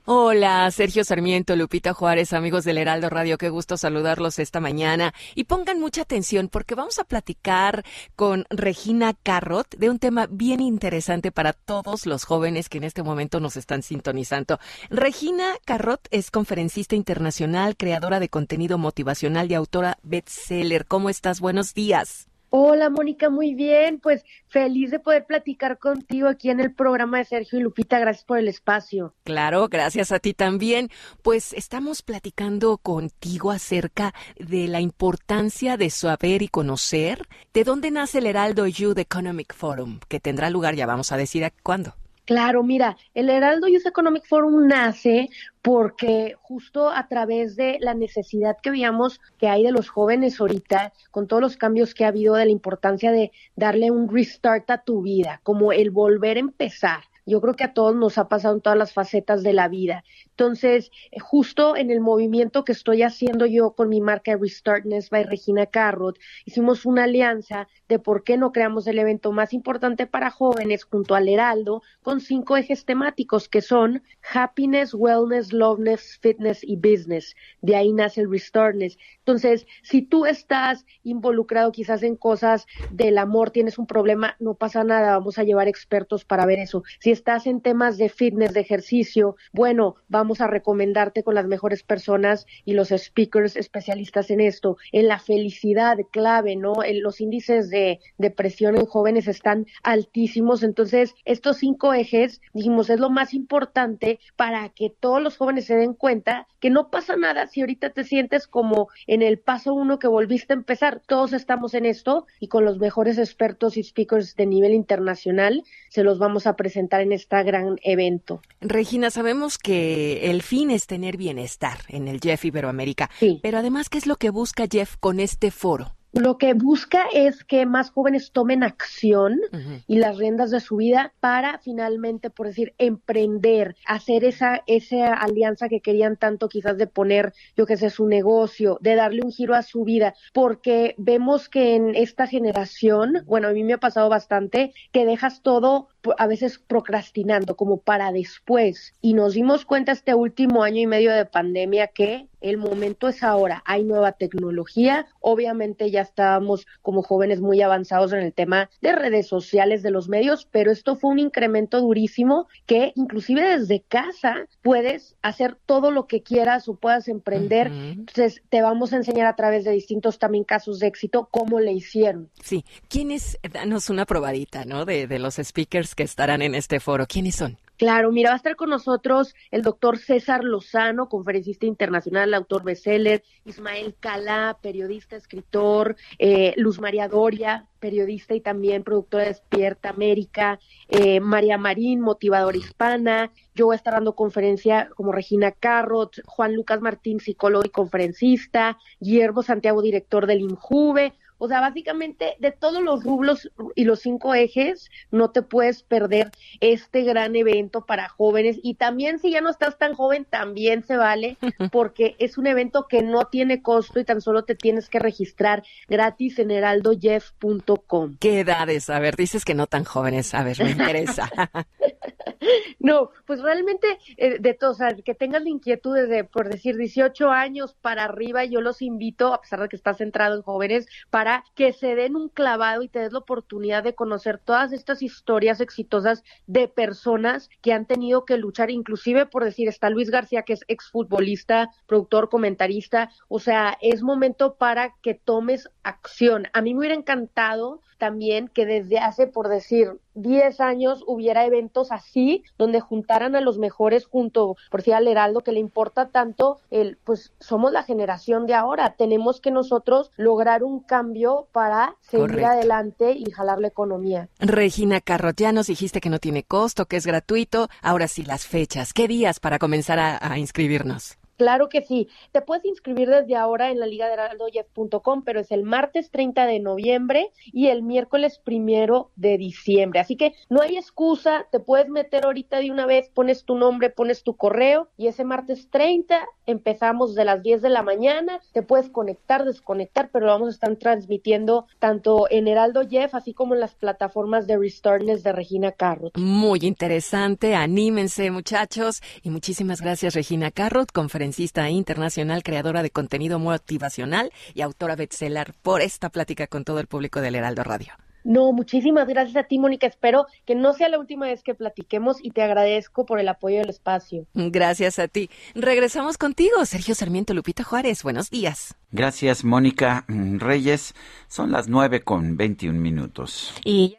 Hola, Sergio Sarmiento, Lupita Juárez, amigos del Heraldo Radio, qué gusto saludarlos esta mañana. Y pongan mucha atención porque vamos a platicar con Regina Carrot de un tema bien interesante para todos los jóvenes que en este momento nos están sintonizando. Regina Carrot es conferencista internacional, creadora de contenido motivacional y autora bestseller. ¿Cómo estás? Buenos días. Hola Mónica, muy bien, pues feliz de poder platicar contigo aquí en el programa de Sergio y Lupita, gracias por el espacio. Claro, gracias a ti también. Pues estamos platicando contigo acerca de la importancia de saber y conocer de dónde nace el Heraldo Youth Economic Forum, que tendrá lugar, ya vamos a decir a cuándo. Claro, mira, el Heraldo Youth Economic Forum nace porque justo a través de la necesidad que veíamos que hay de los jóvenes ahorita, con todos los cambios que ha habido, de la importancia de darle un restart a tu vida, como el volver a empezar. Yo creo que a todos nos ha pasado en todas las facetas de la vida. Entonces, eh, justo en el movimiento que estoy haciendo yo con mi marca Restartness by Regina Carrot, hicimos una alianza de por qué no creamos el evento más importante para jóvenes junto al Heraldo con cinco ejes temáticos que son happiness, wellness, loveness, fitness y business. De ahí nace el Restartness. Entonces, si tú estás involucrado quizás en cosas del amor, tienes un problema, no pasa nada, vamos a llevar expertos para ver eso. Estás en temas de fitness, de ejercicio, bueno, vamos a recomendarte con las mejores personas y los speakers especialistas en esto. En la felicidad clave, ¿no? En los índices de depresión en jóvenes están altísimos. Entonces, estos cinco ejes, dijimos, es lo más importante para que todos los jóvenes se den cuenta que no pasa nada si ahorita te sientes como en el paso uno que volviste a empezar. Todos estamos en esto y con los mejores expertos y speakers de nivel internacional se los vamos a presentar en este gran evento. Regina, sabemos que el fin es tener bienestar en el Jeff Iberoamérica, pero además, ¿qué es lo que busca Jeff con este foro? Lo que busca es que más jóvenes tomen acción y las riendas de su vida para finalmente, por decir, emprender, hacer esa, esa alianza que querían tanto quizás de poner, yo que sé, su negocio, de darle un giro a su vida, porque vemos que en esta generación, bueno, a mí me ha pasado bastante, que dejas todo a veces procrastinando como para después. Y nos dimos cuenta este último año y medio de pandemia que el momento es ahora. Hay nueva tecnología. Obviamente ya estábamos como jóvenes muy avanzados en el tema de redes sociales, de los medios, pero esto fue un incremento durísimo que inclusive desde casa puedes hacer todo lo que quieras o puedas emprender. Entonces te vamos a enseñar a través de distintos también casos de éxito cómo le hicieron. Sí. ¿Quiénes? Danos una probadita, ¿no? De, de los speakers que estarán en este foro. ¿Quiénes son? Claro, mira, va a estar con nosotros el doctor César Lozano, conferencista internacional, autor bestseller, Ismael Calá, periodista, escritor, eh, Luz María Doria, periodista y también productora de Despierta América, eh, María Marín, motivadora hispana, yo voy a estar dando conferencia como Regina Carrot, Juan Lucas Martín, psicólogo y conferencista, Guillermo Santiago, director del INJUVE, o sea, básicamente de todos los rublos y los cinco ejes, no te puedes perder este gran evento para jóvenes. Y también si ya no estás tan joven, también se vale, porque es un evento que no tiene costo y tan solo te tienes que registrar gratis en heraldojeff.com. ¿Qué edades? A ver, dices que no tan jóvenes. A ver, me interesa. no, pues realmente eh, de todos, o sea, que tengas la inquietud de, por decir, 18 años para arriba, yo los invito, a pesar de que estás centrado en jóvenes, para que se den un clavado y te des la oportunidad de conocer todas estas historias exitosas de personas que han tenido que luchar, inclusive por decir, está Luis García, que es exfutbolista, productor, comentarista, o sea, es momento para que tomes acción. A mí me hubiera encantado también que desde hace, por decir, 10 años hubiera eventos así, donde juntaran a los mejores junto, por decir, al Heraldo, que le importa tanto, el, pues somos la generación de ahora, tenemos que nosotros lograr un cambio para seguir adelante y jalar la economía. Regina Carrot, ya nos dijiste que no tiene costo, que es gratuito, ahora sí las fechas, ¿qué días para comenzar a, a inscribirnos? Claro que sí. Te puedes inscribir desde ahora en la liga de heraldojeff.com, pero es el martes 30 de noviembre y el miércoles primero de diciembre. Así que no hay excusa, te puedes meter ahorita de una vez, pones tu nombre, pones tu correo y ese martes 30 empezamos de las 10 de la mañana. Te puedes conectar, desconectar, pero lo vamos a estar transmitiendo tanto en Heraldo Jeff así como en las plataformas de Restartness de Regina Carrot. Muy interesante, anímense muchachos y muchísimas gracias Regina Carrot, conferencia conferencista internacional, creadora de contenido motivacional y autora bestseller por esta plática con todo el público del Heraldo Radio. No, muchísimas gracias a ti, Mónica. Espero que no sea la última vez que platiquemos y te agradezco por el apoyo del espacio. Gracias a ti. Regresamos contigo, Sergio Sarmiento Lupita Juárez. Buenos días. Gracias, Mónica Reyes. Son las nueve con veintiún minutos. Y.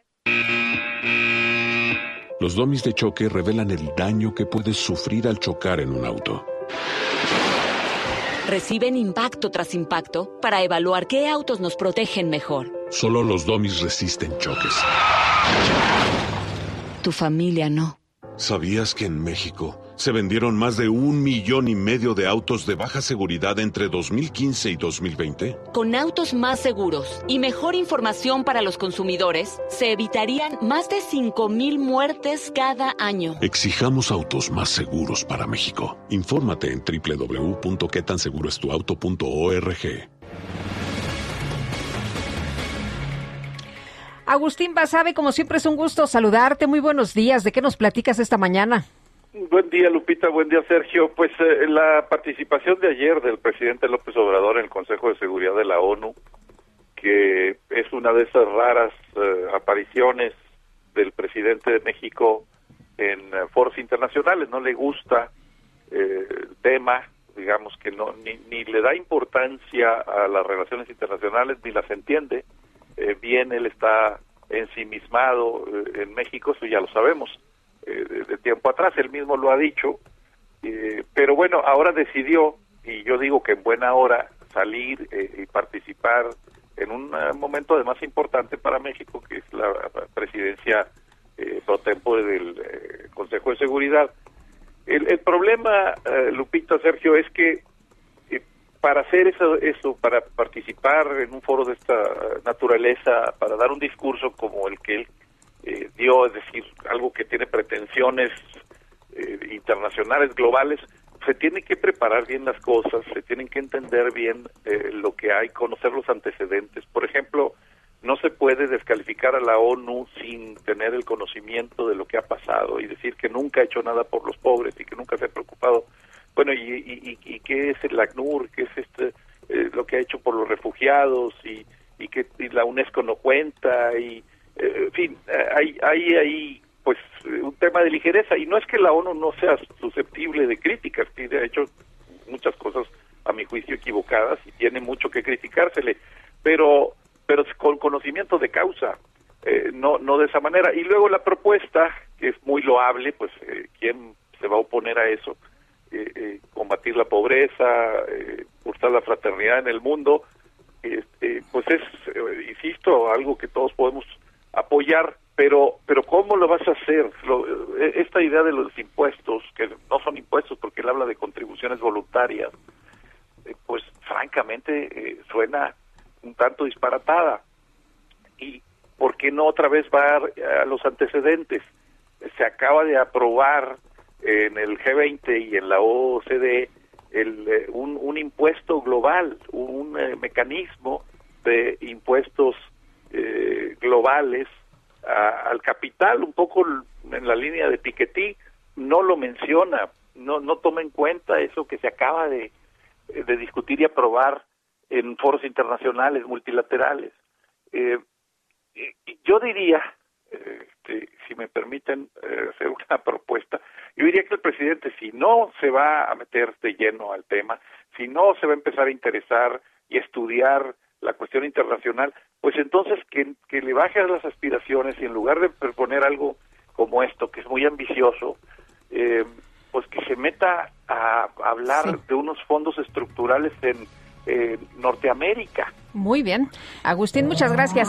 Los domis de choque revelan el daño que puedes sufrir al chocar en un auto. Reciben impacto tras impacto para evaluar qué autos nos protegen mejor. Solo los domis resisten choques. Tu familia no. ¿Sabías que en México se vendieron más de un millón y medio de autos de baja seguridad entre 2015 y 2020? Con autos más seguros y mejor información para los consumidores, se evitarían más de 5.000 muertes cada año. Exijamos autos más seguros para México. Infórmate en www.quetanseguroestuauto.org. Agustín Basabe, como siempre es un gusto saludarte. Muy buenos días. ¿De qué nos platicas esta mañana? Buen día, Lupita. Buen día, Sergio. Pues eh, la participación de ayer del presidente López Obrador en el Consejo de Seguridad de la ONU, que es una de esas raras eh, apariciones del presidente de México en eh, foros internacionales. No le gusta el tema, digamos que no ni, ni le da importancia a las relaciones internacionales ni las entiende eh, bien él está ensimismado eh, en México, eso ya lo sabemos eh, de, tiempo atrás, él mismo lo ha dicho, pero bueno, ahora decidió, y yo digo que en buena hora, salir y participar en un momento además importante para México, que es la presidencia eh, pro tempore del eh, Consejo de Seguridad. El, el problema, eh, Lupita, Sergio, es que eh, para hacer eso, eso, para participar en un foro de esta naturaleza, para dar un discurso como el que él eh, dio, es decir, algo que tiene pretensiones eh, internacionales, globales, se tiene que preparar bien las cosas, se tienen que entender bien eh, lo que hay, conocer los antecedentes. Por ejemplo, no se puede descalificar a la ONU sin tener el conocimiento de lo que ha pasado y decir que nunca ha hecho nada por los pobres y que nunca se ha preocupado. Bueno, ¿y, y, qué es el ACNUR? ¿Qué es este, eh, lo que ha hecho por los refugiados? Y, y que la UNESCO no cuenta y en fin, eh, hay, hay ahí pues un tema de ligereza y no es que la ONU no sea susceptible de críticas, tiene hecho muchas cosas a mi juicio equivocadas y tiene mucho que criticársele, pero pero con conocimiento de causa, eh, no no de esa manera. Y luego la propuesta que es muy loable, pues eh, quién se va a oponer a eso, eh, eh, combatir la pobreza, eh, buscar la fraternidad en el mundo, este, pues es, eh, insisto, algo que todos podemos apoyar, pero pero cómo lo vas a hacer Lo- eh, esta idea de los impuestos que no son impuestos porque él habla de contribuciones voluntarias eh, pues francamente eh, suena un tanto disparatada. Y por qué no otra vez va a, a los antecedentes se acaba de aprobar en el G20 y en la OCDE el, un, un impuesto global un mecanismo de impuestos eh, globales a- al capital, un poco en la línea de Piketty, no lo menciona, no, no toma en cuenta eso que se acaba de, de discutir y aprobar en foros internacionales, multilaterales. Eh, yo diría, eh, este, si me permiten eh, hacer una propuesta, yo diría que el presidente, si no se va a meter de lleno al tema, si no se va a empezar a interesar y estudiar la cuestión internacional, pues entonces que, que le baje a las aspiraciones y en lugar de proponer algo como esto, que es muy ambicioso, eh, pues que se meta a hablar de unos fondos estructurales en eh, Norteamérica. Muy bien. Agustín, muchas gracias.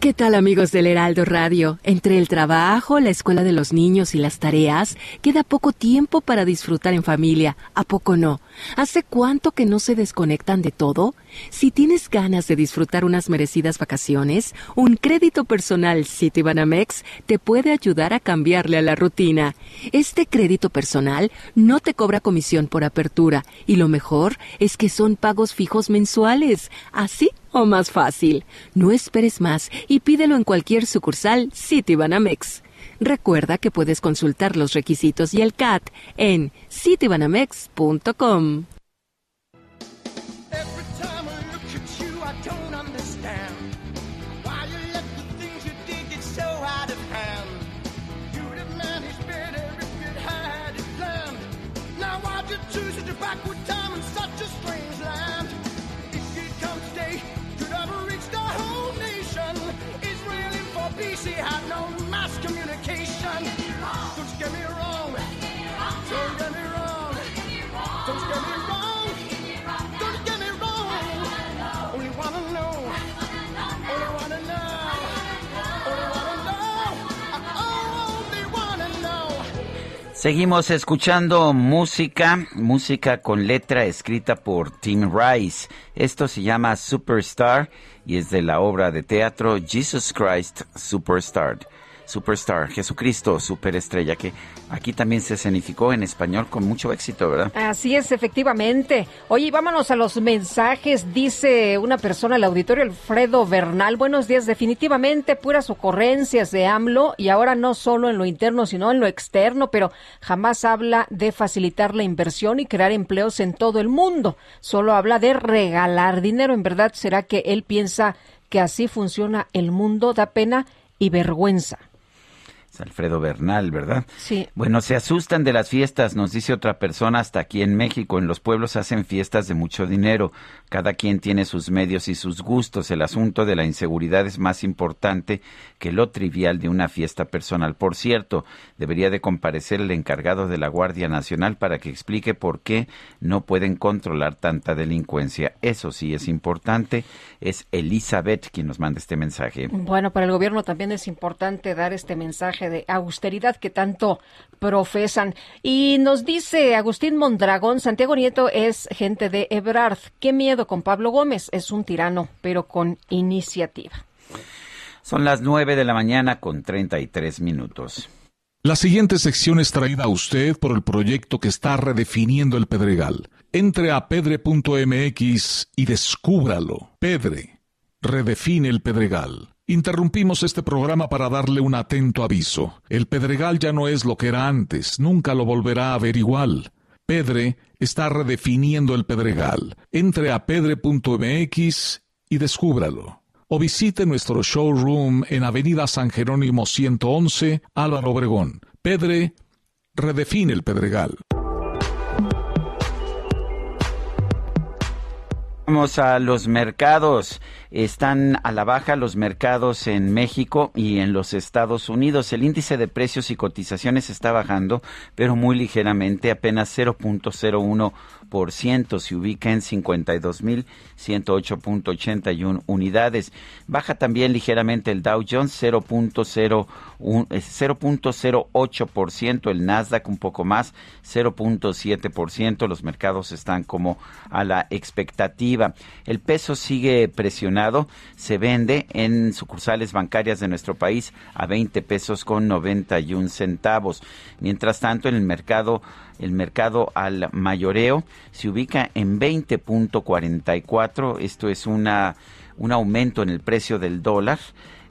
¿Qué tal amigos del Heraldo Radio? Entre el trabajo, la escuela de los niños y las tareas, queda poco tiempo para disfrutar en familia. ¿A poco no? ¿Hace cuánto que no se desconectan de todo? Si tienes ganas de disfrutar unas merecidas vacaciones, un crédito personal Citibanamex te puede ayudar a cambiarle a la rutina. Este crédito personal no te cobra comisión por apertura y lo mejor es que son pagos fijos mensuales. Así o más fácil. No esperes más y pídelo en cualquier sucursal Citibanamex. Recuerda que puedes consultar los requisitos y el CAT en citibanamex.com. Seguimos escuchando música, música con letra escrita por Tim Rice. Esto se llama Superstar y es de la obra de teatro Jesus Christ Superstar. Superstar, Jesucristo, superestrella, que aquí también se escenificó en español con mucho éxito, ¿verdad? Así es, efectivamente. Oye, vámonos a los mensajes. Dice una persona al auditorio, Alfredo Bernal. Buenos días, definitivamente puras ocurrencias de AMLO y ahora no solo en lo interno, sino en lo externo, pero jamás habla de facilitar la inversión y crear empleos en todo el mundo. Solo habla de regalar dinero. En verdad, ¿será que él piensa que así funciona el mundo, da pena y vergüenza. Es Alfredo Bernal, ¿verdad? Sí. Bueno, se asustan de las fiestas, nos dice otra persona, hasta aquí en México. En los pueblos hacen fiestas de mucho dinero. Cada quien tiene sus medios y sus gustos. El asunto de la inseguridad es más importante que lo trivial de una fiesta personal. Por cierto, debería de comparecer el encargado de la Guardia Nacional para que explique por qué no pueden controlar tanta delincuencia. Eso sí es importante. Es Elizabeth quien nos manda este mensaje. Bueno, para el gobierno también es importante dar este mensaje de austeridad que tanto profesan. Y nos dice Agustín Mondragón, Santiago Nieto es gente de Ebrard. Qué miedo con Pablo Gómez, es un tirano, pero con iniciativa. Son las nueve de la mañana con 33 minutos. La siguiente sección es traída a usted por el proyecto que está redefiniendo el Pedregal. Entre a pedre.mx y descúbralo. Pedre. Redefine el Pedregal. Interrumpimos este programa para darle un atento aviso. El Pedregal ya no es lo que era antes, nunca lo volverá a ver igual. Pedre está redefiniendo el Pedregal. Entre a pedre.mx y descúbralo. O visite nuestro showroom en Avenida San Jerónimo 111, Álvaro Obregón. Pedre redefine el Pedregal. Vamos a los mercados. Están a la baja los mercados en México y en los Estados Unidos. El índice de precios y cotizaciones está bajando, pero muy ligeramente, apenas 0.01%. Se ubica en 52.108.81 unidades. Baja también ligeramente el Dow Jones, 0.08%. El Nasdaq un poco más, 0.7%. Los mercados están como a la expectativa. El peso sigue se vende en sucursales bancarias de nuestro país a 20 pesos con 91 centavos. Mientras tanto, en el mercado el mercado al mayoreo se ubica en 20.44, esto es una un aumento en el precio del dólar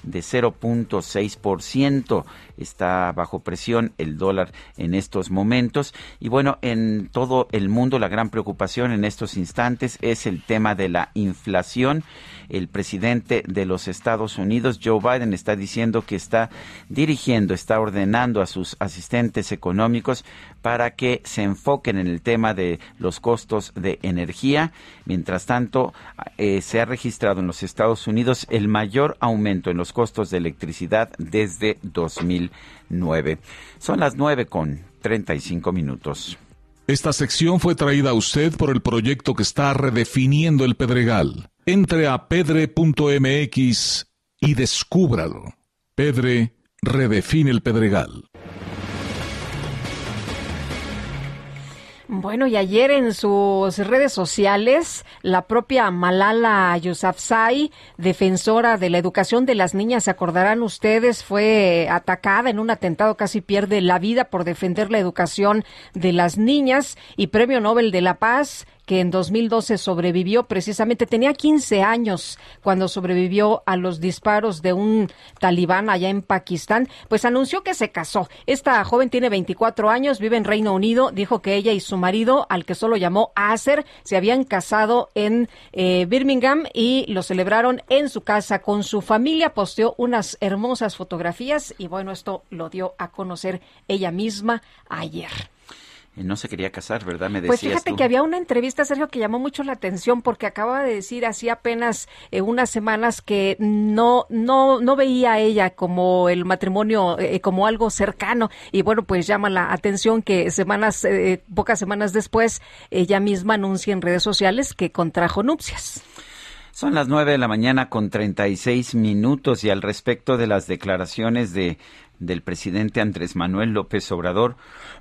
de 0.6%. Está bajo presión el dólar en estos momentos. Y bueno, en todo el mundo la gran preocupación en estos instantes es el tema de la inflación. El presidente de los Estados Unidos, Joe Biden, está diciendo que está dirigiendo, está ordenando a sus asistentes económicos para que se enfoquen en el tema de los costos de energía. Mientras tanto, eh, se ha registrado en los Estados Unidos el mayor aumento en los costos de electricidad desde 2009. Son las 9 con 35 minutos. Esta sección fue traída a usted por el proyecto que está redefiniendo el Pedregal. Entre a pedre.mx y descúbralo. Pedre redefine el Pedregal. Bueno, y ayer en sus redes sociales, la propia Malala Yousafzai, defensora de la educación de las niñas, se acordarán ustedes, fue atacada en un atentado, casi pierde la vida por defender la educación de las niñas y Premio Nobel de la Paz que en 2012 sobrevivió precisamente, tenía 15 años cuando sobrevivió a los disparos de un talibán allá en Pakistán, pues anunció que se casó. Esta joven tiene 24 años, vive en Reino Unido, dijo que ella y su marido, al que solo llamó Acer, se habían casado en eh, Birmingham y lo celebraron en su casa con su familia, posteó unas hermosas fotografías y bueno, esto lo dio a conocer ella misma ayer. No se quería casar, ¿verdad? Me Pues decías fíjate tú. que había una entrevista, Sergio, que llamó mucho la atención porque acaba de decir así apenas eh, unas semanas que no, no, no veía a ella como el matrimonio, eh, como algo cercano. Y bueno, pues llama la atención que semanas, eh, pocas semanas después, ella misma anuncia en redes sociales que contrajo nupcias. Son las nueve de la mañana con 36 minutos y al respecto de las declaraciones de del presidente Andrés Manuel López Obrador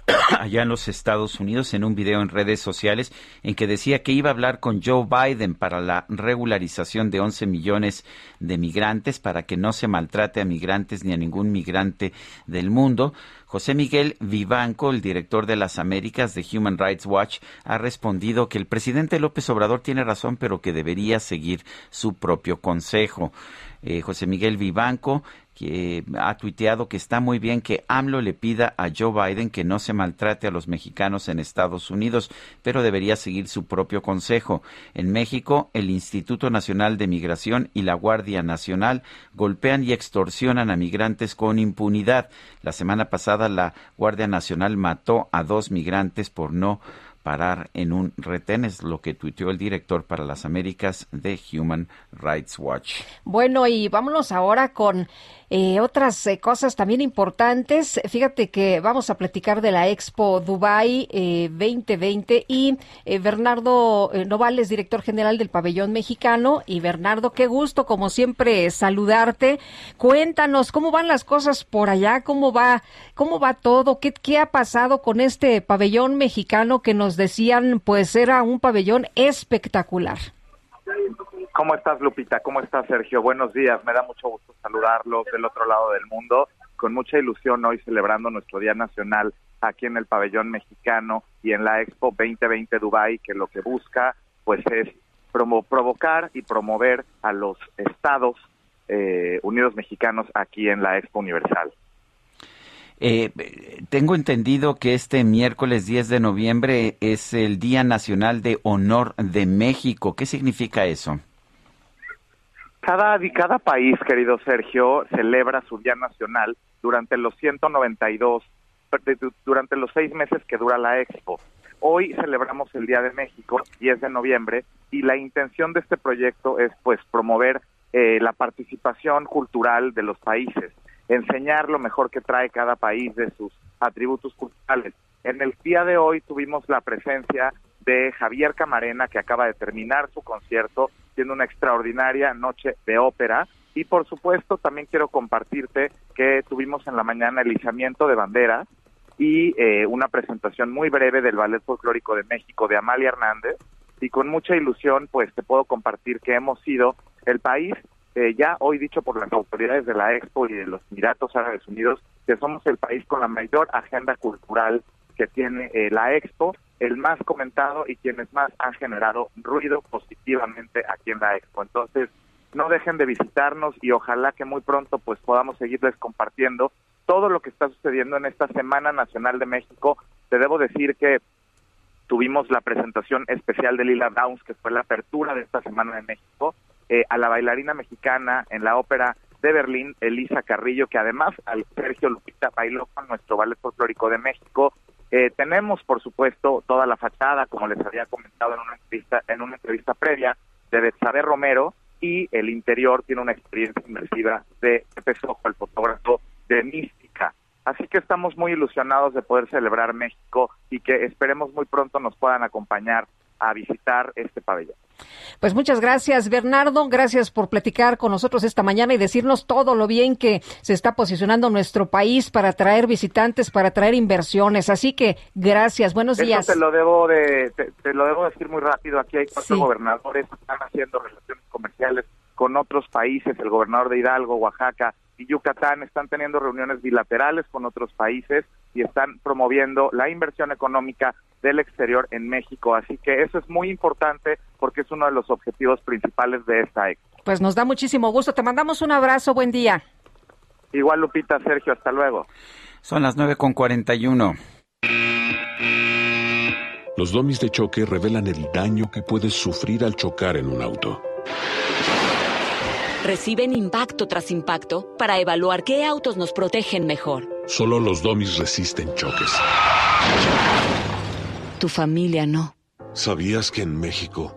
allá en los Estados Unidos en un video en redes sociales en que decía que iba a hablar con Joe Biden para la regularización de 11 millones de migrantes para que no se maltrate a migrantes ni a ningún migrante del mundo. José Miguel Vivanco, el director de las Américas de Human Rights Watch, ha respondido que el presidente López Obrador tiene razón, pero que debería seguir su propio consejo. Eh, José Miguel Vivanco que ha tuiteado que está muy bien que AMLO le pida a Joe Biden que no se maltrate a los mexicanos en Estados Unidos, pero debería seguir su propio consejo. En México, el Instituto Nacional de Migración y la Guardia Nacional golpean y extorsionan a migrantes con impunidad. La semana pasada la Guardia Nacional mató a dos migrantes por no parar en un retén, es lo que tuiteó el director para las Américas de Human Rights Watch. Bueno, y vámonos ahora con eh, otras eh, cosas también importantes. Fíjate que vamos a platicar de la Expo Dubai eh, 2020 y eh, Bernardo eh, Novales, director general del Pabellón Mexicano. Y Bernardo, qué gusto, como siempre, saludarte. Cuéntanos cómo van las cosas por allá, cómo va, cómo va todo, qué, qué ha pasado con este pabellón mexicano que nos decían, pues era un pabellón espectacular. ¿Cómo estás, Lupita? ¿Cómo estás, Sergio? Buenos días. Me da mucho gusto saludarlos del otro lado del mundo. Con mucha ilusión hoy celebrando nuestro Día Nacional aquí en el Pabellón Mexicano y en la Expo 2020 Dubai, que lo que busca pues es promo provocar y promover a los Estados eh, Unidos Mexicanos aquí en la Expo Universal. Eh, tengo entendido que este miércoles 10 de noviembre es el Día Nacional de Honor de México. ¿Qué significa eso? Cada, cada país, querido Sergio, celebra su Día Nacional durante los 192, durante los seis meses que dura la Expo. Hoy celebramos el Día de México, 10 de noviembre, y la intención de este proyecto es pues promover eh, la participación cultural de los países, enseñar lo mejor que trae cada país de sus atributos culturales. En el día de hoy tuvimos la presencia de Javier Camarena, que acaba de terminar su concierto, siendo una extraordinaria noche de ópera. Y por supuesto, también quiero compartirte que tuvimos en la mañana el izamiento de banderas y eh, una presentación muy breve del Ballet Folclórico de México de Amalia Hernández. Y con mucha ilusión, pues te puedo compartir que hemos sido el país, eh, ya hoy dicho por las autoridades de la Expo y de los Emiratos Árabes Unidos, que somos el país con la mayor agenda cultural que tiene eh, la Expo, el más comentado y quienes más han generado ruido positivamente aquí en la Expo. Entonces, no dejen de visitarnos y ojalá que muy pronto pues podamos seguirles compartiendo todo lo que está sucediendo en esta Semana Nacional de México. Te debo decir que tuvimos la presentación especial de Lila Downs, que fue la apertura de esta Semana de México, eh, a la bailarina mexicana en la ópera de Berlín, Elisa Carrillo, que además al Sergio Lupita bailó con nuestro ballet folclórico de México. Eh, tenemos, por supuesto, toda la fachada, como les había comentado en una entrevista, en una entrevista previa, de Betsabe Romero, y el interior tiene una experiencia inmersiva de Pepe Sojo, el fotógrafo de Mística. Así que estamos muy ilusionados de poder celebrar México y que esperemos muy pronto nos puedan acompañar a visitar este pabellón. Pues muchas gracias, Bernardo. Gracias por platicar con nosotros esta mañana y decirnos todo lo bien que se está posicionando nuestro país para traer visitantes, para traer inversiones. Así que gracias, buenos días. Eso te lo debo de, te, te lo debo decir muy rápido. Aquí hay cuatro Sí. gobernadores que están haciendo relaciones comerciales con otros países. El gobernador de Hidalgo, Oaxaca y Yucatán están teniendo reuniones bilaterales con otros países y están promoviendo la inversión económica del exterior en México. Así que eso es muy importante porque es uno de los objetivos principales de esta expo. Pues nos da muchísimo gusto. Te mandamos un abrazo. Buen día. Igual Lupita, Sergio, hasta luego. Son las 9 con 41. Los domis de choque revelan el daño que puedes sufrir al chocar en un auto. Reciben impacto tras impacto para evaluar qué autos nos protegen mejor. Solo los domis resisten choques. Tu familia no. ¿Sabías que en México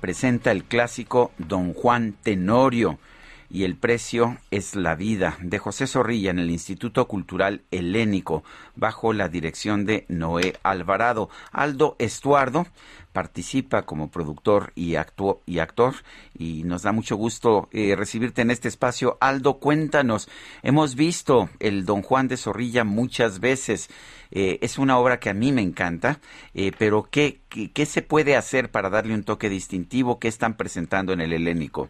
presenta el clásico Don Juan Tenorio. Y el precio es la vida de José Zorrilla en el Instituto Cultural Helénico bajo la dirección de Noé Alvarado. Aldo Estuardo participa como productor y, actu y actor y nos da mucho gusto eh, recibirte en este espacio. Aldo, cuéntanos, hemos visto el Don Juan de Zorrilla muchas veces. Eh, es una obra que a mí me encanta, eh, pero ¿qué, ¿qué, qué se puede hacer para darle un toque distintivo? ¿Qué están presentando en el helénico?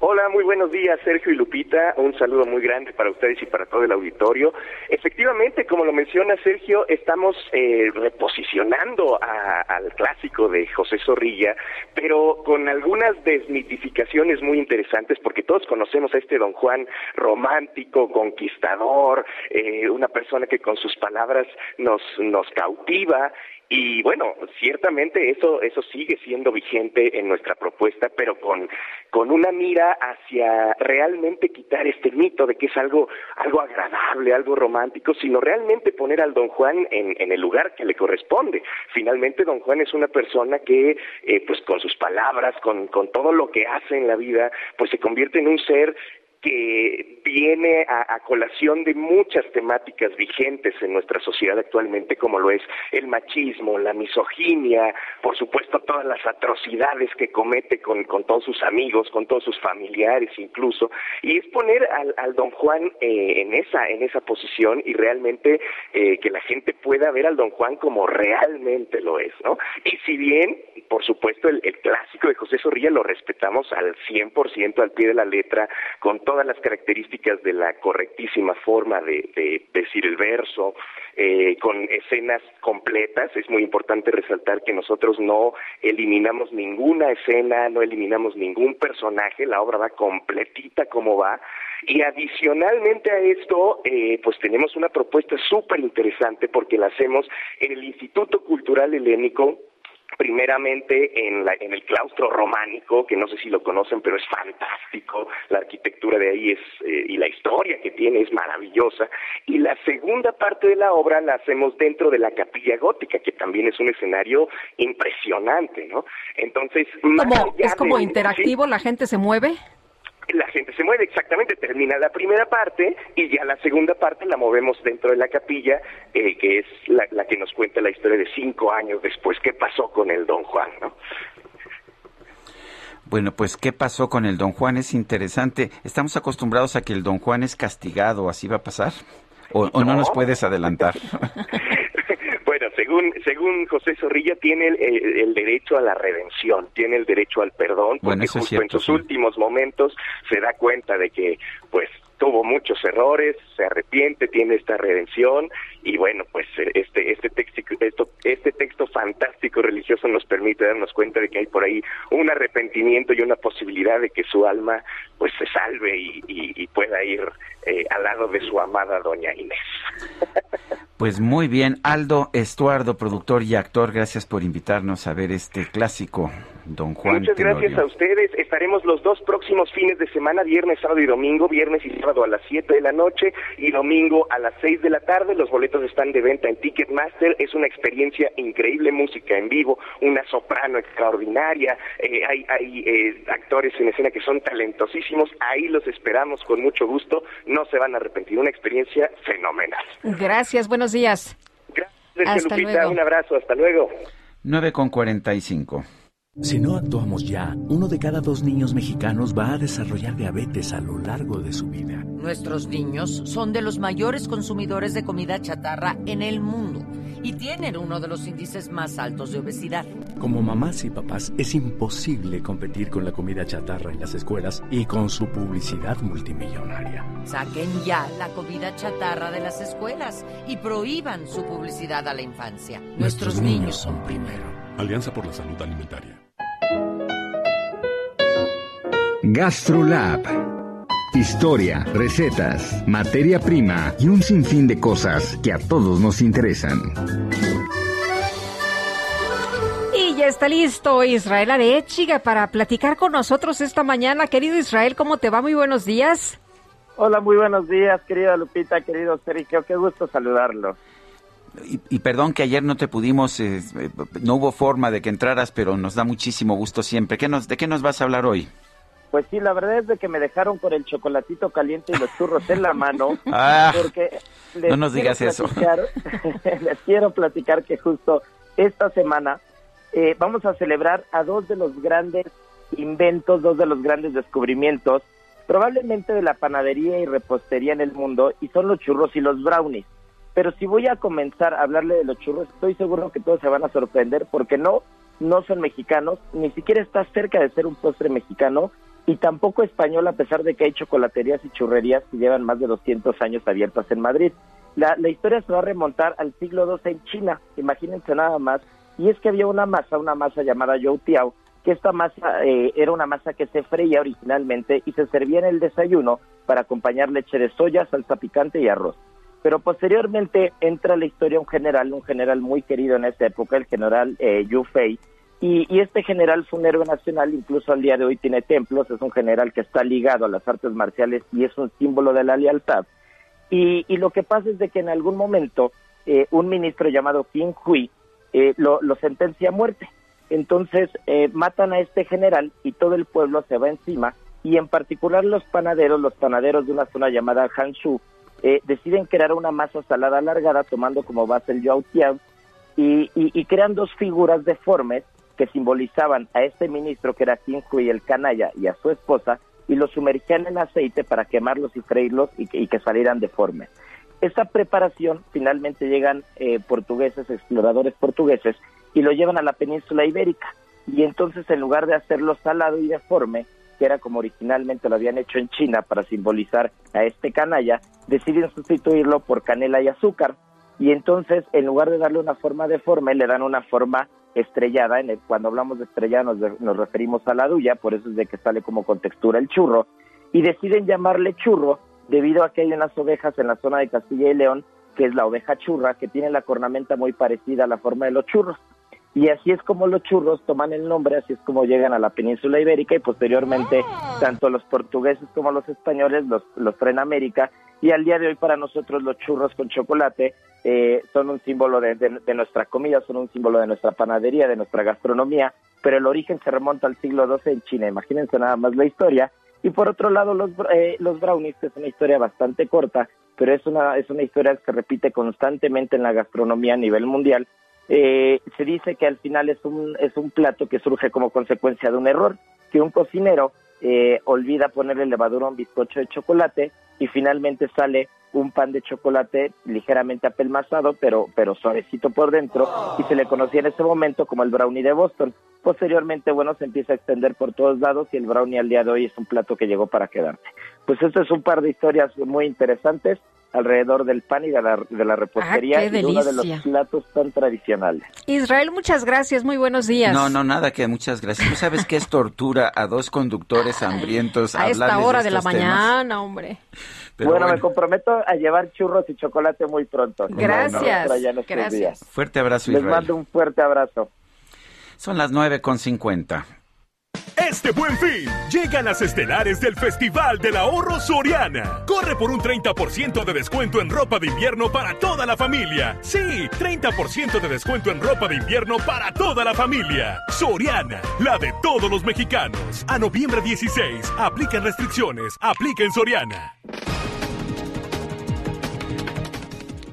Hola, muy buenos días, Sergio y Lupita. Un saludo muy grande para ustedes y para todo el auditorio. Efectivamente, como lo menciona Sergio, estamos eh, reposicionando a- al clásico de José Zorrilla, pero con algunas desmitificaciones muy interesantes, porque todos conocemos a este don Juan romántico, conquistador, eh, una persona que con sus palabras nos, nos cautiva. Y bueno, ciertamente eso eso sigue siendo vigente en nuestra propuesta, pero con con una mira hacia realmente quitar este mito de que es algo algo agradable, algo romántico, sino realmente poner al Don Juan en, en el lugar que le corresponde. Finalmente, Don Juan es una persona que, eh, pues con sus palabras, con con todo lo que hace en la vida, pues se convierte en un ser que viene a, a, colación de muchas temáticas vigentes en nuestra sociedad actualmente, como lo es el machismo, la misoginia, por supuesto todas las atrocidades que comete con, con todos sus amigos, con todos sus familiares incluso, y es poner al, al don Juan eh, en esa en esa posición y realmente eh, que la gente pueda ver al don Juan como realmente lo es, ¿no? Y si bien, por supuesto, el, el clásico de José Zorrilla lo respetamos al 100% al pie de la letra, con todas las características de la correctísima forma de, de decir el verso, eh, con escenas completas. Es muy importante resaltar que nosotros no eliminamos ninguna escena, no eliminamos ningún personaje, la obra va completita como va. Y adicionalmente a esto, eh, pues tenemos una propuesta súper interesante porque la hacemos en el Instituto Cultural Helénico, primeramente en, la, en el claustro románico, que no sé si lo conocen, pero es fantástico, la arquitectura de ahí es, eh, y la historia que tiene es maravillosa, y la segunda parte de la obra la hacemos dentro de la capilla gótica, que también es un escenario impresionante, ¿no? Entonces, como, es como de, interactivo, ¿sí? la gente se mueve la gente se mueve exactamente, termina la primera parte y ya la segunda parte la movemos dentro de la capilla, eh, que es la, la, que nos cuenta la historia de cinco años después, qué pasó con el don Juan, ¿no? Bueno, pues qué pasó con el don Juan es interesante. Estamos acostumbrados a que el don Juan es castigado, ¿así va a pasar? ¿O, o no. no nos puedes adelantar? Bueno, según según José Zorrilla tiene el, el, el, derecho a la redención, tiene el derecho al perdón, porque bueno, justo cierto, en sus sí. últimos momentos se da cuenta de que pues tuvo muchos errores, se arrepiente, tiene esta redención y bueno, pues este este texto esto, este texto fantástico religioso nos permite darnos cuenta de que hay por ahí un arrepentimiento y una posibilidad de que su alma pues se salve y, y, y pueda ir eh, al lado de su amada doña Inés. Pues muy bien, Aldo Estuardo, productor y actor, gracias por invitarnos a ver este clásico, Don Juan. Muchas Tenorio. gracias a ustedes. Estaremos los dos próximos fines de semana, viernes, sábado y domingo, viernes y sábado a las 7 de la noche y domingo a las 6 de la tarde. Los boletos están de venta en Ticketmaster. Es una experiencia increíble, música en vivo, una soprano extraordinaria, eh, hay, hay eh, actores en escena que son talentosísimos. Ahí los esperamos con mucho gusto. No se van a arrepentir. Una experiencia fenomenal. Gracias, buenos días. Gracias, Hasta Lupita. luego. Un abrazo. Hasta luego. 9 con 45. Si no actuamos ya, uno de cada dos niños mexicanos va a desarrollar diabetes a lo largo de su vida. Nuestros niños son de los mayores consumidores de comida chatarra en el mundo y tienen uno de los índices más altos de obesidad. Como mamás y papás es imposible competir con la comida chatarra en las escuelas y con su publicidad multimillonaria. Saquen ya la comida chatarra de las escuelas y prohíban su publicidad a la infancia. Nuestros, Nuestros niños, niños son primero. Alianza por la Salud Alimentaria. GastroLab. Historia, recetas, materia prima y un sinfín de cosas que a todos nos interesan. Y ya está listo Israel Arechiga para platicar con nosotros esta mañana. Querido Israel, ¿cómo te va? Muy buenos días. Hola, muy buenos días, querida Lupita, querido Sergio. Qué gusto saludarlo. Y, y, perdón que ayer no te pudimos, eh, no hubo forma de que entraras, pero nos da muchísimo gusto siempre. ¿Qué nos, ¿De qué nos vas a hablar hoy? Pues sí, la verdad es de que me dejaron con el chocolatito caliente y los churros en la mano. Ah, porque les no nos digas eso. les quiero platicar que justo esta semana eh, vamos a celebrar a dos de los grandes inventos, dos de los grandes descubrimientos, probablemente de la panadería y repostería en el mundo, y son los churros y los brownies. Pero si voy a comenzar a hablarle de los churros, estoy seguro que todos se van a sorprender porque no, no son mexicanos, ni siquiera está cerca de ser un postre mexicano y tampoco español a pesar de que hay chocolaterías y churrerías que llevan más de 200 años abiertas en Madrid. La, la historia se va a remontar al siglo XII en China, imagínense nada más, y es que había una masa, una masa llamada youtiao, que esta masa eh, era una masa que se freía originalmente y se servía en el desayuno para acompañar leche de soya, salsa picante y arroz. Pero posteriormente entra a la historia un general, un general muy querido en esa época, el general eh, Yu Fei, y, y este general fue un héroe nacional, incluso al día de hoy tiene templos, es un general que está ligado a las artes marciales y es un símbolo de la lealtad. Y, y lo que pasa es de que en algún momento eh, un ministro llamado Qin Hui eh, lo, sentencia a muerte. Entonces eh, matan a este general y todo el pueblo se va encima y en particular los panaderos, los panaderos de una zona llamada Hanshu, eh, deciden crear una masa salada alargada tomando como base el yautiao y, y, y crean dos figuras deformes que simbolizaban a este ministro que era Qin Hui, el canalla, y a su esposa, y los sumergían en aceite para quemarlos y freírlos y, que- y que salieran deformes. Esta preparación finalmente llegan eh, portugueses, exploradores portugueses, y lo llevan a la península ibérica. Y entonces en lugar de hacerlo salado y deforme, que era como originalmente lo habían hecho en China para simbolizar a este canalla, deciden sustituirlo por canela y azúcar. Y entonces, en lugar de darle una forma deforme, le dan una forma estrellada. En el- cuando hablamos de estrellada nos, nos referimos a la duya, por eso es de que sale como con textura el churro. Y deciden llamarle churro debido a que hay unas ovejas en la zona de Castilla y León, que es la oveja churra, que tiene la cornamenta muy parecida a la forma de los churros. Y así es como los churros toman el nombre, así es como llegan a la península ibérica y posteriormente tanto los portugueses como los españoles los, los traen a América y al día de hoy para nosotros los churros con chocolate eh, son un símbolo de, de- de nuestra comida, son un símbolo de nuestra panadería, de nuestra gastronomía, pero el origen se remonta al siglo XII en China, imagínense nada más la historia. Y por otro lado los, eh, los brownies, que es una historia bastante corta, pero es una, es una historia que se repite constantemente en la gastronomía a nivel mundial, eh, se dice que al final es un, es un plato que surge como consecuencia de un error, que un cocinero eh, olvida ponerle levadura a un bizcocho de chocolate y finalmente sale un pan de chocolate ligeramente apelmazado, pero, pero suavecito por dentro, y se le conocía en ese momento como el brownie de Boston. Posteriormente, bueno, se empieza a extender por todos lados y el brownie al día de hoy es un plato que llegó para quedarse. Pues esto es un par de historias muy interesantes alrededor del pan y de la, de la repostería Ah, qué y de uno de los platos tan tradicionales. Israel, muchas gracias, muy buenos días. No, no, nada que muchas gracias. ¿Tú sabes qué es tortura a dos conductores hambrientos a esta hora de, la estos temas? mañana, hombre. Pero bueno, bueno. me comprometo a llevar churros y chocolate muy pronto. Gracias, estos gracias. días. Fuerte abrazo, Les Israel. mando un fuerte abrazo. Son las nueve con cincuenta. Este buen fin, llegan las estelares del Festival del Ahorro Soriana. Corre por un 30% de descuento en ropa de invierno para toda la familia. Sí, 30% de descuento en ropa de invierno para toda la familia. Soriana, la de todos los mexicanos. A noviembre 16, aplican restricciones, aplica en Soriana.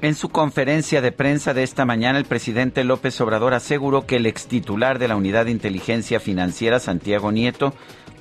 En su conferencia de prensa de esta mañana, el presidente López Obrador aseguró que el extitular de la Unidad de Inteligencia Financiera, Santiago Nieto,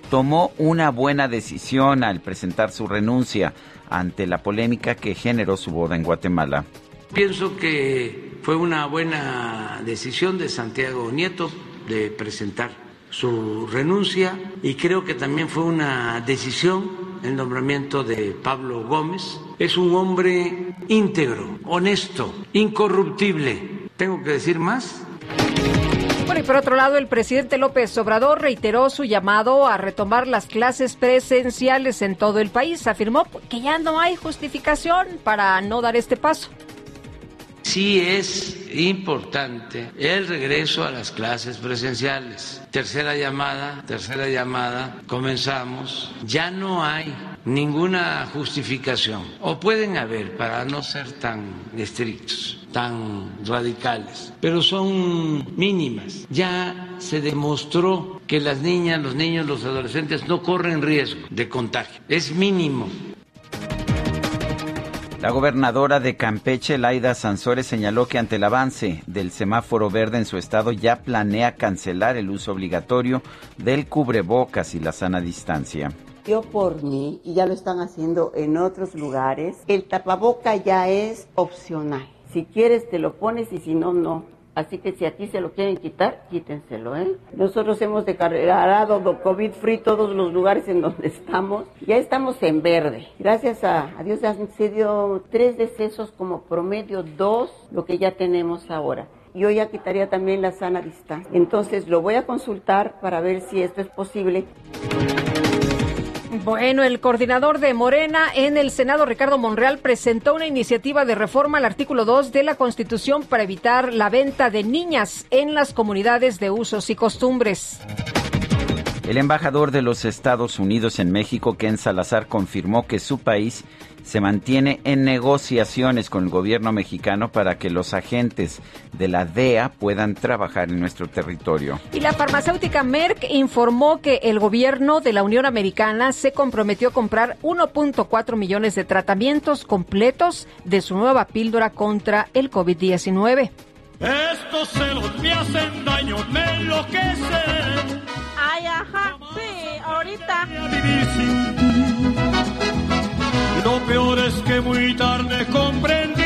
tomó una buena decisión al presentar su renuncia ante la polémica que generó su boda en Guatemala. Pienso que fue una buena decisión de Santiago Nieto de presentar su renuncia y creo que también fue una decisión el nombramiento de Pablo Gómez. Es un hombre íntegro, honesto, incorruptible. ¿Tengo que decir más? Bueno, y por otro lado, el presidente López Obrador reiteró su llamado a retomar las clases presenciales en todo el país. Afirmó que ya no hay justificación para no dar este paso. Sí es importante el regreso a las clases presenciales. Tercera llamada, tercera llamada, comenzamos. Ya no hay ninguna justificación, o pueden haber para no ser tan estrictos, tan radicales, pero son mínimas. Ya se demostró que las niñas, los niños, los adolescentes no corren riesgo de contagio. Es mínimo. La gobernadora de Campeche, Laida Sansores, señaló que ante el avance del semáforo verde en su estado ya planea cancelar el uso obligatorio del cubrebocas y la sana distancia. Yo por mí, y ya lo están haciendo en otros lugares, el tapaboca ya es opcional. Si quieres te lo pones y si no, no. Así que si aquí se lo quieren quitar, quítenselo, ¿eh? Nosotros hemos declarado COVID free todos los lugares en donde estamos. Ya estamos en verde. Gracias a, Dios han sido tres decesos como promedio, dos, lo que ya tenemos ahora. Yo ya quitaría también la sana distancia. Entonces lo voy a consultar para ver si esto es posible. Bueno, el coordinador de Morena en el Senado, Ricardo Monreal, presentó una iniciativa de reforma al artículo 2 de la Constitución para evitar la venta de niñas en las comunidades de usos y costumbres. El embajador de los Estados Unidos en México, Ken Salazar, confirmó que su país se mantiene en negociaciones con el gobierno mexicano para que los agentes de la DEA puedan trabajar en nuestro territorio. Y la farmacéutica Merck informó que el gobierno de la Unión Americana se comprometió a comprar 1.4 millones de tratamientos completos de su nueva píldora contra el COVID-19. Estos celos me hacen daño, me enloquecen. Ay, ajá, sí, ahorita. Lo peor es que muy tarde comprendí,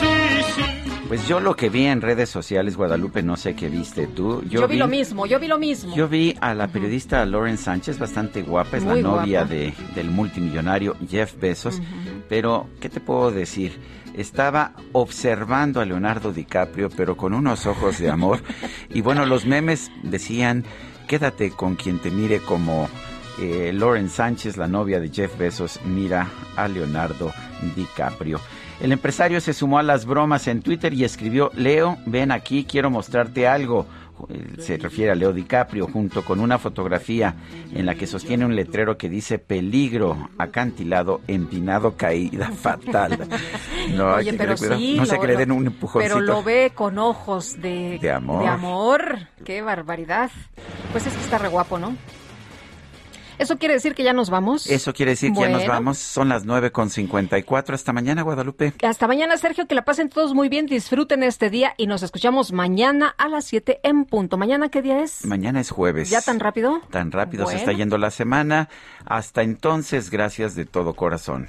sí, sí. Pues yo lo que vi en redes sociales, Guadalupe, no sé qué viste tú. Yo, vi, lo mismo, yo vi lo mismo. Yo vi a la periodista Lauren Sánchez, bastante guapa, es Muy la novia guapa. de, del multimillonario Jeff Bezos. Pero, ¿qué te puedo decir? Estaba observando a Leonardo DiCaprio, pero con unos ojos de amor. y bueno, los memes decían, quédate con quien te mire como eh, Lauren Sánchez, la novia de Jeff Bezos, mira a Leonardo DiCaprio. El empresario se sumó a las bromas en Twitter y escribió, Leo, ven aquí, quiero mostrarte algo. Eh, Se refiere a Leo DiCaprio junto con una fotografía en la que sostiene un letrero que dice peligro, acantilado, empinado, caída fatal. No, hay Oye, que pero sí. no sé lo- que le den un empujoncito. Pero lo ve con ojos de, De amor. de amor. Qué barbaridad. Pues es que está re guapo, ¿no? ¿Eso quiere decir que ya nos vamos? Eso quiere decir que ya nos vamos. Son las 9 con 54. Hasta mañana, Guadalupe. Hasta mañana, Sergio, que la pasen todos muy bien, disfruten este día y nos escuchamos mañana a las 7 en punto. ¿Mañana qué día es? Mañana es jueves. ¿Ya tan rápido? Tan rápido se está yendo la semana. Hasta entonces, gracias de todo corazón.